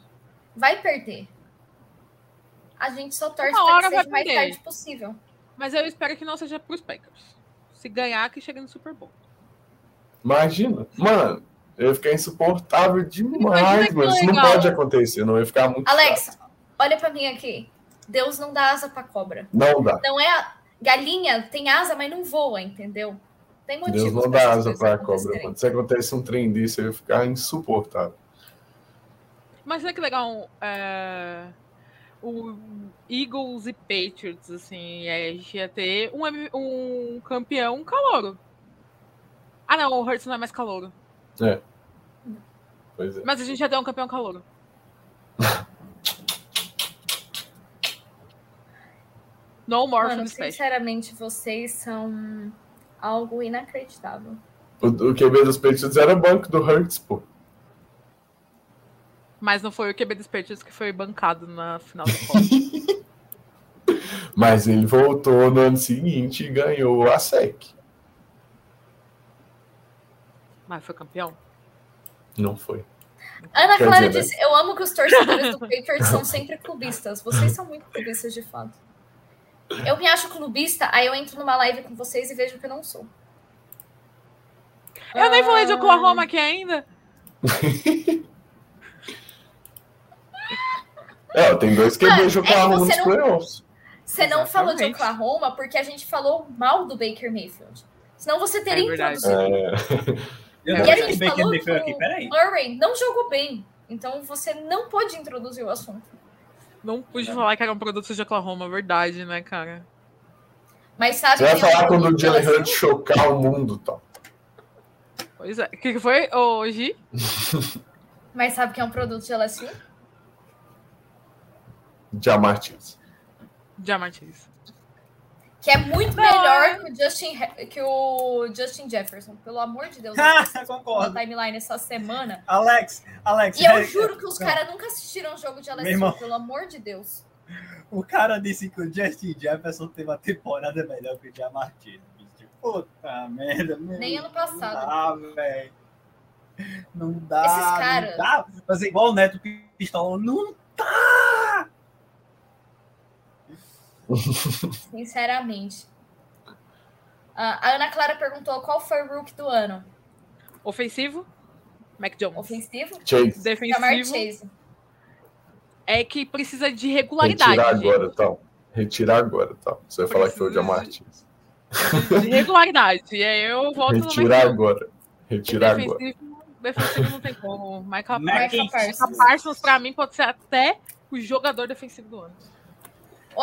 Vai perder. A gente só torce para que seja o mais tarde possível. Mas eu espero que não seja pros Packers. Se ganhar, que chegue no Super Bowl. Imagina. Mano, eu ia ficar insuportável demais, mano. Isso não pode acontecer, não. Eu ia ficar muito. Alex, chato. olha pra mim aqui. Deus não dá asa pra cobra. Não dá. Não é. Galinha tem asa, mas não voa, entendeu? Tem motivo. Deus não dá asa pra cobra. Quando se acontece um trem desse, eu ia ficar insuportável. Mas é que legal. É o Eagles e Patriots, assim, a gente ia ter um, um campeão calouro. Ah, não, o Hurts não é mais calouro. É. Pois é. Mas a gente ia ter um campeão calouro. no more Mano, sinceramente, vocês são algo inacreditável. O, o QB dos Patriots era o banco do Hurts, pô. Mas não foi o QB dos Patriots que foi bancado na final da Copa. Mas ele voltou no ano seguinte e ganhou a SEC. Mas foi campeão? Não foi. Ana Quer Clara dizer, disse: né? Eu amo que os torcedores do Patriots são sempre clubistas. Vocês são muito clubistas de fato. Eu me acho clubista, aí eu entro numa live com vocês e vejo que eu não sou. Eu ah... nem falei de Oklahoma aqui ainda. É, tem dois que ah, de Oklahoma é nos não, playoffs. Você não falou de Oklahoma porque a gente falou mal do Baker Mayfield. Senão você teria é introduzido. É... Eu e a gente Baker falou Mayfield aqui, peraí. Murray não jogou bem. Então você não pode introduzir o assunto. Não pude é. falar que era um produto de Oklahoma, verdade, né, cara? Mas sabe Você vai falar quando o Jalen Hurts chocar o mundo, tá? Pois é. O que, que foi, hoje? Mas sabe que é um produto de LSU? Diamartins. Diamartins. Que é muito melhor que o Justin, que o Justin Jefferson. Pelo amor de Deus. Eu concordo. Na timeline essa semana. Alex, Alex. E eu juro que os caras nunca assistiram o jogo de LSU, pelo amor de Deus. O cara disse que o Justin Jefferson teve uma temporada melhor que o Diamartins. Puta merda. Nem ano passado. Ah, velho. Não dá. Esses caras. Dá. Mas igual o Neto Pistola. Não tá! Sinceramente. a Ana Clara perguntou qual foi o Rook do ano. Ofensivo? Mac Jones. Ofensivo? Chase. Defensivo. Chase. É que precisa de regularidade. Retirar agora, tal. Retirar agora, tal. Você vai falar que foi o Jamar Chase. De regularidade. E aí eu volto Retirar agora. Retirar defensivo, agora. Defensivo não tem como. Michael Parsons. Michael Parsons, pra mim, pode ser até o jogador defensivo do ano.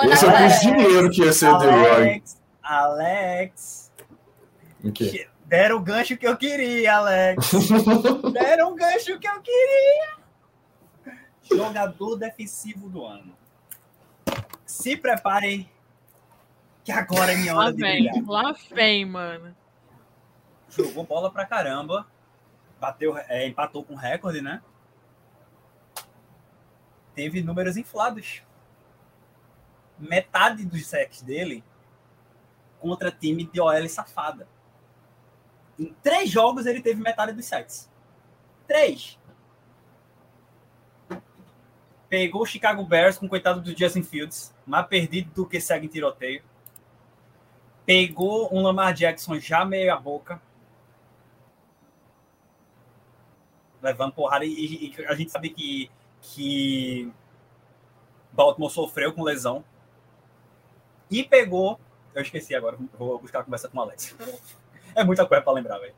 Esse é o cozinheiro que ia ser Alex, Roy. Alex. O quê? Deram o gancho que eu queria, Alex. Deram o gancho que eu queria. Jogador defensivo do ano. Se preparem, que agora é minha hora lá de vem, brilhar. Lá vem, mano. Jogou bola pra caramba. Bateu, é, empatou com recorde, né? Teve números inflados metade dos sacks dele contra time de OL safada. Em três jogos ele teve metade dos sacks. Três. Pegou o Chicago Bears com o coitado do Justin Fields, mais perdido do que segue em tiroteio. pegou um Lamar Jackson já meio a boca, levando porrada, e, e a gente sabe que, que Baltimore sofreu com lesão, e pegou, eu esqueci agora, vou buscar a conversa com o Alex. É muita coisa para lembrar, velho.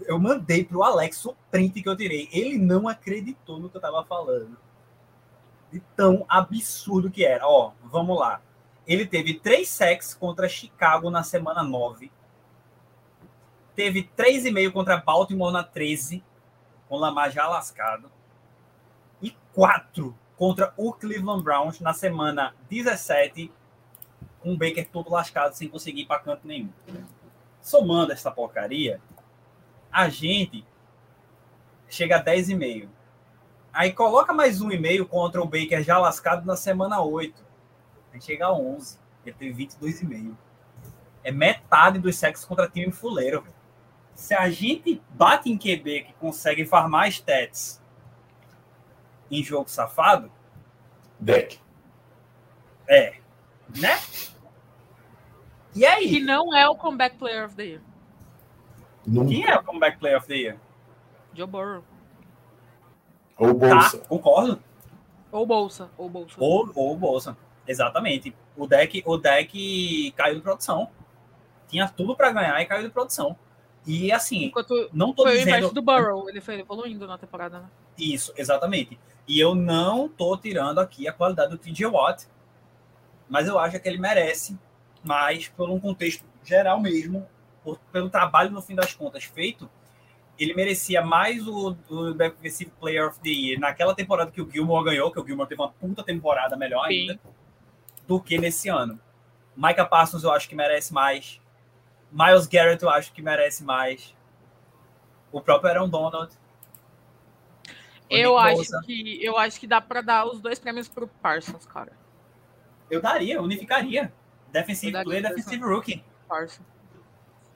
Eu mandei pro Alex o print que eu tirei. Ele não acreditou no que eu tava falando. De tão absurdo que era. Ó, vamos lá. Ele teve três sacks contra Chicago na semana 9. Teve 3,5 contra Baltimore na 13, com Lamar já lascado. E 4 contra o Cleveland Browns na semana 17, com o Baker todo lascado, sem conseguir ir para canto nenhum. Somando essa porcaria, a gente chega a 10,5. Aí coloca mais um e-mail contra o Baker já lascado na semana 8 a gente chega a 11. Ele teve 22,5. É metade dos sexos contra time fuleiro. Se a gente bate em QB que consegue farmar stats em jogo safado. Deck. É. Né? E aí? Que não é o comeback player of the year. Nunca. Quem é o comeback player of the year? Joe Burrow. Ou bolsa. Tá, concordo. Ou Bolsa. Ou Bolsa. Ou, ou bolsa. Exatamente. O deck, o deck caiu de produção. Tinha tudo para ganhar e caiu de produção. E assim, Enquanto não tô foi o dizendo inverso do Burrow. Ele foi evoluindo na temporada, né? isso, exatamente. E eu não tô tirando aqui a qualidade do TJ Watt, mas eu acho que ele merece mais por um contexto geral mesmo, por, pelo trabalho no fim das contas feito. Ele merecia mais o, o Defensive Player of the Year naquela temporada que o Gilmore ganhou, que o Gilmore teve uma puta temporada melhor Sim. ainda, do que nesse ano. Micah Parsons eu acho que merece mais. Miles Garrett eu acho que merece mais. O próprio Aaron Donald. Eu acho, que, eu acho que dá pra dar os dois prêmios pro Parsons, cara. Eu daria, unificaria. Defensive Eu daria Player, Defensive Rookie. Parsons.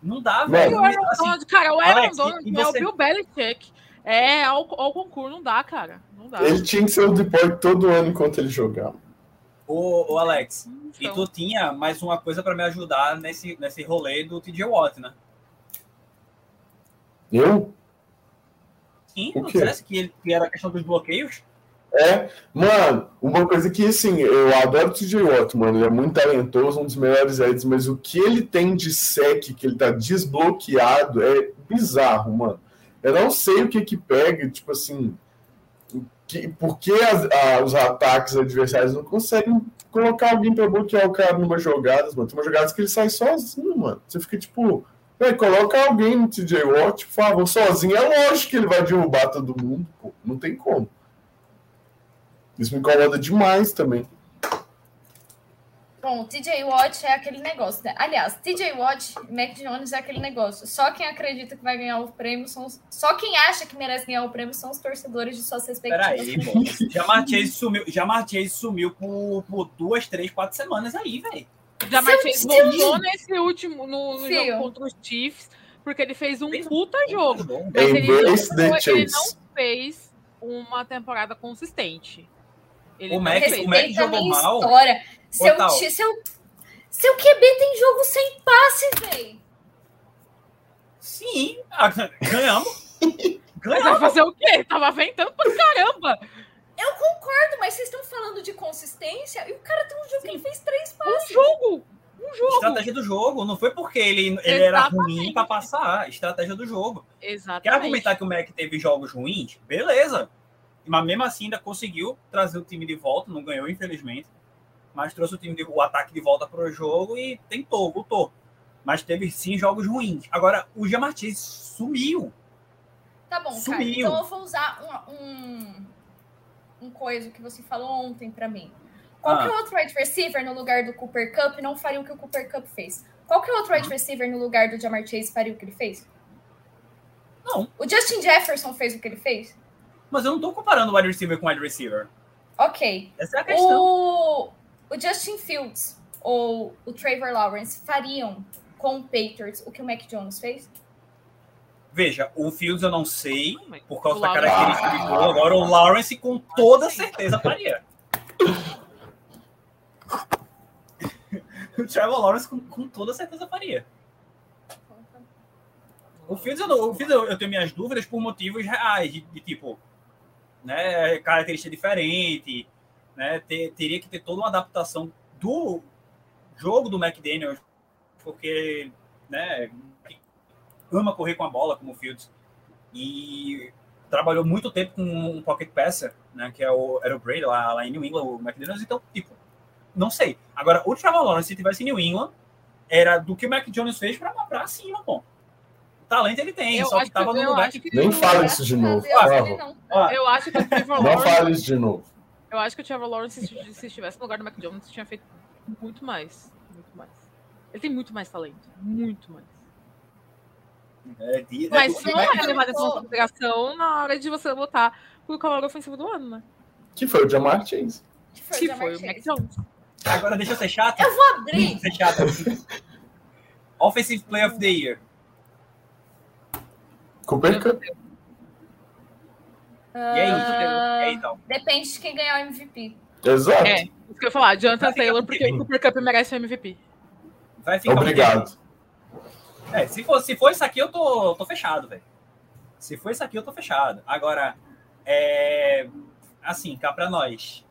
Não dá, Mano. E velho. o Aaron Assim, Donald, cara, o Aaron Alex, e- Donald e é o você- Bill Belichick. É ao, ao concurso, não dá, cara. Não dá. Ele tinha que ser o deploy todo ano enquanto ele jogava. ô, ô, Alex, e Então, tu tinha mais uma coisa pra me ajudar nesse, nesse rolê do TJ Watt, né? Eu? Sim, O não dissesse que, ele, que era a questão dos bloqueios? É, mano, uma coisa que, assim, eu adoro o TJ Watt, mano, ele é muito talentoso, um dos melhores heads, mas o que ele tem de sec, que ele tá desbloqueado, é bizarro, mano. Eu não sei o que que pega, tipo assim, que, por que as- a- os ataques adversários não conseguem colocar alguém pra bloquear o cara numa jogada, mano. Tem umas jogadas que ele sai sozinho, mano. Você fica tipo, velho, coloca alguém no TJ Watt, por favor, sozinho. É lógico que ele vai derrubar todo mundo, pô. Não tem como. Isso me incomoda demais também. Bom, TJ Watt é aquele negócio, né? Aliás, TJ Watt e Mac Jones é aquele negócio. Só quem acredita que vai ganhar o prêmio são os... Só quem acha que merece ganhar o prêmio são os torcedores de suas respectivas. Peraí, pô. Jamar Chase sumiu, Jamar Chase sumiu por, por duas, três, quatro semanas aí, velho. Jamar Seu Chase voltou nesse último, no, jogo contra os Chiefs, porque ele fez um Fez um puta jogo. Mas ele ele não fez uma temporada consistente. Ele O Mac- o Mac jogou mal. história. Seu, seu, seu QB tem jogo sem passe, velho. Sim, ah, ganhamos. Mas vai ganhamos. fazer o quê? Tava ventando pra caramba. Eu concordo, mas vocês estão falando de consistência e o cara tem um jogo que ele fez três Um passes. jogo. Um jogo. Estratégia do jogo. Não foi porque ele, ele era ruim pra passar. Estratégia do jogo. Quer Exatamente. argumentar que o Mac teve jogos ruins? Beleza. Mas mesmo assim ainda conseguiu trazer o time de volta. Não ganhou, infelizmente. Mas trouxe o time de, o ataque de volta para o jogo e tentou, lutou. Mas teve sim jogos ruins. Agora, o Jamartins sumiu. Tá bom, cara. Sumiu. Então eu vou usar um, um, um coisa que você falou ontem pra mim. Qualquer Ah. outro wide receiver no lugar do Cooper Cup não faria o que o Cooper Cup fez. Qualquer outro wide receiver no lugar do Jamar Chase faria o que ele fez? Não. O Justin Jefferson fez o que ele fez? Mas eu não tô comparando o wide receiver com o wide receiver. Ok. Essa é a questão. O, o Justin Fields ou o Trevor Lawrence fariam com o Patriots o que o Mac Jones fez? Veja, o Fields eu não sei, por causa da característica de jogo. Agora o Lawrence com toda certeza faria. o Trevor Lawrence com, com toda certeza faria. O Fields, eu, não- o Fields eu, eu tenho minhas dúvidas por motivos reais, de, de tipo, né, característica diferente, né, ter- teria que ter toda uma adaptação do jogo do McDaniel, porque, né, ama correr com a bola como o Fields e trabalhou muito tempo com um pocket passer, né, que é o, era o Brady lá, lá em New England, o McDaniel, então, tipo, não sei. Agora, o Trevor Lawrence, se tivesse em New England, era do que o Mac Jones fez pra cima, pô. Talento ele tem, Eu só que acho tava que- no eu lugar que... que- Nem fala isso de novo, favor. não. Eu acho que o Trevor Não Lawrence. fale isso de novo. Eu acho que o Trevor Lawrence, se, se estivesse no lugar do Mac Jones, tinha feito muito mais. Muito mais. Ele tem muito mais talento. Muito mais. é, de- é Mas isso não é levado em consideração na hora de você votar pro calor ofensivo do ano, né? Que foi o Jamar Chase. Foi Que o foi o Mac. Jones. Agora deixa eu ser chato. Eu vou abrir. ser chato. Offensive Player of the Year. Cooper Cup. E aí, Ah, e aí então? Depende de quem ganhar o MVP. Exato. É, isso que eu ia falar. Jonathan Taylor, porque o Cooper Cup merece o MVP. Vai ficar Obrigado. É, se for, se for isso aqui, eu tô, tô fechado, velho. Se for isso aqui, eu tô fechado. Agora, é. Assim, cá pra nós.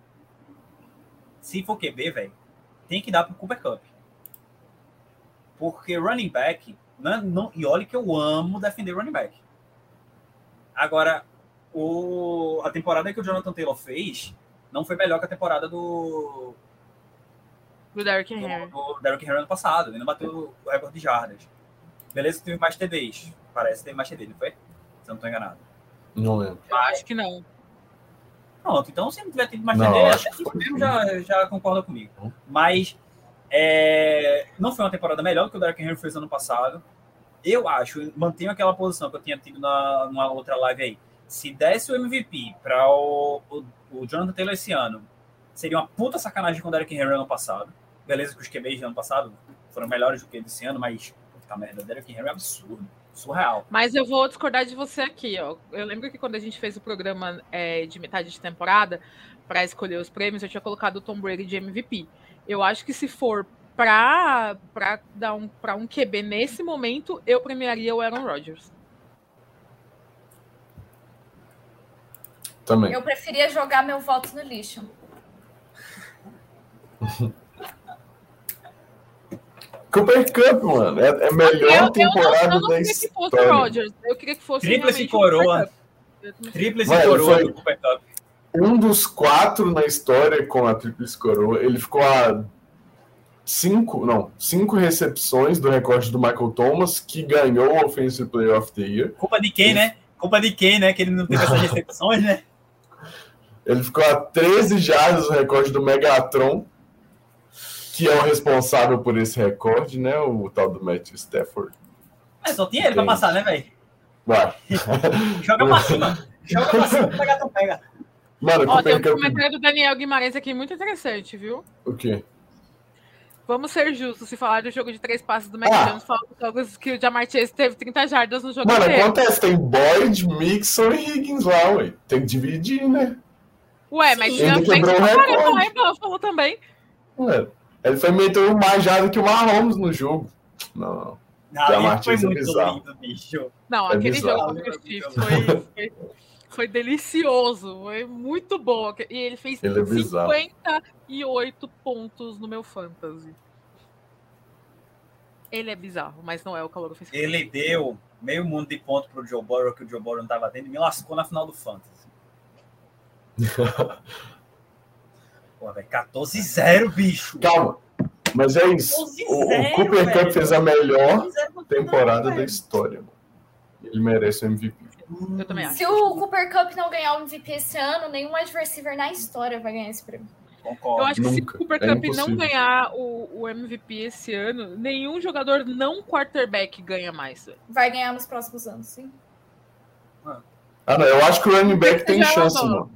Se for QB, velho, tem que dar pro Cooper Cup. Porque running back. Não, não, e olha que eu amo defender running back. Agora, o, a temporada que o Jonathan Taylor fez não foi melhor que a temporada do, Do Derrick Henry. do, do Derrick Henry ano passado. Ele não bateu o recorde de jardas. Beleza, teve mais TDs. Parece que teve mais TD, não foi? Se eu não tô enganado. Não lembro. Acho que não. Pronto, então se não tiver tido mais Não, TD, já, já concorda comigo. Uhum. Mas é, não foi uma temporada melhor do que o Derrick Henry fez ano passado. Eu acho, mantenho aquela posição que eu tinha tido na, numa outra live aí. Se desse o MVP para o, o, o Jonathan Taylor esse ano, seria uma puta sacanagem com o Derrick Henry ano passado. Beleza que os QBs de ano passado foram melhores do que desse ano, mas puta merda, o Derrick Henry é absurdo. Surreal. Mas eu vou discordar de você aqui, ó. Eu lembro que quando a gente fez o programa é, de metade de temporada para escolher os prêmios, eu tinha colocado o Tom Brady de MVP. Eu acho que se for pra, pra dar um, pra um QB nesse momento, eu premiaria o Aaron Rodgers. Também. Eu preferia jogar meu voto no lixo. Cooper Cup, mano. É, é a Eu, melhor eu, não, temporada eu não da queria que fosse o história. Rodgers. Eu queria que fosse Tríplice coroa. Tríplice coroa foi- do Cooper Cup. Um dos quatro na história com a Tríplice Coroa. Ele ficou a cinco, não, cinco recepções do recorde do Michael Thomas, que ganhou o Offensive Player of the Year. Culpa de quem, né? Culpa de quem, né? Que ele não teve essas recepções, né? Ele ficou a 13 jardas do recorde do Megatron, que é o responsável por esse recorde, né? O tal do Matthew Stafford. Mas só tinha ele pra Entendi. passar, né, velho? Vai. Joga pra cima. Joga pra cima o Megatron pega. Mano, Ó, tem um comentário do Daniel Guimarães aqui muito interessante, viu? O quê? Vamos ser justos. Se falar do jogo de três passes do Mac Ah. Jones, fala dos jogos que o Jamar Chase teve 30 jardas no jogo Mano, inteiro. acontece, tem Boyd, Mixon e Higgins lá, ué. Tem que dividir, né? Ué, mas Sim. tinha Ele quebrou o recorde. lá em Buffalo também. Ué, Ele foi meter mais jarda que o Mahomes no jogo. Não, não. Não, foi é muito bizarro. lindo, bicho. Não, É aquele bizarro. jogo contra o Chiefs foi, foi, delicioso. Foi muito bom. E ele fez Ele é bizarro. 58 pontos no meu fantasy. Ele é bizarro, mas não é o calor ofensivo. Ele deu meio mundo de ponto pro Joe Burrow que o Joe Burrow não tava tendo e me lascou na final do Fantasy. Pô, velho, 14-0, bicho. Calma. Mas é isso. O, o Cooper Cup fez a melhor temporada da história. mano. Ele merece o MVP. Eu também acho. Se o Cooper Cup não ganhar o MVP esse ano, nenhum adversário na história vai ganhar esse prêmio. Concordo. Eu acho que se o Nunca. Cooper É Cup não ganhar o, o MVP esse ano, nenhum jogador não quarterback ganha mais. Vai ganhar nos próximos anos, sim. Ah, não. Eu acho que o running back tem chance, mano.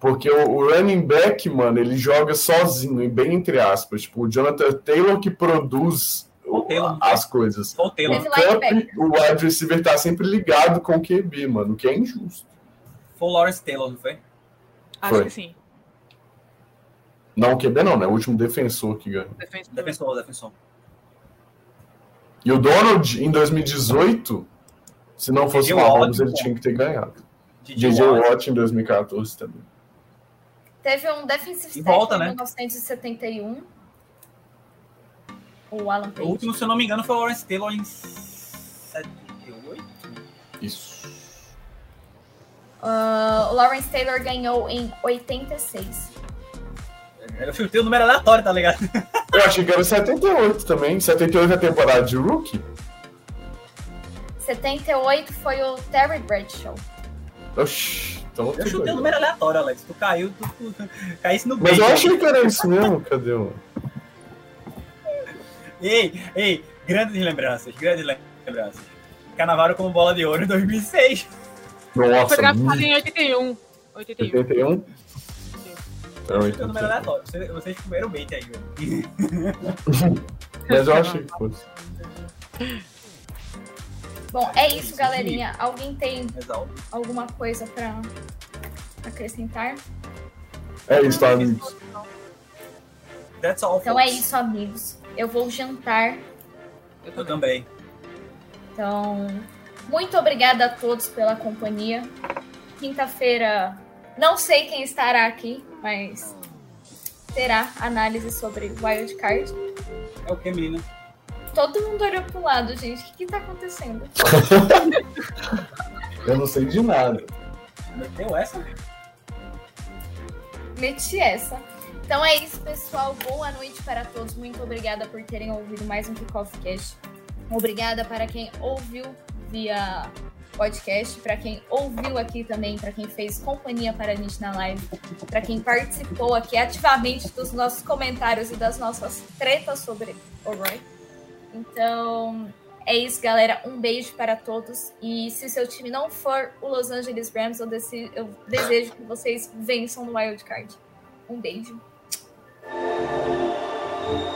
Porque o, o running back, mano, ele joga sozinho, e bem entre aspas. Tipo, o Jonathan Taylor que produz o- O Taylor, as coisas. O Cup, o wide receiver tá sempre ligado com o QB, mano, o que é injusto. Foi o Lawrence Taylor, não foi? Acho Foi. que sim. Não, o QB não, né? O último defensor que ganhou. Defensor. Defensor, defensor. E o Donald, em 2018, se não fosse o. Mahomes, ele tinha que ter ganhado. J.J. J.J. Watt. Watt em 2014 também. Teve um defensive Em volta, em né? 1971. O Alan O Page. último, se eu não me engano, foi o Lawrence Taylor em 78. Isso. Ah, o Lawrence Taylor ganhou em 86. Eu chutei o número aleatório, tá ligado? Eu achei que era 78 também. 78 é a temporada de rookie? 78 foi o Terry Bradshaw. Oxi, então Eu chutei o número aleatório, Alex. Tu caiu, tu, tu caísse no Mas eu achei que era isso mesmo. Cadê o. Ei, ei, grandes lembranças, grandes lembranças. Carnaval como bola de ouro em 2006. Foi Nossa, draftado em 81. 81. 81? Era Chutei o 81. número aleatório. Vocês, vocês comeram bait aí, velho. Mas eu achei que fosse. Bom, é isso, galerinha. Alguém tem alguma coisa pra acrescentar? É isso, tá, amigos. Então é isso, amigos. Eu vou jantar. Eu Eu também. também. Então, muito obrigada a todos pela companhia. Quinta-feira, não sei quem estará aqui, mas terá análise sobre Wildcard. É o que, menina? Todo mundo olhou pro lado, gente. O que, que tá acontecendo? Eu não sei de nada. Meteu essa? Meti essa. Então é isso, pessoal. Boa noite para todos. Muito obrigada por terem ouvido mais um Kickoff Cast. Obrigada para quem ouviu via podcast, para quem ouviu aqui também, para quem fez companhia para a gente na live, para quem participou aqui ativamente dos nossos comentários e das nossas tretas sobre o Roy. Então, é isso, galera. Um beijo para todos. E se o seu time não for o Los Angeles Rams, eu, eu desejo que vocês vençam no Wild Card. Um beijo. Música